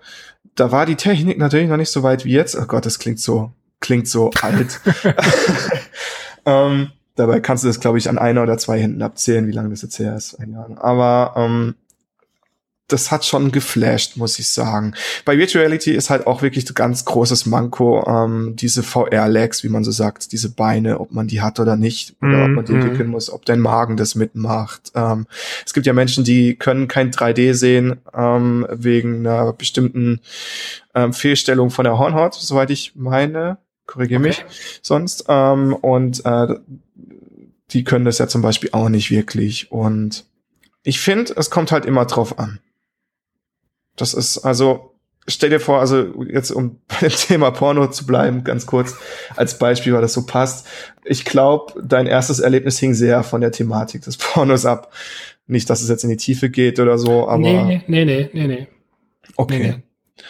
da war die Technik natürlich noch nicht so weit wie jetzt. Oh Gott, das klingt so, klingt so alt. ähm, dabei kannst du das, glaube ich, an einer oder zwei Händen abzählen, wie lange das jetzt her ist. Aber ähm, das hat schon geflasht, muss ich sagen. Bei Virtual Reality ist halt auch wirklich ein ganz großes Manko, ähm, diese VR-Lags, wie man so sagt, diese Beine, ob man die hat oder nicht, oder ob man die Mhm. entwickeln muss, ob dein Magen das mitmacht. Ähm, es gibt ja Menschen, die können kein 3D sehen, ähm, wegen einer bestimmten ähm, Fehlstellung von der Hornhaut, soweit ich meine. Korrigiere mich sonst. Ähm, und äh, die können das ja zum Beispiel auch nicht wirklich. Und ich finde, es kommt halt immer drauf an. Das ist also, stell dir vor, also jetzt um beim Thema Porno zu bleiben, ganz kurz als Beispiel, weil das so passt. Ich glaube, dein erstes Erlebnis hing sehr von der Thematik des Pornos ab. Nicht, dass es jetzt in die Tiefe geht oder so, aber. Nee, nee, nee, nee, nee. Okay. Nee,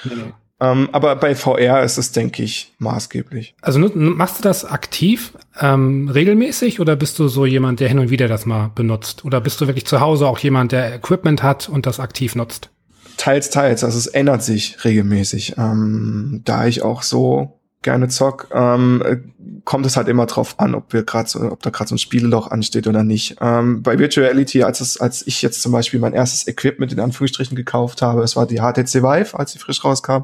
nee. Nee, ähm, aber bei VR ist es, denke ich, maßgeblich. Also machst du das aktiv, ähm, regelmäßig oder bist du so jemand, der hin und wieder das mal benutzt? Oder bist du wirklich zu Hause auch jemand, der Equipment hat und das aktiv nutzt? Teils, teils. Also es ändert sich regelmäßig. Ähm, da ich auch so gerne zock, ähm, kommt es halt immer drauf an, ob wir gerade so, ob da gerade so ein Spieleloch ansteht oder nicht. Ähm, bei Virtual Reality, als es, als ich jetzt zum Beispiel mein erstes Equipment in Anführungsstrichen gekauft habe, es war die HTC Vive, als sie frisch rauskam,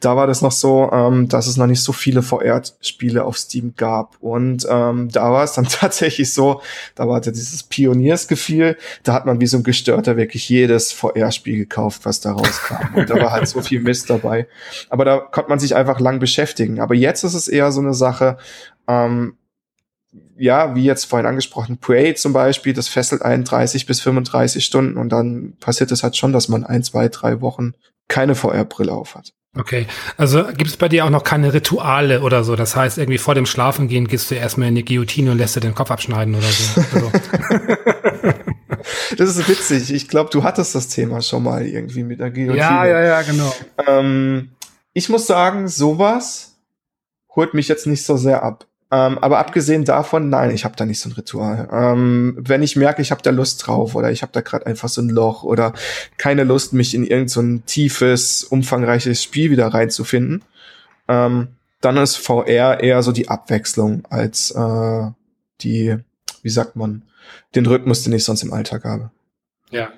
da war das noch so, ähm, dass es noch nicht so viele VR-Spiele auf Steam gab. Und ähm, da war es dann tatsächlich so, da war dieses Pioniersgefühl, da hat man wie so ein Gestörter wirklich jedes VR-Spiel gekauft, was da rauskam. Und da war halt so viel Mist dabei. Aber da konnte man sich einfach lang beschäftigen. Aber jetzt ist es eher so eine Sache, ähm, ja, wie jetzt vorhin angesprochen, Prey zum Beispiel, das fesselt 31 bis 35 Stunden und dann passiert es halt schon, dass man ein, zwei, drei Wochen keine VR-Brille auf hat. Okay, also gibt es bei dir auch noch keine Rituale oder so? Das heißt, irgendwie vor dem Schlafengehen gehst du erstmal in die Guillotine und lässt dir den Kopf abschneiden oder so. Also. das ist witzig. Ich glaube, du hattest das Thema schon mal irgendwie mit der Guillotine. Ja, ja, ja, genau. Ähm, ich muss sagen, sowas holt mich jetzt nicht so sehr ab. Ähm, aber abgesehen davon, nein, ich habe da nicht so ein Ritual. Ähm, wenn ich merke, ich habe da Lust drauf oder ich habe da gerade einfach so ein Loch oder keine Lust, mich in irgendein so tiefes, umfangreiches Spiel wieder reinzufinden, ähm, dann ist VR eher so die Abwechslung als äh, die, wie sagt man, den Rhythmus, den ich sonst im Alltag habe. Ja.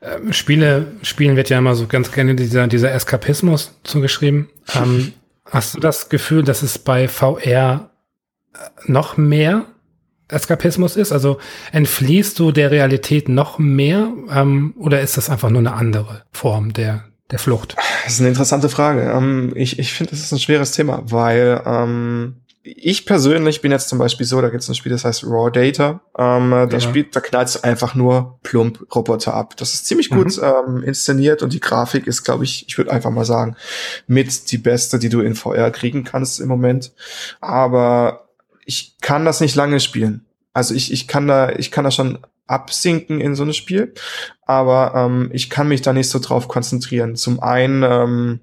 Ähm, Spiele, Spielen wird ja immer so ganz gerne dieser, dieser Eskapismus zugeschrieben. Ähm, hast du das Gefühl, dass es bei VR noch mehr Eskapismus ist? Also entfliehst du der Realität noch mehr ähm, oder ist das einfach nur eine andere Form der, der Flucht? Das ist eine interessante Frage. Ähm, ich ich finde, das ist ein schweres Thema, weil ähm, ich persönlich bin jetzt zum Beispiel so, da gibt es ein Spiel, das heißt Raw Data. Ähm, ja. Spiel, da knallst du einfach nur plump Roboter ab. Das ist ziemlich gut mhm. ähm, inszeniert und die Grafik ist, glaube ich, ich würde einfach mal sagen, mit die beste, die du in VR kriegen kannst im Moment. Aber ich kann das nicht lange spielen. Also ich, ich kann da, ich kann da schon absinken in so ein Spiel, aber ähm, ich kann mich da nicht so drauf konzentrieren. Zum einen ähm,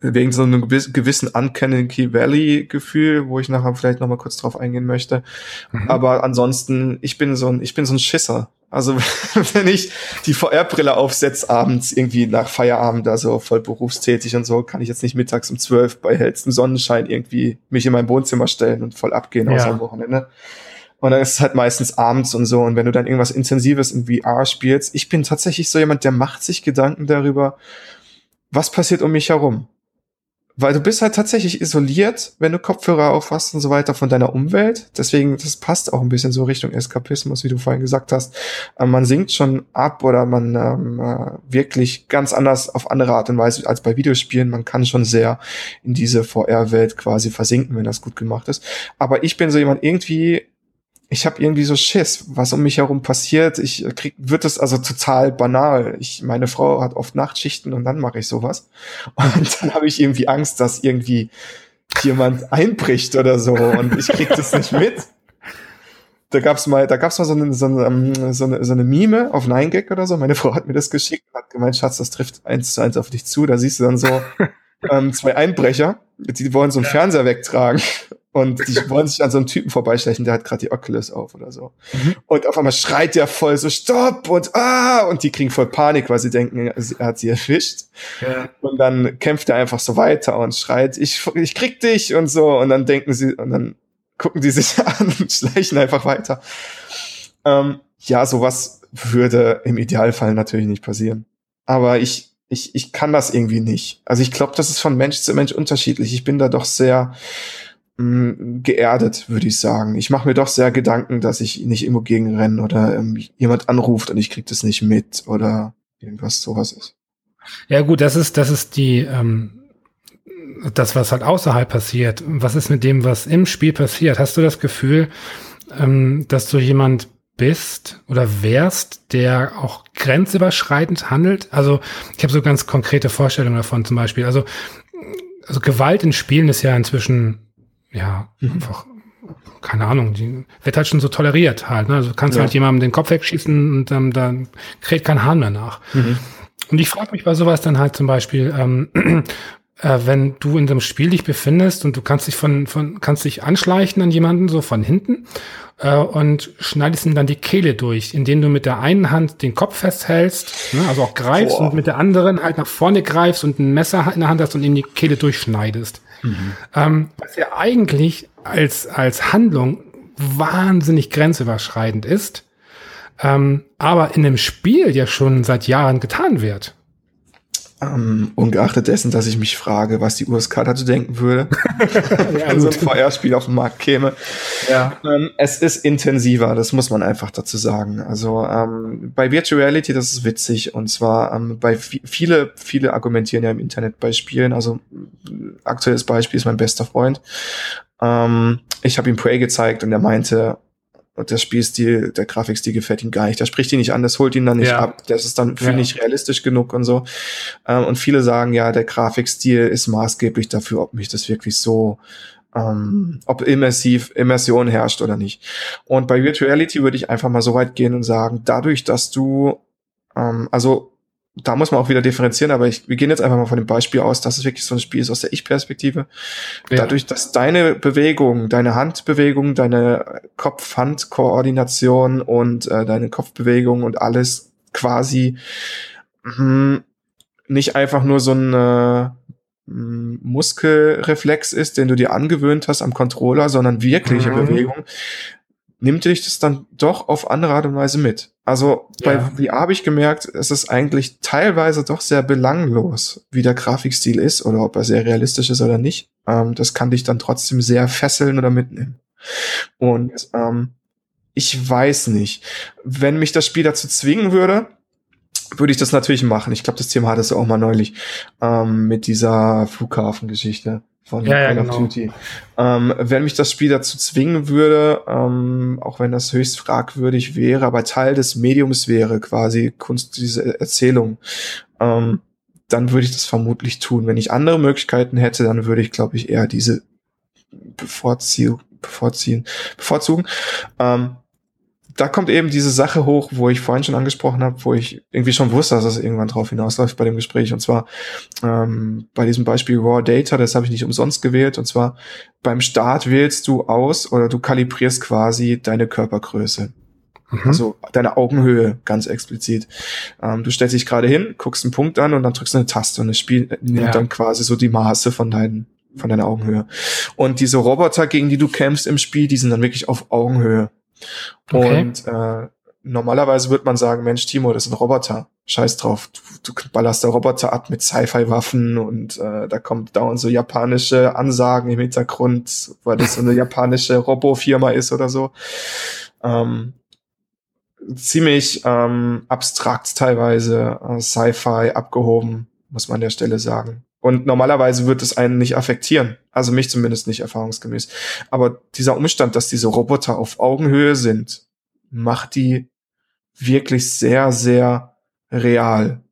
wegen so einem gewissen Uncanny Valley Gefühl, wo ich nachher vielleicht noch mal kurz drauf eingehen möchte. Mhm. Aber ansonsten, ich bin so ein, ich bin so ein Schisser. Also wenn ich die VR-Brille aufsetze abends irgendwie nach Feierabend, also voll berufstätig und so, kann ich jetzt nicht mittags um zwölf bei hellstem Sonnenschein irgendwie mich in mein Wohnzimmer stellen und voll abgehen ja. aus am Wochenende. Und dann ist es halt meistens abends und so. Und wenn du dann irgendwas Intensives in VR spielst, ich bin tatsächlich so jemand, der macht sich Gedanken darüber, was passiert um mich herum weil du bist halt tatsächlich isoliert, wenn du Kopfhörer aufhast und so weiter von deiner Umwelt. Deswegen, das passt auch ein bisschen so Richtung Eskapismus, wie du vorhin gesagt hast. Ähm, man sinkt schon ab oder man ähm, äh, wirklich ganz anders auf andere Art und Weise als bei Videospielen. Man kann schon sehr in diese VR-Welt quasi versinken, wenn das gut gemacht ist. Aber ich bin so jemand, irgendwie ich habe irgendwie so Schiss, was um mich herum passiert. Ich krieg, wird es also total banal. Ich, meine Frau hat oft Nachtschichten und dann mache ich sowas. Und dann habe ich irgendwie Angst, dass irgendwie jemand einbricht oder so und ich krieg das nicht mit. Da gab's mal, da gab's mal so eine, so eine, ähm, so eine, so eine Mime auf 9gag oder so. Meine Frau hat mir das geschickt, hat gemeint, Schatz, das trifft eins zu eins auf dich zu. Da siehst du dann so ähm, zwei Einbrecher, die wollen so einen ja. Fernseher wegtragen und die wollen sich an so einem Typen vorbeischleichen, der hat gerade die Oculus auf oder so. Mhm. Und auf einmal schreit der voll so, stopp und ah, und die kriegen voll Panik, weil sie denken, er hat sie erwischt. Ja. Und dann kämpft er einfach so weiter und schreit, ich, ich krieg dich und so. Und dann denken sie, und dann gucken die sich an und schleichen einfach weiter. Ähm, ja, sowas würde im Idealfall natürlich nicht passieren. Aber ich, ich, ich kann das irgendwie nicht. Also ich glaube, das ist von Mensch zu Mensch unterschiedlich. Ich bin da doch sehr mh, mm, geerdet, würde ich sagen. Ich mache mir doch sehr Gedanken, dass ich nicht irgendwo gegenrenne oder ähm, jemand anruft und ich krieg das nicht mit oder irgendwas sowas ist. Ja gut, das ist das ist die ähm, das was halt außerhalb passiert. Was ist mit dem, was im Spiel passiert? Hast du das Gefühl, ähm, dass du jemand bist oder wärst, der auch grenzüberschreitend handelt. Also ich habe so ganz konkrete Vorstellungen davon zum Beispiel. Also, also Gewalt in Spielen ist ja inzwischen ja mhm. einfach keine Ahnung, die wird halt schon so toleriert halt. Ne? Also du kannst ja. halt jemandem den Kopf wegschießen und ähm, dann kräht kein Hahn mehr nach. Mhm. Und ich frage mich bei sowas dann halt zum Beispiel, ähm, äh, wenn du in so einem Spiel dich befindest und du kannst dich von, von kannst dich anschleichen an jemanden so von hinten äh, und schneidest ihm dann die Kehle durch, indem du mit der einen Hand den Kopf festhältst, ne, also auch greifst Boah. und mit der anderen halt nach vorne greifst und ein Messer in der Hand hast und ihm die Kehle durchschneidest. Mhm. Ähm, was ja eigentlich als, als Handlung wahnsinnig grenzüberschreitend ist, ähm, aber in einem Spiel ja schon seit Jahren getan wird. Um, ungeachtet dessen, dass ich mich frage, was die USK dazu denken würde, ja, wenn so ein VR-Spiel auf den Markt käme. Ja. Ähm, es ist intensiver, das muss man einfach dazu sagen. Also ähm, bei Virtual Reality, das ist witzig. Und zwar ähm, bei viele, viele argumentieren ja im Internet bei Spielen. Also aktuelles Beispiel ist mein bester Freund. Ähm, ich habe ihm Prey gezeigt und er meinte, der Spielstil, der Grafikstil gefällt ihm gar nicht. Der spricht ihn nicht an, das holt ihn dann nicht ja. ab. Das ist dann für ja. nicht realistisch genug und so. Ähm, und viele sagen, ja, der Grafikstil ist maßgeblich dafür, ob mich das wirklich so, ähm, ob immersiv, Immersion herrscht oder nicht. Und bei Virtuality würde ich einfach mal so weit gehen und sagen, dadurch, dass du, ähm, also da muss man auch wieder differenzieren, aber ich, wir gehen jetzt einfach mal von dem Beispiel aus, dass es wirklich so ein Spiel ist aus der Ich-Perspektive. Ja. Dadurch, dass deine Bewegung, deine Handbewegung, deine Kopf-Hand-Koordination und äh, deine Kopfbewegung und alles quasi mh, nicht einfach nur so ein äh, Muskelreflex ist, den du dir angewöhnt hast am Controller, sondern wirkliche mhm. Bewegung, nimmt dich das dann doch auf andere Art und Weise mit. Also bei ja. VR habe ich gemerkt, es ist eigentlich teilweise doch sehr belanglos, wie der Grafikstil ist oder ob er sehr realistisch ist oder nicht. Ähm, das kann dich dann trotzdem sehr fesseln oder mitnehmen. Und ähm, ich weiß nicht, wenn mich das Spiel dazu zwingen würde, würde ich das natürlich machen. Ich glaube, das Thema hattest du auch mal neulich ähm, mit dieser Flughafengeschichte von ja, Call ja, genau. of Duty. Ähm, wenn mich das Spiel dazu zwingen würde, ähm, auch wenn das höchst fragwürdig wäre, aber Teil des Mediums wäre, quasi Kunst, diese Erzählung, ähm, dann würde ich das vermutlich tun. Wenn ich andere Möglichkeiten hätte, dann würde ich, glaube ich, eher diese bevorziehen, bevorziehen, bevorzugen. Ähm, da kommt eben diese Sache hoch, wo ich vorhin schon angesprochen habe, wo ich irgendwie schon wusste, dass es irgendwann drauf hinausläuft bei dem Gespräch. Und zwar ähm, bei diesem Beispiel Raw Data, das habe ich nicht umsonst gewählt. Und zwar beim Start wählst du aus oder du kalibrierst quasi deine Körpergröße. Mhm. Also deine Augenhöhe ganz explizit. Ähm, du stellst dich gerade hin, guckst einen Punkt an und dann drückst du eine Taste und das Spiel nimmt ja. dann quasi so die Maße von deinen von deiner Augenhöhe. Und diese Roboter, gegen die du kämpfst im Spiel, die sind dann wirklich auf Augenhöhe. Okay. Und äh, normalerweise wird man sagen, Mensch, Timo, das ist ein Roboter. Scheiß drauf, du, du ballerst der Roboter ab mit Sci-Fi-Waffen und äh, da kommt dauernd so japanische Ansagen im Hintergrund, weil das so eine japanische Robo-Firma ist oder so. Ähm, ziemlich ähm, abstrakt teilweise, äh, Sci-Fi abgehoben, muss man an der Stelle sagen. Und normalerweise wird es einen nicht affektieren. Also mich zumindest nicht erfahrungsgemäß. Aber dieser Umstand, dass diese Roboter auf Augenhöhe sind, macht die wirklich sehr, sehr real.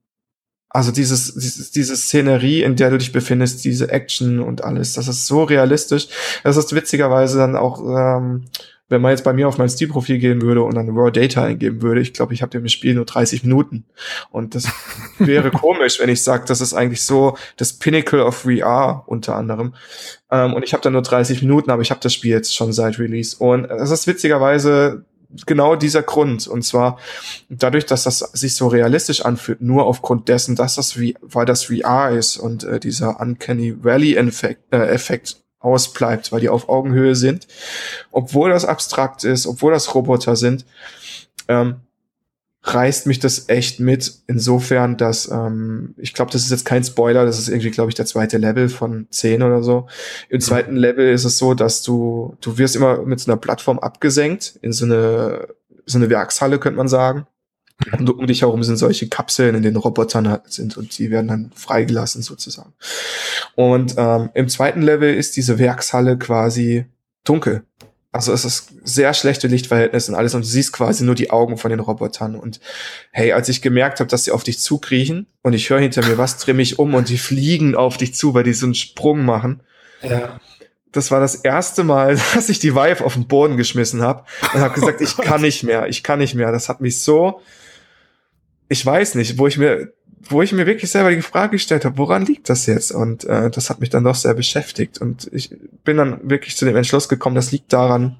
Also dieses, dieses, diese Szenerie, in der du dich befindest, diese Action und alles, das ist so realistisch. Das ist witzigerweise dann auch ähm, wenn man jetzt bei mir auf mein Steam-Profil gehen würde und dann Raw Data eingeben würde, ich glaube, ich habe dem Spiel nur 30 Minuten. Und das wäre komisch, wenn ich sage, das ist eigentlich so das Pinnacle of VR unter anderem. Ähm, und ich habe da nur 30 Minuten, aber ich habe das Spiel jetzt schon seit Release. Und es ist witzigerweise genau dieser Grund. Und zwar dadurch, dass das sich so realistisch anfühlt, nur aufgrund dessen, dass das wie, weil das VR ist und äh, dieser Uncanny Valley-Effekt äh, Effekt ausbleibt, weil die auf Augenhöhe sind. Obwohl das abstrakt ist, obwohl das Roboter sind, ähm, reißt mich das echt mit. Insofern, dass ähm, ich glaube, das ist jetzt kein Spoiler, das ist irgendwie, glaube ich, der zweite Level von zehn oder so. Im zweiten Level ist es so, dass du, du wirst immer mit so einer Plattform abgesenkt in so eine, so eine Werkshalle, könnte man sagen. Und um dich herum sind solche Kapseln, in denen Robotern halt sind und die werden dann freigelassen sozusagen. Und ähm, im zweiten Level ist diese Werkshalle quasi dunkel. Also es ist sehr schlechte Lichtverhältnisse und alles und du siehst quasi nur die Augen von den Robotern. Und hey, als ich gemerkt habe, dass sie auf dich zukriechen und ich höre hinter mir was, drehe mich um und die fliegen auf dich zu, weil die so einen Sprung machen. Ja. Das war das erste Mal, dass ich die Vive auf den Boden geschmissen habe und habe gesagt, ich kann nicht mehr, ich kann nicht mehr. Das hat mich so, ich weiß nicht, wo ich mir wo ich mir wirklich selber die Frage gestellt habe, woran liegt das jetzt? Und äh, das hat mich dann doch sehr beschäftigt. Und ich bin dann wirklich zu dem Entschluss gekommen, das liegt daran,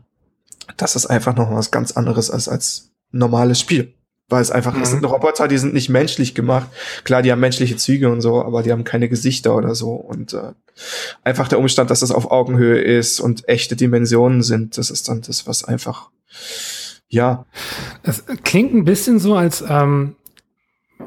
dass es einfach noch was ganz anderes ist als normales Spiel. Weil es einfach, mhm. es sind Roboter, die sind nicht menschlich gemacht. Klar, die haben menschliche Züge und so, aber die haben keine Gesichter oder so. Und äh, einfach der Umstand, dass das auf Augenhöhe ist und echte Dimensionen sind, das ist dann das, was einfach, ja. Es klingt ein bisschen so, als ähm,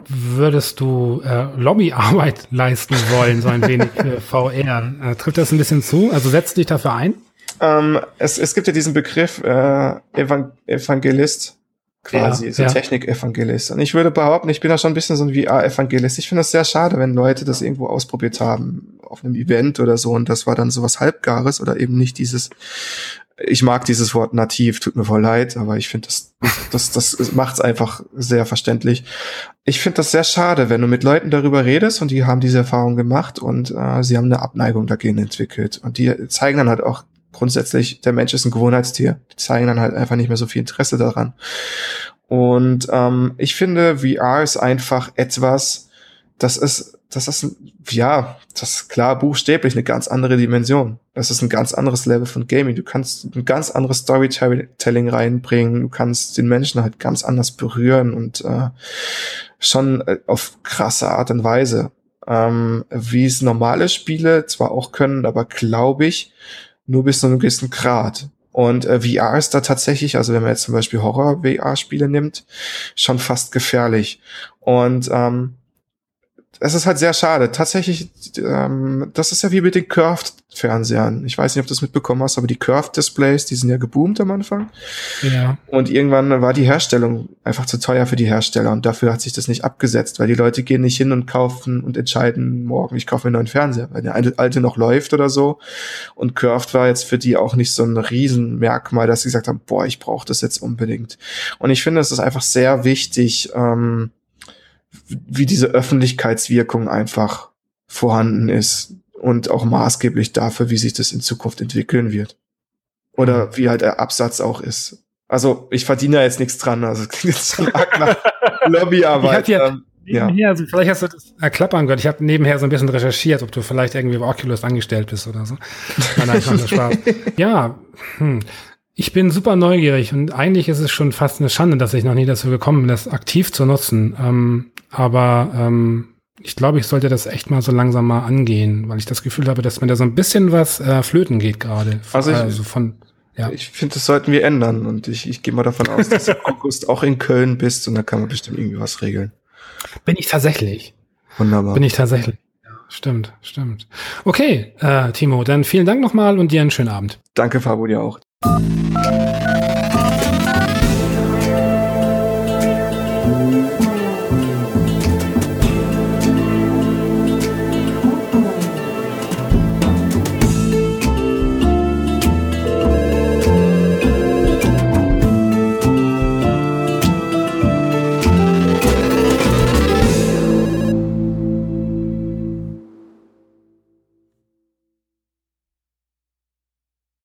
würdest du äh, Lobbyarbeit leisten wollen, so ein wenig für VR? Äh, trifft das ein bisschen zu? Also setzt dich dafür ein? Ähm, es, es gibt ja diesen Begriff äh, Evang Evangelist quasi, ja, so ja. Technik-Evangelist. Und ich würde behaupten, ich bin da schon ein bisschen so ein VR-Evangelist. Ich finde das sehr schade, wenn Leute das irgendwo ausprobiert haben, auf einem Event oder so, und das war dann sowas Halbgares oder eben nicht dieses ich mag dieses Wort nativ, tut mir voll leid, aber ich finde, das, das, das macht es einfach sehr verständlich. Ich finde das sehr schade, wenn du mit Leuten darüber redest und die haben diese Erfahrung gemacht und äh, sie haben eine Abneigung dagegen entwickelt. Und die zeigen dann halt auch grundsätzlich, der Mensch ist ein Gewohnheitstier. Die zeigen dann halt einfach nicht mehr so viel Interesse daran. Und ähm, ich finde, VR ist einfach etwas, das ist, das ist, ja, das ist klar buchstäblich eine ganz andere Dimension. Das ist ein ganz anderes Level von Gaming. Du kannst ein ganz anderes Storytelling reinbringen. Du kannst den Menschen halt ganz anders berühren und äh, schon äh, auf krasse Art und Weise. Ähm, wie es normale Spiele zwar auch können, aber glaube ich, nur bis zu einem gewissen Grad. Und äh, VR ist da tatsächlich, also wenn man jetzt zum Beispiel Horror-VR-Spiele nimmt, schon fast gefährlich. Und ähm, es ist halt sehr schade. Tatsächlich, ähm, das ist ja wie mit den Curved-Fernsehern. Ich weiß nicht, ob du das mitbekommen hast, aber die Curved-Displays, die sind ja geboomt am Anfang. Ja. Und irgendwann war die Herstellung einfach zu teuer für die Hersteller und dafür hat sich das nicht abgesetzt, weil die Leute gehen nicht hin und kaufen und entscheiden, morgen, ich kaufe mir einen neuen Fernseher, weil der alte noch läuft oder so. Und Curved war jetzt für die auch nicht so ein Riesenmerkmal, dass sie gesagt haben, boah, ich brauche das jetzt unbedingt. Und ich finde, es ist einfach sehr wichtig, ähm, wie diese Öffentlichkeitswirkung einfach vorhanden ist und auch maßgeblich dafür, wie sich das in Zukunft entwickeln wird. Oder mhm. wie halt der Absatz auch ist. Also ich verdiene ja jetzt nichts dran, also klingt jetzt schon arg nach Lobbyarbeit. Ja, ähm, ja. also vielleicht hast du das erklappern gehört. Ich habe nebenher so ein bisschen recherchiert, ob du vielleicht irgendwie bei Oculus angestellt bist oder so. Nein, nein, ich mache Spaß. ja, hm. Ich bin super neugierig und eigentlich ist es schon fast eine Schande, dass ich noch nie dazu gekommen bin, das aktiv zu nutzen. Ähm, aber ähm, ich glaube, ich sollte das echt mal so langsam mal angehen, weil ich das Gefühl habe, dass mir da so ein bisschen was äh, flöten geht gerade. Also, ich, also von ja. Ich finde, das sollten wir ändern und ich, ich gehe mal davon aus, dass du im August auch in Köln bist und da kann man bestimmt irgendwie was regeln. Bin ich tatsächlich. Wunderbar. Bin ich tatsächlich. Ja, stimmt, stimmt. Okay, äh, Timo, dann vielen Dank nochmal und dir einen schönen Abend. Danke, Fabo, dir auch. Thank you.